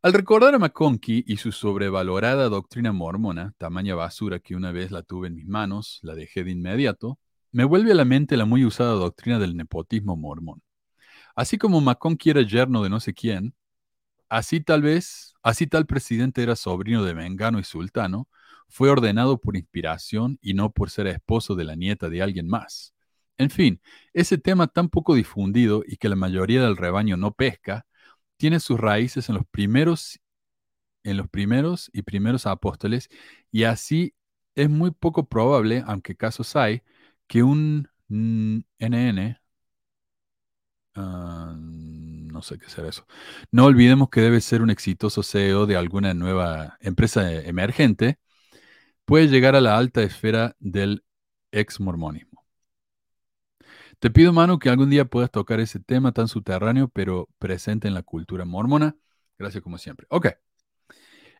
al recordar a McConkie y su sobrevalorada doctrina mormona, tamaña basura que una vez la tuve en mis manos, la dejé de inmediato, me vuelve a la mente la muy usada doctrina del nepotismo mormón. Así como McConkie era yerno de no sé quién, así tal vez, así tal presidente era sobrino de Mengano y Sultano, fue ordenado por inspiración y no por ser esposo de la nieta de alguien más. En fin, ese tema tan poco difundido y que la mayoría del rebaño no pesca, tiene sus raíces en los primeros en los primeros y primeros apóstoles y así es muy poco probable, aunque casos hay, que un NN ah, no sé qué será eso. No olvidemos que debe ser un exitoso CEO de alguna nueva empresa emergente puede llegar a la alta esfera del ex-mormonismo. Te pido, Manu, que algún día puedas tocar ese tema tan subterráneo, pero presente en la cultura mormona. Gracias como siempre. Ok.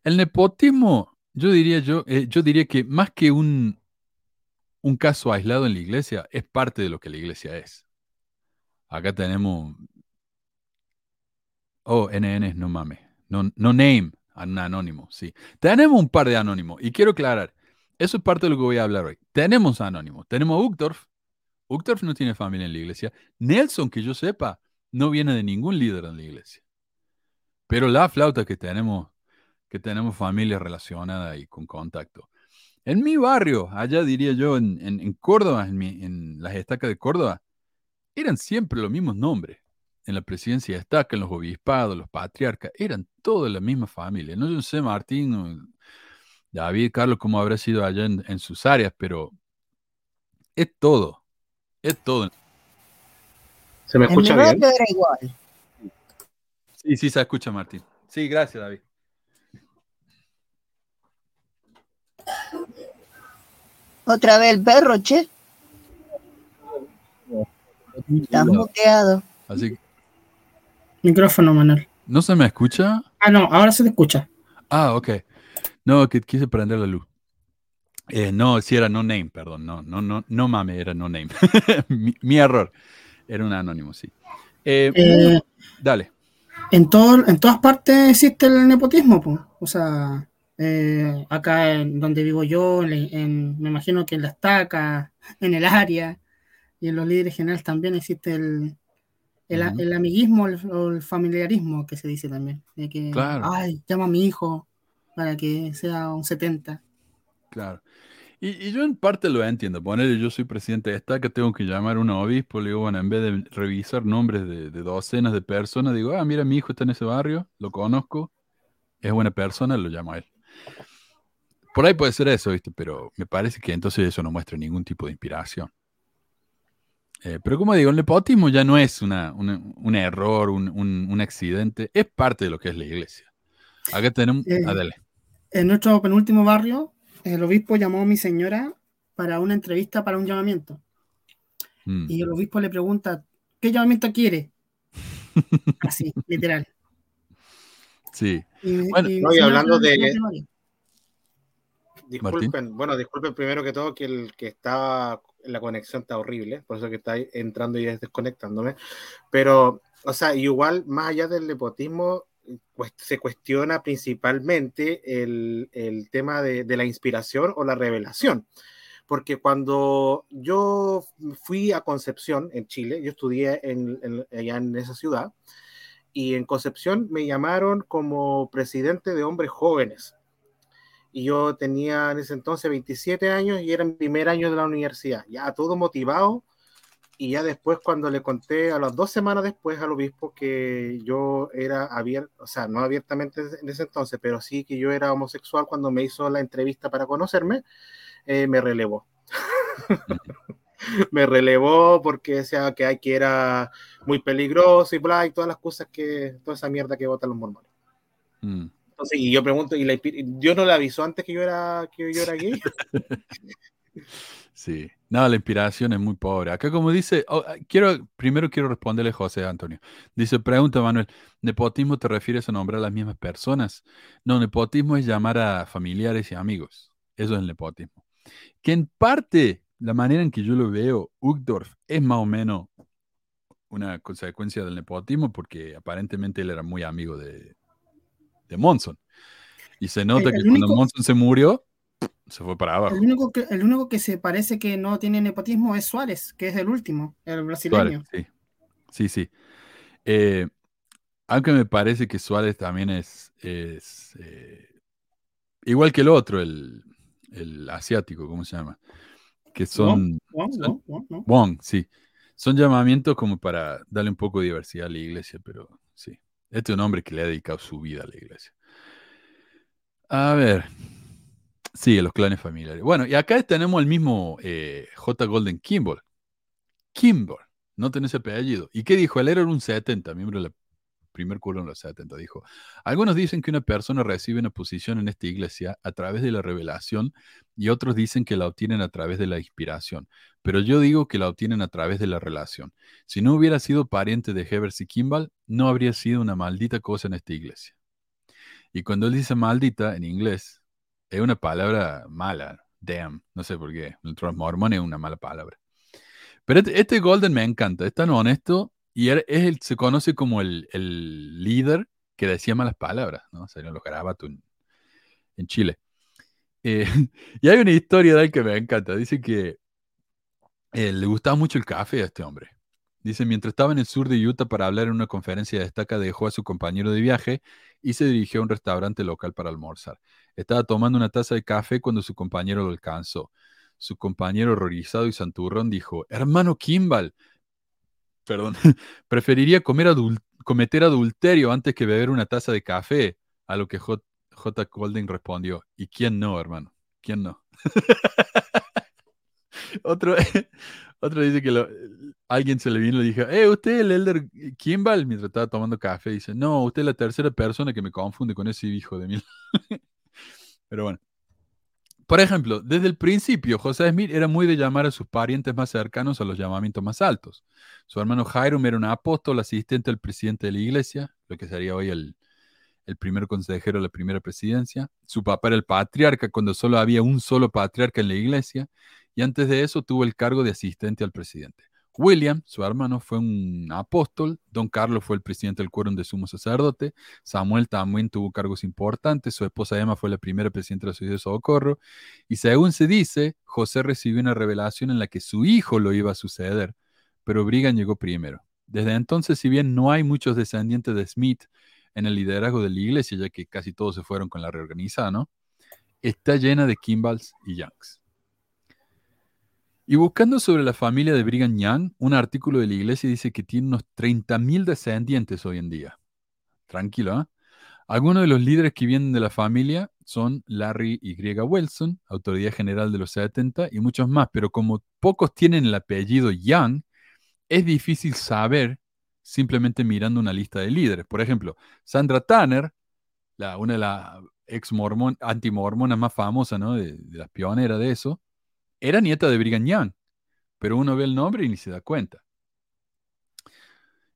El nepotismo, yo diría, yo, eh, yo diría que más que un, un caso aislado en la iglesia, es parte de lo que la iglesia es. Acá tenemos... Oh, NN, no mames. No, no name, un anónimo, sí. Tenemos un par de anónimos. Y quiero aclarar, eso es parte de lo que voy a hablar hoy. Tenemos Anónimo, tenemos Uchtdorf. Uchtdorf no tiene familia en la iglesia. Nelson, que yo sepa, no viene de ningún líder en la iglesia. Pero la flauta que tenemos, que tenemos familia relacionada y con contacto. En mi barrio, allá diría yo, en, Córdoba, en, en las estacas de Córdoba, eran siempre los mismos nombres. En la presidencia de estaca, en los obispados, los patriarcas, eran todos la misma familia. No sé, Martín, David, Carlos, cómo habrá sido allá en, sus áreas, pero es todo, es todo. ¿Se me escucha bien? Era igual. Sí, sí, se escucha, Martín. Sí, gracias, David. Otra vez el perro, che. Estás muteado. Así Micrófono, Manuel. ¿No se me escucha? Ah, no, ahora se te escucha. Ah, ok. No, que quise prender la luz. Eh, no, sí era no name, perdón. No, no, no, no mame, era no name. mi, error. Era un anónimo, sí. Eh, eh, dale. En, todo, en todas partes existe el nepotismo, o sea, acá en donde vivo yo, en, me imagino que en la estaca, en el área y en los líderes generales también existe el, el, amiguismo o el, familiarismo que se dice también. De que, ay, llama a mi hijo para que sea un 70. Claro. Y, yo en parte lo entiendo. Ponerle, yo soy presidente de esta, que tengo que llamar a un obispo. Le digo, bueno, en vez de revisar nombres de, docenas de personas, digo, ah, mira, mi hijo está en ese barrio, lo conozco, es buena persona, lo llamo a él. Por ahí puede ser eso, ¿viste? Pero me parece que entonces eso no muestra ningún tipo de inspiración. Eh, pero como digo, el nepotismo ya no es una, un error, un, un, accidente, es parte de lo que es la iglesia. Acá tenemos... Eh, en nuestro penúltimo barrio el obispo llamó a mi señora para una entrevista, para un llamamiento. Mm. Y el obispo le pregunta, ¿qué llamamiento quiere? Así, literal. Sí. bueno, hablando de... Disculpen, bueno, disculpen primero que todo que el que estaba la conexión está horrible, por eso que está entrando y desconectándome. Pero, o sea, igual, más allá del nepotismo, se cuestiona principalmente el, el tema de, la inspiración o la revelación. Porque cuando yo fui a Concepción, en Chile, yo estudié en, allá en esa ciudad, y en Concepción me llamaron como presidente de hombres jóvenes. Y yo tenía en ese entonces 27 años y era mi primer año de la universidad, ya todo motivado y ya después cuando le conté a las dos semanas después al obispo que yo era abierto, o sea, no abiertamente en ese entonces, pero sí que yo era homosexual cuando me hizo la entrevista para conocerme, eh, me relevó. me relevó porque decía que, hay, que era muy peligroso y bla, y todas las cosas que, toda esa mierda que votan los mormones. Mm. Entonces, y yo pregunto, ¿y la, Dios no le avisó antes que yo era, que yo era gay? Sí, no, la inspiración es muy pobre. Acá como dice, oh, ah, quiero, primero quiero responderle José Antonio. Dice, pregunta Manuel, ¿nepotismo te refieres a nombrar a las mismas personas? No, nepotismo es llamar a familiares y amigos. Eso es el nepotismo. Que en parte, la manera en que yo lo veo, Uchtdorf es más o menos una consecuencia del nepotismo porque aparentemente él era muy amigo de, de Monson. Y se nota que cuando Monson se murió, se fue para abajo. El único, que, el único que se parece que no tiene nepotismo es Suárez, que es el último, el brasileño. sí, sí. sí. Eh, aunque me parece que Suárez también es, es eh, igual que el otro, el, el, asiático, ¿cómo se llama? Que son... Wong, sí. Son llamamientos como para darle un poco de diversidad a la iglesia, pero sí. Este es un hombre que le ha dedicado su vida a la iglesia. A ver, Sí, los clanes familiares. Bueno, y acá tenemos el mismo eh, J. Golden Kimball. Kimball, no tenés apellido. ¿Y qué dijo? Él era un 70, miembro del primer curso en los 70. Dijo, algunos dicen que una persona recibe una posición en esta iglesia a través de la revelación y otros dicen que la obtienen a través de la inspiración. Pero yo digo que la obtienen a través de la relación. Si no hubiera sido pariente de Hebers y Kimball, no habría sido una maldita cosa en esta iglesia. Y cuando él dice maldita en inglés, es una palabra mala, damn, no sé por qué. El mormon es una mala palabra. Pero este, este, Golden me encanta, es tan honesto y es el, se conoce como el, el, líder que decía malas palabras, ¿no? O los garabatos en, en Chile. Eh, y hay una historia de él que me encanta. Dice que eh, le gustaba mucho el café a este hombre. Dice, mientras estaba en el sur de Utah para hablar en una conferencia de destaca, dejó a su compañero de viaje y se dirigió a un restaurante local para almorzar. Estaba tomando una taza de café cuando su compañero lo alcanzó. Su compañero horrorizado y santurrón dijo, hermano Kimball, perdón, preferiría cometer adulterio antes que beber una taza de café. A lo que J. J. Golden respondió, ¿y quién no, hermano? ¿Quién no? Otro, otro dice que alguien se le vino y le dijo, eh, usted el Elder Kimball, mientras estaba tomando café. Dice, no, usted es la tercera persona que me confunde con ese hijo de mil. Pero bueno. Por ejemplo, desde el principio, José Smith era muy de llamar a sus parientes más cercanos a los llamamientos más altos. Su hermano Hiram era un apóstol, asistente del presidente de la iglesia, lo que sería hoy el, el primer consejero de la primera presidencia. Su papá era el patriarca cuando solo había un solo patriarca en la iglesia y antes de eso tuvo el cargo de asistente al presidente. William, su hermano, fue un apóstol. Don Carlos fue el presidente del quórum de sumo sacerdote. Samuel también tuvo cargos importantes. Su esposa Emma fue la primera presidenta de la Sociedad de Socorro. Y según se dice, José recibió una revelación en la que su hijo lo iba a suceder, pero Brigham llegó primero. Desde entonces, si bien no hay muchos descendientes de Smith en el liderazgo de la iglesia, ya que casi todos se fueron con la reorganizada, ¿no? Está llena de Kimballs y Youngs. Y buscando sobre la familia de Brigham Young, un artículo de la iglesia dice que tiene unos 30.000 descendientes hoy en día. Tranquilo, ¿eh? Algunos de los líderes que vienen de la familia son Larry Y. Wilson, autoridad general de los 70, y muchos más, pero como pocos tienen el apellido Young, es difícil saber simplemente mirando una lista de líderes. Por ejemplo, Sandra Tanner, la, una de las ex antimormonas más famosas, ¿no? de, las pioneras de eso, era nieta de Brigham Young, pero uno ve el nombre y ni se da cuenta.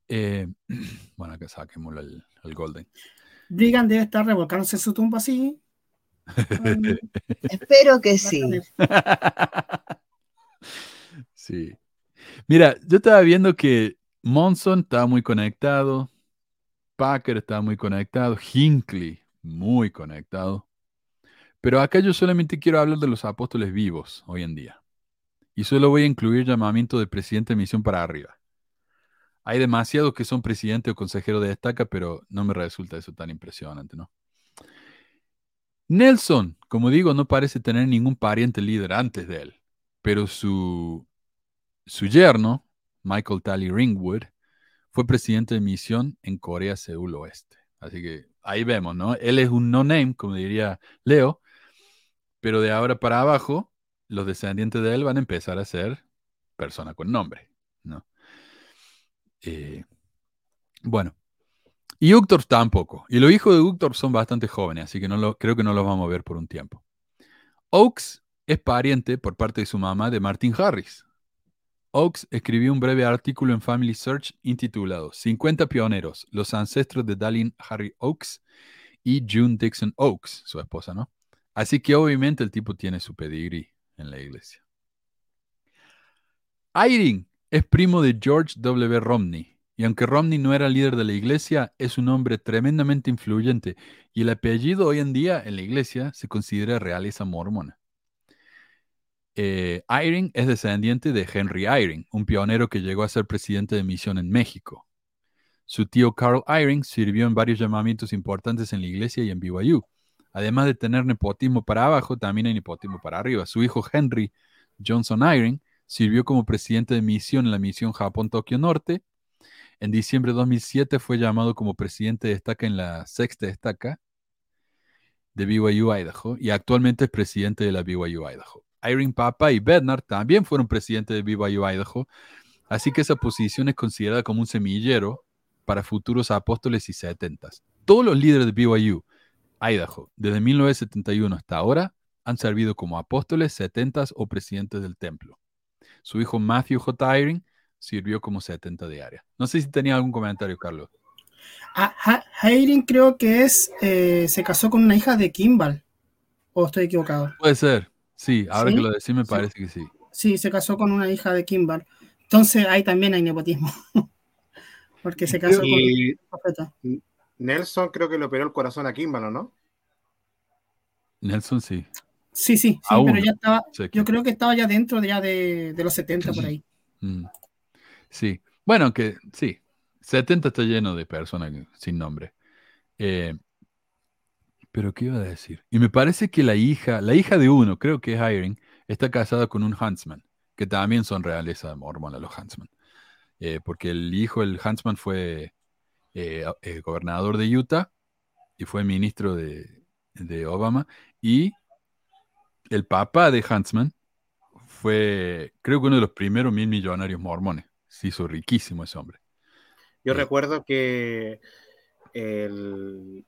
Eh, bueno, acá saquemos el, el Golden. Brigham debe estar revolcándose en su tumba así. Espero que sí. sí. Mira, yo estaba viendo que Monson estaba muy conectado, Packer estaba muy conectado, Hinckley muy conectado. Pero acá yo solamente quiero hablar de los apóstoles vivos hoy en día. Y solo voy a incluir llamamiento de presidente de misión para arriba. Hay demasiados que son presidente o consejero de destaca, pero no me resulta eso tan impresionante, ¿no? Nelson, como digo, no parece tener ningún pariente líder antes de él, pero su, su yerno, Michael Tally Ringwood, fue presidente de misión en Corea, Seúl Oeste. Así que ahí vemos, ¿no? Él es un no-name, como diría Leo, pero de ahora para abajo, los descendientes de él van a empezar a ser persona con nombre, ¿no? Eh, bueno, y Uctor tampoco. Y los hijos de Uctor son bastante jóvenes, así que no lo, creo que no los vamos a ver por un tiempo. Oaks es pariente por parte de su mamá de Martin Harris. Oaks escribió un breve artículo en Family Search intitulado 50 pioneros, los ancestros de Dallin Harry Oaks y June Dixon Oaks, su esposa, ¿no? Así que obviamente el tipo tiene su pedigrí en la iglesia. Irene es primo de George W. Romney, y aunque Romney no era líder de la iglesia, es un hombre tremendamente influyente, y el apellido hoy en día en la iglesia se considera realeza mormona. Eh, es descendiente de Henry Eyring, un pionero que llegó a ser presidente de misión en México. Su tío Carl Eyring sirvió en varios llamamientos importantes en la iglesia y en BYU. Además de tener nepotismo para abajo, también hay nepotismo para arriba. Su hijo Henry Johnson Eyring Sirvió como presidente de misión en la misión Japón-Tokio Norte. En diciembre de 2007 fue llamado como presidente de destaca en la sexta destaca de BYU Idaho y actualmente es presidente de la BYU Idaho. Irene Papa y Bednar también fueron presidentes de BYU Idaho, así que esa posición es considerada como un semillero para futuros apóstoles y setentas. Todos los líderes de BYU Idaho, desde 1971 hasta ahora, han servido como apóstoles, setentas o presidentes del templo. Su hijo Matthew J. Eyring sirvió como 70 de área. No sé si tenía algún comentario, Carlos. Ah, creo que es, eh, se casó con una hija de Kimball. ¿O estoy equivocado? Puede ser. Sí, ahora que lo decís me parece que sí. Sí, se casó con una hija de Kimball. Entonces ahí también hay nepotismo. Porque se casó con Nelson creo que le operó el corazón a Kimball, ¿no? Nelson sí. Sí, sí, sí, pero ya estaba, yo creo que estaba ya dentro de, ya de, los 70 por ahí. Mm. Sí, bueno, que sí, 70 está lleno de personas sin nombre. Eh, pero ¿qué iba a decir? Y me parece que la hija, la hija de uno, creo que es Irene, está casada con un Huntsman, que también son realeza mormona los Huntsman. Eh, porque el hijo del Huntsman fue eh, gobernador de Utah y fue ministro de, de Obama y el papá de Huntsman fue, creo que uno de los primeros mil millonarios mormones. Se hizo riquísimo ese hombre. Yo recuerdo que el,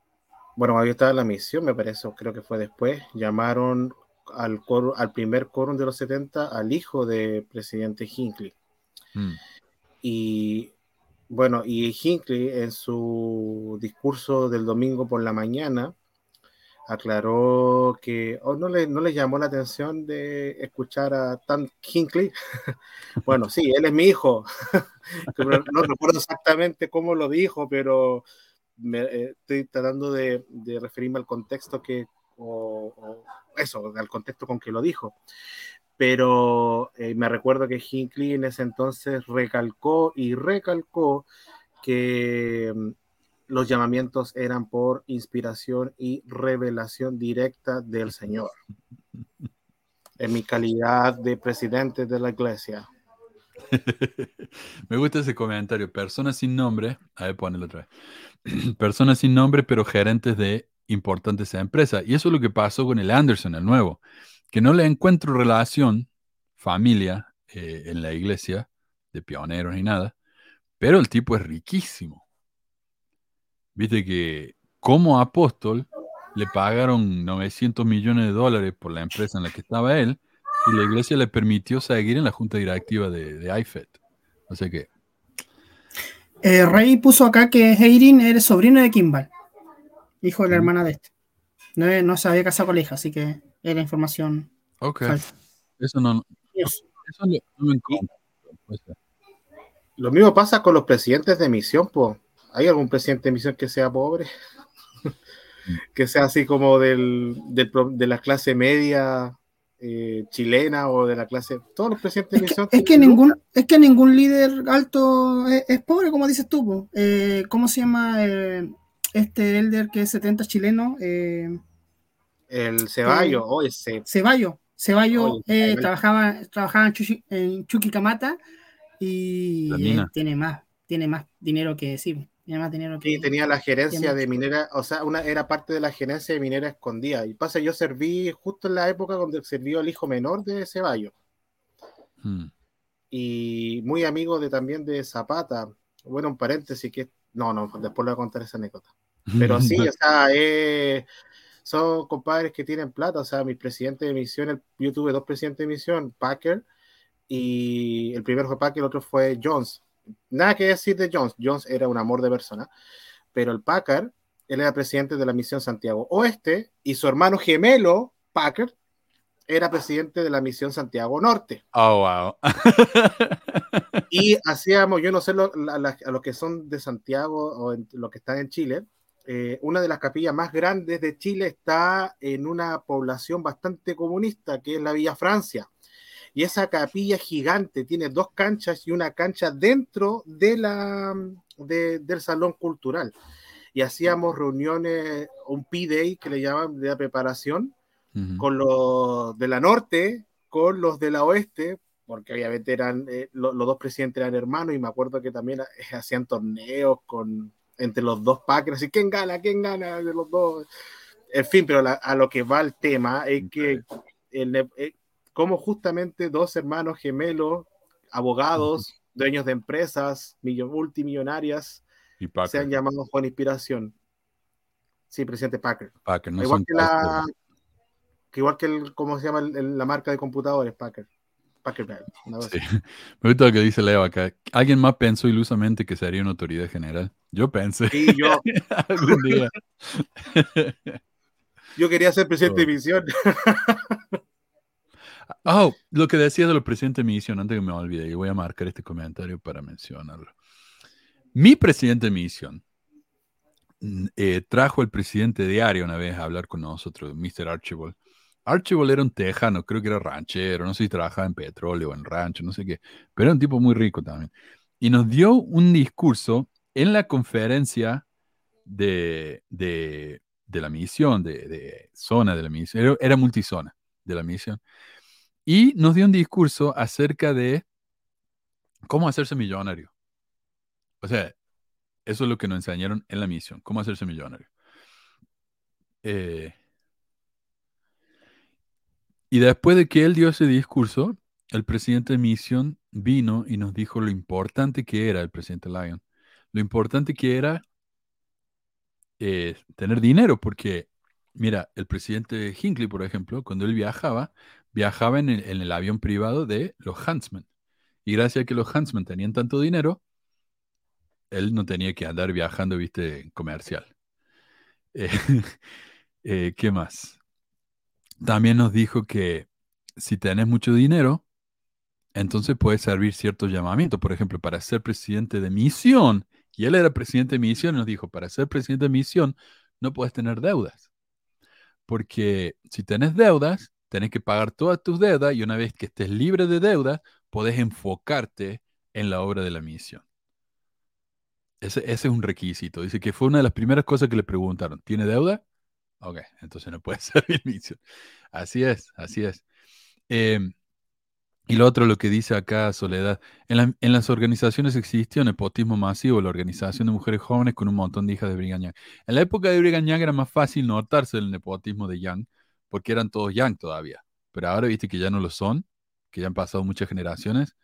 bueno, yo estaba en la misión, me parece, creo que fue después, llamaron al, al primer quórum de los 70 al hijo del presidente Hinckley. Mm. Y bueno, y Hinckley en su discurso del domingo por la mañana aclaró que oh, no, le, llamó la atención de escuchar a Tan Hinckley. bueno, sí, él es mi hijo. no recuerdo exactamente cómo lo dijo, pero eh, estoy tratando de, referirme al contexto que, o, eso, al contexto con que lo dijo. Pero eh, me recuerdo que Hinckley en ese entonces recalcó y recalcó que mm, los llamamientos eran por inspiración y revelación directa del Señor. En mi calidad de presidente de la iglesia. Me gusta ese comentario. Personas sin nombre, a ver, ponelo otra vez. Personas sin nombre, pero gerentes de importantes empresas. Y eso es lo que pasó con el Anderson, el nuevo, que no le encuentro relación, familia, eh, en la iglesia, de pioneros ni nada, pero el tipo es riquísimo. Viste que como apóstol le pagaron 900 millones de dólares por la empresa en la que estaba él y la iglesia le permitió seguir en la junta directiva de, de IFED. O sea que... Eh, Rey puso acá que Heirin era sobrino de Kimball, hijo de la hermana de este. No, no, se había casado con la hija, así que era información. Ok. Eso no, eso no, me Lo mismo pasa con los presidentes de misión, pues. ¿Hay algún presidente de misión que sea pobre? que sea así como del, de la clase media eh, chilena o de la clase. Todos los presidentes de misión. Es que, ningún, es que ningún líder alto es, pobre, como dices tú. Eh, ¿Cómo se llama eh, este elder que es 70 chileno? El Ceballo, o ese. Ceballo. Ceballo trabajaba, trabajaba en, Chuchi, en Chuquicamata y tiene más, tiene más dinero que sí. Tenía más dinero que. Sí, tenía la gerencia de minera, o sea, una, era parte de la gerencia de minera escondida. Y pasa, yo serví justo en la época cuando sirvió el hijo menor de Ceballos. Hmm. Y muy amigo de también de Zapata. Bueno, un paréntesis que. No, no, después le voy a contar esa anécdota. Pero sí, o sea, eh, son compadres que tienen plata. O sea, mi presidente de misión, yo tuve dos presidentes de misión, Packer, y el primero fue Packer, el otro fue Jones nada que decir de Jones. Jones era un amor de persona, pero el Packard, él era presidente de la misión Santiago Oeste y su hermano gemelo, Packard, era presidente de la misión Santiago Norte. Oh, wow. y hacíamos, yo no sé a los que son de Santiago o los que están en Chile, eh, una de las capillas más grandes de Chile está en una población bastante comunista, que es la Villa Francia. Y esa capilla gigante tiene dos canchas y una cancha dentro de la, del salón cultural. Y hacíamos reuniones, un P-Day que le llaman de la preparación, con los de la norte, con los de la oeste, porque obviamente eran, eh, los dos presidentes eran hermanos y me acuerdo que también eh, hacían torneos con, entre los dos Packers, y quién gana, quién gana de los dos. En fin, pero a lo que va el tema es que el, eh, como justamente dos hermanos gemelos, abogados, dueños de empresas multimillonarias, se han llamado con inspiración. Sí, presidente Packer. Packer no igual, que la, igual que el, ¿cómo se llama la marca de computadores? Packer. Sí. Me gusta lo que dice Leo acá. ¿Alguien más pensó ilusamente que sería una autoridad general? Yo pensé. Sí, yo. yo quería ser presidente de misión. Oh, lo que decía de los presidentes de misión, antes que me olvide, y voy a marcar este comentario para mencionarlo. Mi presidente de misión mm, eh, trajo al presidente diario una vez a hablar con nosotros, Mr. Archibald. Archibald era un tejano, creo que era ranchero, no sé si trabajaba en petróleo o en rancho, no sé qué, pero era un tipo muy rico también. Y nos dio un discurso en la conferencia de, de, la misión, de, de, zona de la misión, era, era multizona de la misión. Y nos dio un discurso acerca de cómo hacerse millonario. O sea, eso es lo que nos enseñaron en la misión, cómo hacerse millonario. Eh, y después de que él dio ese discurso, el presidente de misión vino y nos dijo lo importante que era el presidente Lyon, lo importante que era eh, tener dinero, porque, mira, el presidente Hinckley, por ejemplo, cuando él viajaba, viajaba en el, avión privado de los Huntsmen. Y gracias a que los Huntsmen tenían tanto dinero, él no tenía que andar viajando, viste, comercial. Eh, eh, ¿Qué más? También nos dijo que si tenés mucho dinero, entonces puedes servir ciertos llamamientos. Por ejemplo, para ser presidente de misión, y él era presidente de misión, nos dijo, para ser presidente de misión no puedes tener deudas. Porque si tenés deudas, tenés que pagar todas tus deudas y una vez que estés libre de deuda, podés enfocarte en la obra de la misión. Ese, ese, es un requisito. Dice que fue una de las primeras cosas que le preguntaron. ¿Tiene deuda? Ok, entonces no puede servir misión. Así es, así es. Em, y lo otro, lo que dice acá Soledad, en, las organizaciones existió nepotismo masivo, la organización de mujeres jóvenes con un montón de hijas de Brigham Young. En la época de Brigham Young era más fácil notarse el nepotismo de Young, porque eran todos Young todavía. Pero ahora viste que ya no lo son, que ya han pasado muchas generaciones,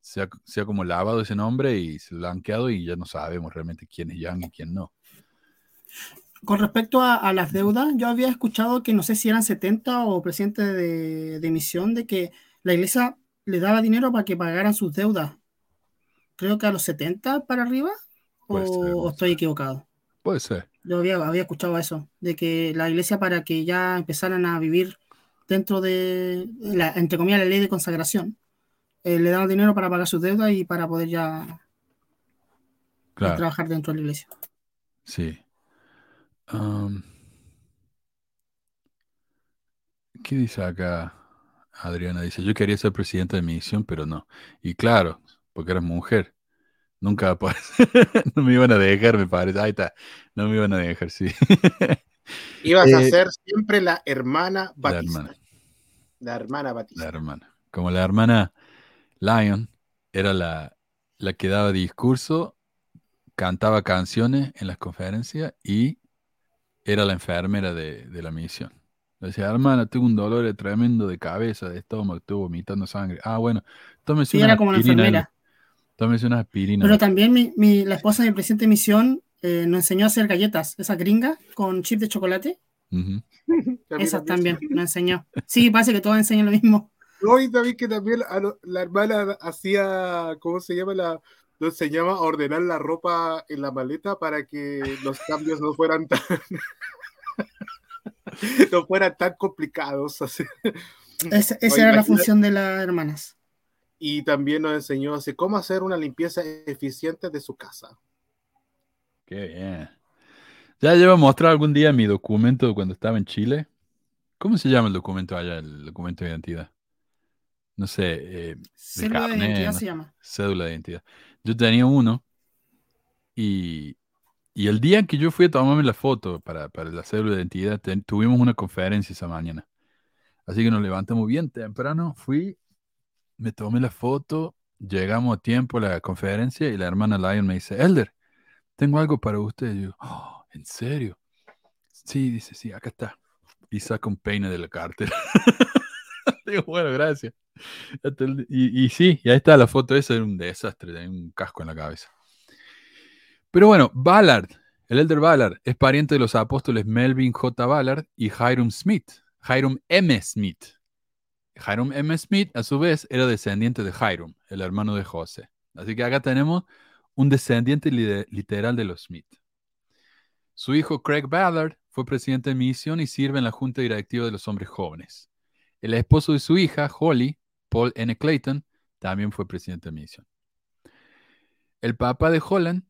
se ha, como lavado ese nombre y se lo han quedado y ya no sabemos realmente quién es Young y quién no. Con respecto a, las deudas, yo había escuchado que no sé si eran 70 o presidente de, de misión de que la iglesia le daba dinero para que pagaran sus deudas. Creo que a los 70 para arriba. O, estoy equivocado? Puede ser. Yo había, había escuchado eso, de que la iglesia para que ya empezaran a vivir dentro de, la, entre comillas, la ley de consagración, eh, le daban dinero para pagar sus deudas y para poder ya, trabajar dentro de la iglesia. Sí. ¿Qué dice acá? Adriana dice, yo quería ser presidenta de mi misión, pero no. Y claro, porque eras mujer. Nunca no me iban a dejar, me parece. Ahí está. No me iban a dejar, sí. Ibas a eh, ser siempre la hermana Batista. La hermana. Batista. La hermana. Como la hermana Lion era la, la que daba discurso, cantaba canciones en las conferencias y era la enfermera de la misión. Decía, hermana, tengo un dolor tremendo de cabeza, de estómago, estoy vomitando sangre. Ah, bueno, tómese sí, era como una enfermera. Tómese una aspirina. Pero también mi, mi, la esposa del presidente de misión eh, nos enseñó a hacer galletas, esa gringa con chip de chocolate. Esas también nos enseñó. Sí, parece que todos enseñan lo mismo. Hoy también que también la hermana hacía, ¿cómo se llama? La, nos enseñaba a ordenar la ropa en la maleta para que los cambios no fueran tan... no fueran tan complicados. esa era la función de las hermanas. Y también nos enseñó así, cómo hacer una limpieza eficiente de su casa. Qué bien. Ya llevo a mostrar algún día mi documento cuando estaba en Chile. ¿Cómo se llama el documento allá, el documento de identidad? No sé. Eh, cédula de identidad se llama. Cédula de identidad. Yo tenía uno y y el día en que yo fui a tomarme la foto para, la cédula de identidad, tuvimos una conferencia esa mañana. Así que nos levantamos bien temprano, fui, me tomé la foto, llegamos a tiempo a la conferencia y la hermana Lion me dice, Elder, tengo algo para usted. Y yo, oh, ¿en serio? Sí, dice, sí, acá está. Y saca un peine de la cartera. Bueno, gracias. Y, y, sí, y ahí está la foto esa, era un desastre, tenía un casco en la cabeza. Pero bueno, Ballard, el elder Ballard, es pariente de los apóstoles Melvin J. Ballard y Hiram Smith, Hiram M. Smith. Hiram M. Smith, a su vez, era descendiente de Hiram, el hermano de José. Así que acá tenemos un descendiente literal de los Smith. Su hijo Craig Ballard fue presidente de misión y sirve en la junta directiva de los hombres jóvenes. El esposo de su hija, Holly, Paul N. Clayton, también fue presidente de misión. El papá de Holland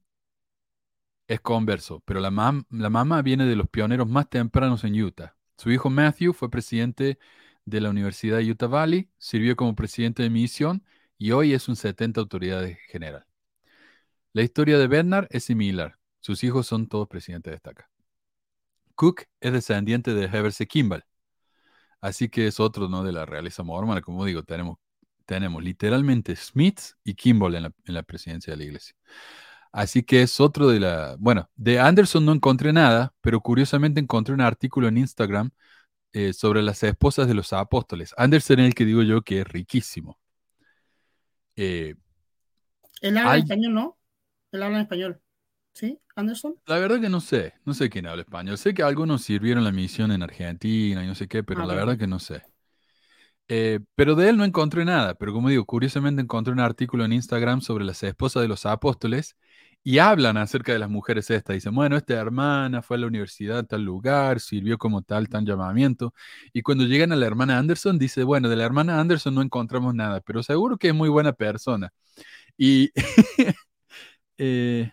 es converso, pero la, mamá viene de los pioneros más tempranos en Utah. Su hijo Matthew fue presidente de la Universidad de Utah Valley, sirvió como presidente de misión y hoy es un 70 autoridad general. La historia de Bernard es similar. Sus hijos son todos presidentes de estaca. Cook es descendiente de Heberse Kimball. Así que es otro ¿no? de la realeza mormona. Como digo, tenemos, tenemos literalmente Smith y Kimball en la presidencia de la iglesia. Así que es otro de la... Bueno, de Anderson no encontré nada, pero curiosamente encontré un artículo en Instagram eh, sobre las esposas de los apóstoles. Anderson es el que digo yo que es riquísimo. Eh, Él habla español, ¿no? Él habla en español. ¿Sí? ¿Anderson? La verdad que no sé. No sé quién habla español. Sé que algunos sirvieron la misión en Argentina y no sé qué, pero ah, la verdad que no sé. Eh, pero de él no encontré nada. Pero como digo, curiosamente encontré un artículo en Instagram sobre las esposas de los apóstoles y hablan acerca de las mujeres estas. Dicen, bueno, esta hermana fue a la universidad en tal lugar, sirvió como tal, tan llamamiento. Y cuando llegan a la hermana Anderson, dice, bueno, de la hermana Anderson no encontramos nada, pero seguro que es muy buena persona. Y... eh,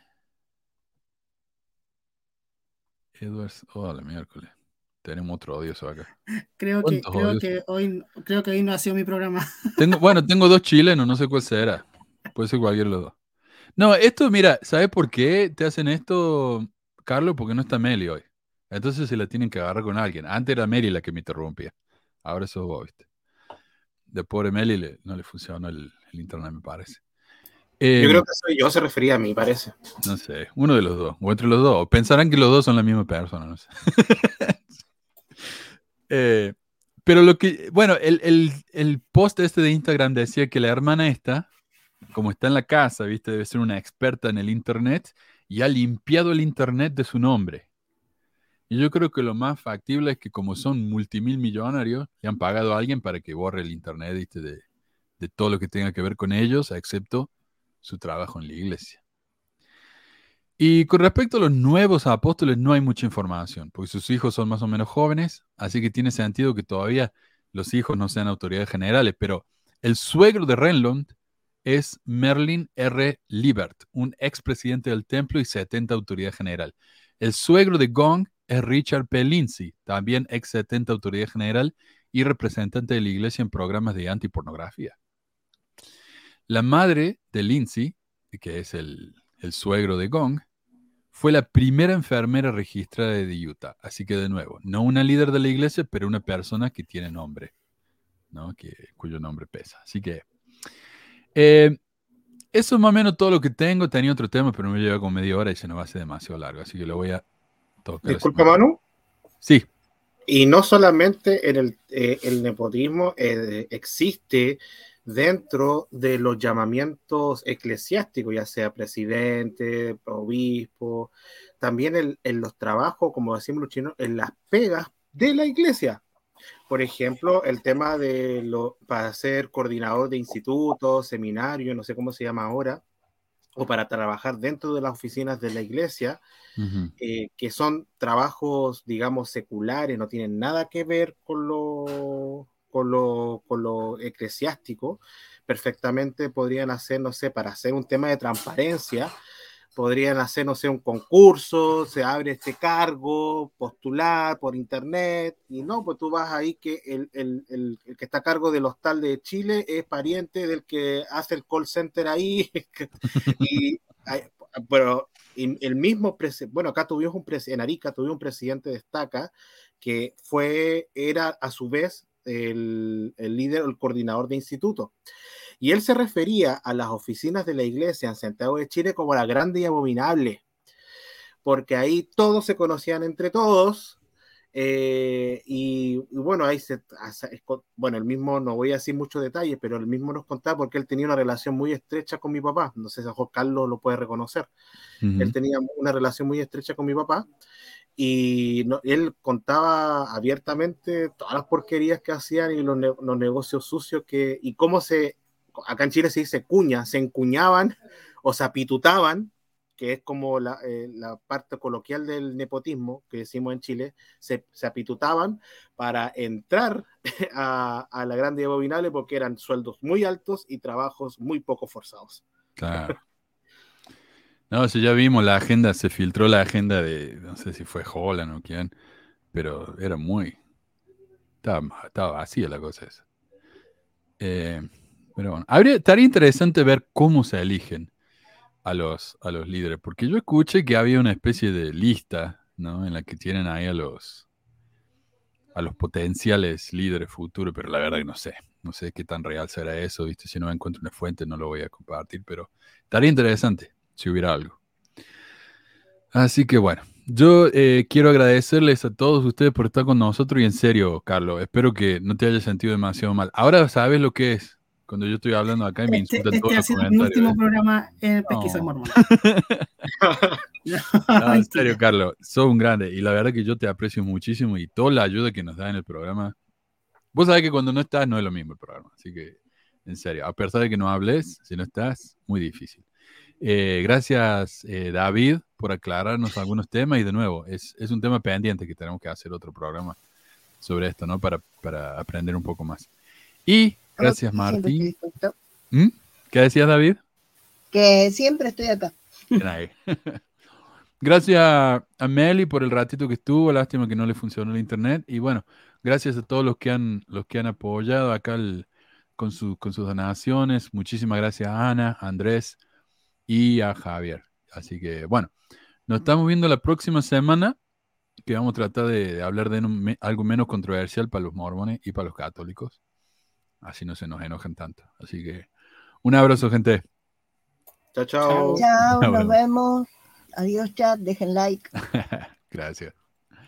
Edwards, hola, miércoles. tenemos otro odioso acá. Creo que, creo que, hoy, creo que hoy no ha sido mi programa. Tengo, bueno, tengo dos chilenos, no sé cuál será. Puede ser cualquiera de los dos. No, esto, mira, ¿sabes por qué te hacen esto, Carlos? Porque no está Meli hoy. Entonces se la tienen que agarrar con alguien. Antes era Meli la que me interrumpía. Ahora eso vos, ¿viste? De pobre Meli no le funcionó el, internet, me parece. Yo creo em, que soy yo, se refería a mí, parece. No sé, uno de los dos, o entre los dos. Pensarán que los dos son la misma persona, no sé. Eh, pero lo que, bueno, el, el, post este de Instagram decía que la hermana esta, como está en la casa, viste, debe ser una experta en el internet y ha limpiado el internet de su nombre. Y yo creo que lo más factible es que como son multimil millonarios, le han pagado a alguien para que borre el internet De, de todo lo que tenga que ver con ellos, excepto su trabajo en la iglesia. Y con respecto a los nuevos apóstoles, no hay mucha información, porque sus hijos son más o menos jóvenes, así que tiene sentido que todavía los hijos no sean autoridades generales, pero el suegro de Renlund es Merlin R. Liebert, un expresidente del templo y 70 autoridad general. El suegro de Gong es Richard P. Lindsay, también ex 70 autoridad general y representante de la iglesia en programas de antipornografía. La madre de Lindsay, que es el, suegro de Gong, fue la primera enfermera registrada de Utah. Así que de nuevo, no una líder de la iglesia, pero una persona que tiene nombre, ¿no? que, cuyo nombre pesa. Así que eh, eso es más o menos todo lo que tengo. Tenía otro tema, pero me lleva como media hora y se nos va a hacer demasiado largo. Así que lo voy a Disculpa, Manu. Sí. Y no solamente en el, eh, nepotismo eh, existe dentro de los llamamientos eclesiásticos, ya sea presidente, obispo, también en, los trabajos, como decimos los chinos, en las pegas de la iglesia. Por ejemplo, el tema de lo, para ser coordinador de institutos, seminarios, no sé cómo se llama ahora, o para trabajar dentro de las oficinas de la iglesia, eh, que son trabajos, digamos, seculares, no tienen nada que ver con lo, con lo, con lo eclesiástico, perfectamente podrían hacer, no sé, para hacer un tema de transparencia, podrían hacer, no sé, un concurso, se abre este cargo, postular por internet, y no, pues tú vas ahí que el, el, el, que está a cargo del hostal de Chile es pariente del que hace el call center ahí, y, pero el mismo, bueno, acá tuvimos un en Arica tuvimos un presidente de Estaca que fue, era a su vez el, el líder, el coordinador de instituto. Y él se refería a las oficinas de la iglesia en Santiago de Chile como la grande y abominable, porque ahí todos se conocían entre todos. Eh, y, bueno, ahí se, bueno, el mismo, no voy a decir muchos detalles, pero el mismo nos contaba porque él tenía una relación muy estrecha con mi papá. No sé si Carlos lo puede reconocer. Él tenía una relación muy estrecha con mi papá y él contaba abiertamente todas las porquerías que hacían y los, los, negocios sucios que y cómo se acá en Chile se dice cuña, se encuñaban o se apitutaban, que es como la, eh, parte coloquial del nepotismo que decimos en Chile, se, apitutaban para entrar a, la grande abominable porque eran sueldos muy altos y trabajos muy poco forzados. Claro. No, si ya vimos la agenda, se filtró la agenda de, no sé si fue Holland o quién, pero era muy, estaba, estaba vacía la cosa esa. Eh, pero bueno, estaría interesante ver cómo se eligen a los, a los líderes, porque yo escuché que había una especie de lista, ¿no? En la que tienen ahí a los, a los potenciales líderes futuros, pero la verdad que no sé, no sé qué tan real será eso, ¿viste? Si no encuentro una fuente no lo voy a compartir, pero estaría interesante si hubiera algo. Así que bueno, yo eh, quiero agradecerles a todos ustedes por estar con nosotros y en serio, Carlos, espero que no te haya sentido demasiado mal. Ahora sabes lo que es cuando yo estoy hablando acá y me este, insultan este todos ha sido mi último programa en Pesquisa Mormona. no, en serio, Carlos, sos un grande y la verdad que yo te aprecio muchísimo y toda la ayuda que nos da en el programa. Vos sabés que cuando no estás no es lo mismo el programa, así que en serio, a pesar de que no hables, si no estás, muy difícil. Eh, gracias, eh, David, por aclararnos algunos temas y de nuevo, es, es, un tema pendiente que tenemos que hacer otro programa sobre esto, ¿no? Para, para aprender un poco más. Y Gracias, Martín. ¿Mm? ¿Qué decías, David? Que siempre estoy acá. gracias a Meli por el ratito que estuvo. Lástima que no le funcionó el internet. Y bueno, gracias a todos los que han, los que han apoyado acá con, con sus donaciones. Muchísimas gracias a Ana, a Andrés y a Javier. Así que bueno, nos estamos viendo la próxima semana que vamos a tratar de, hablar de algo menos controversial para los mormones y para los católicos. Así no se nos enojan tanto. Así que un abrazo, gente. Chao, chao. Chao, nos vemos. Adiós, chat. Dejen like. Gracias.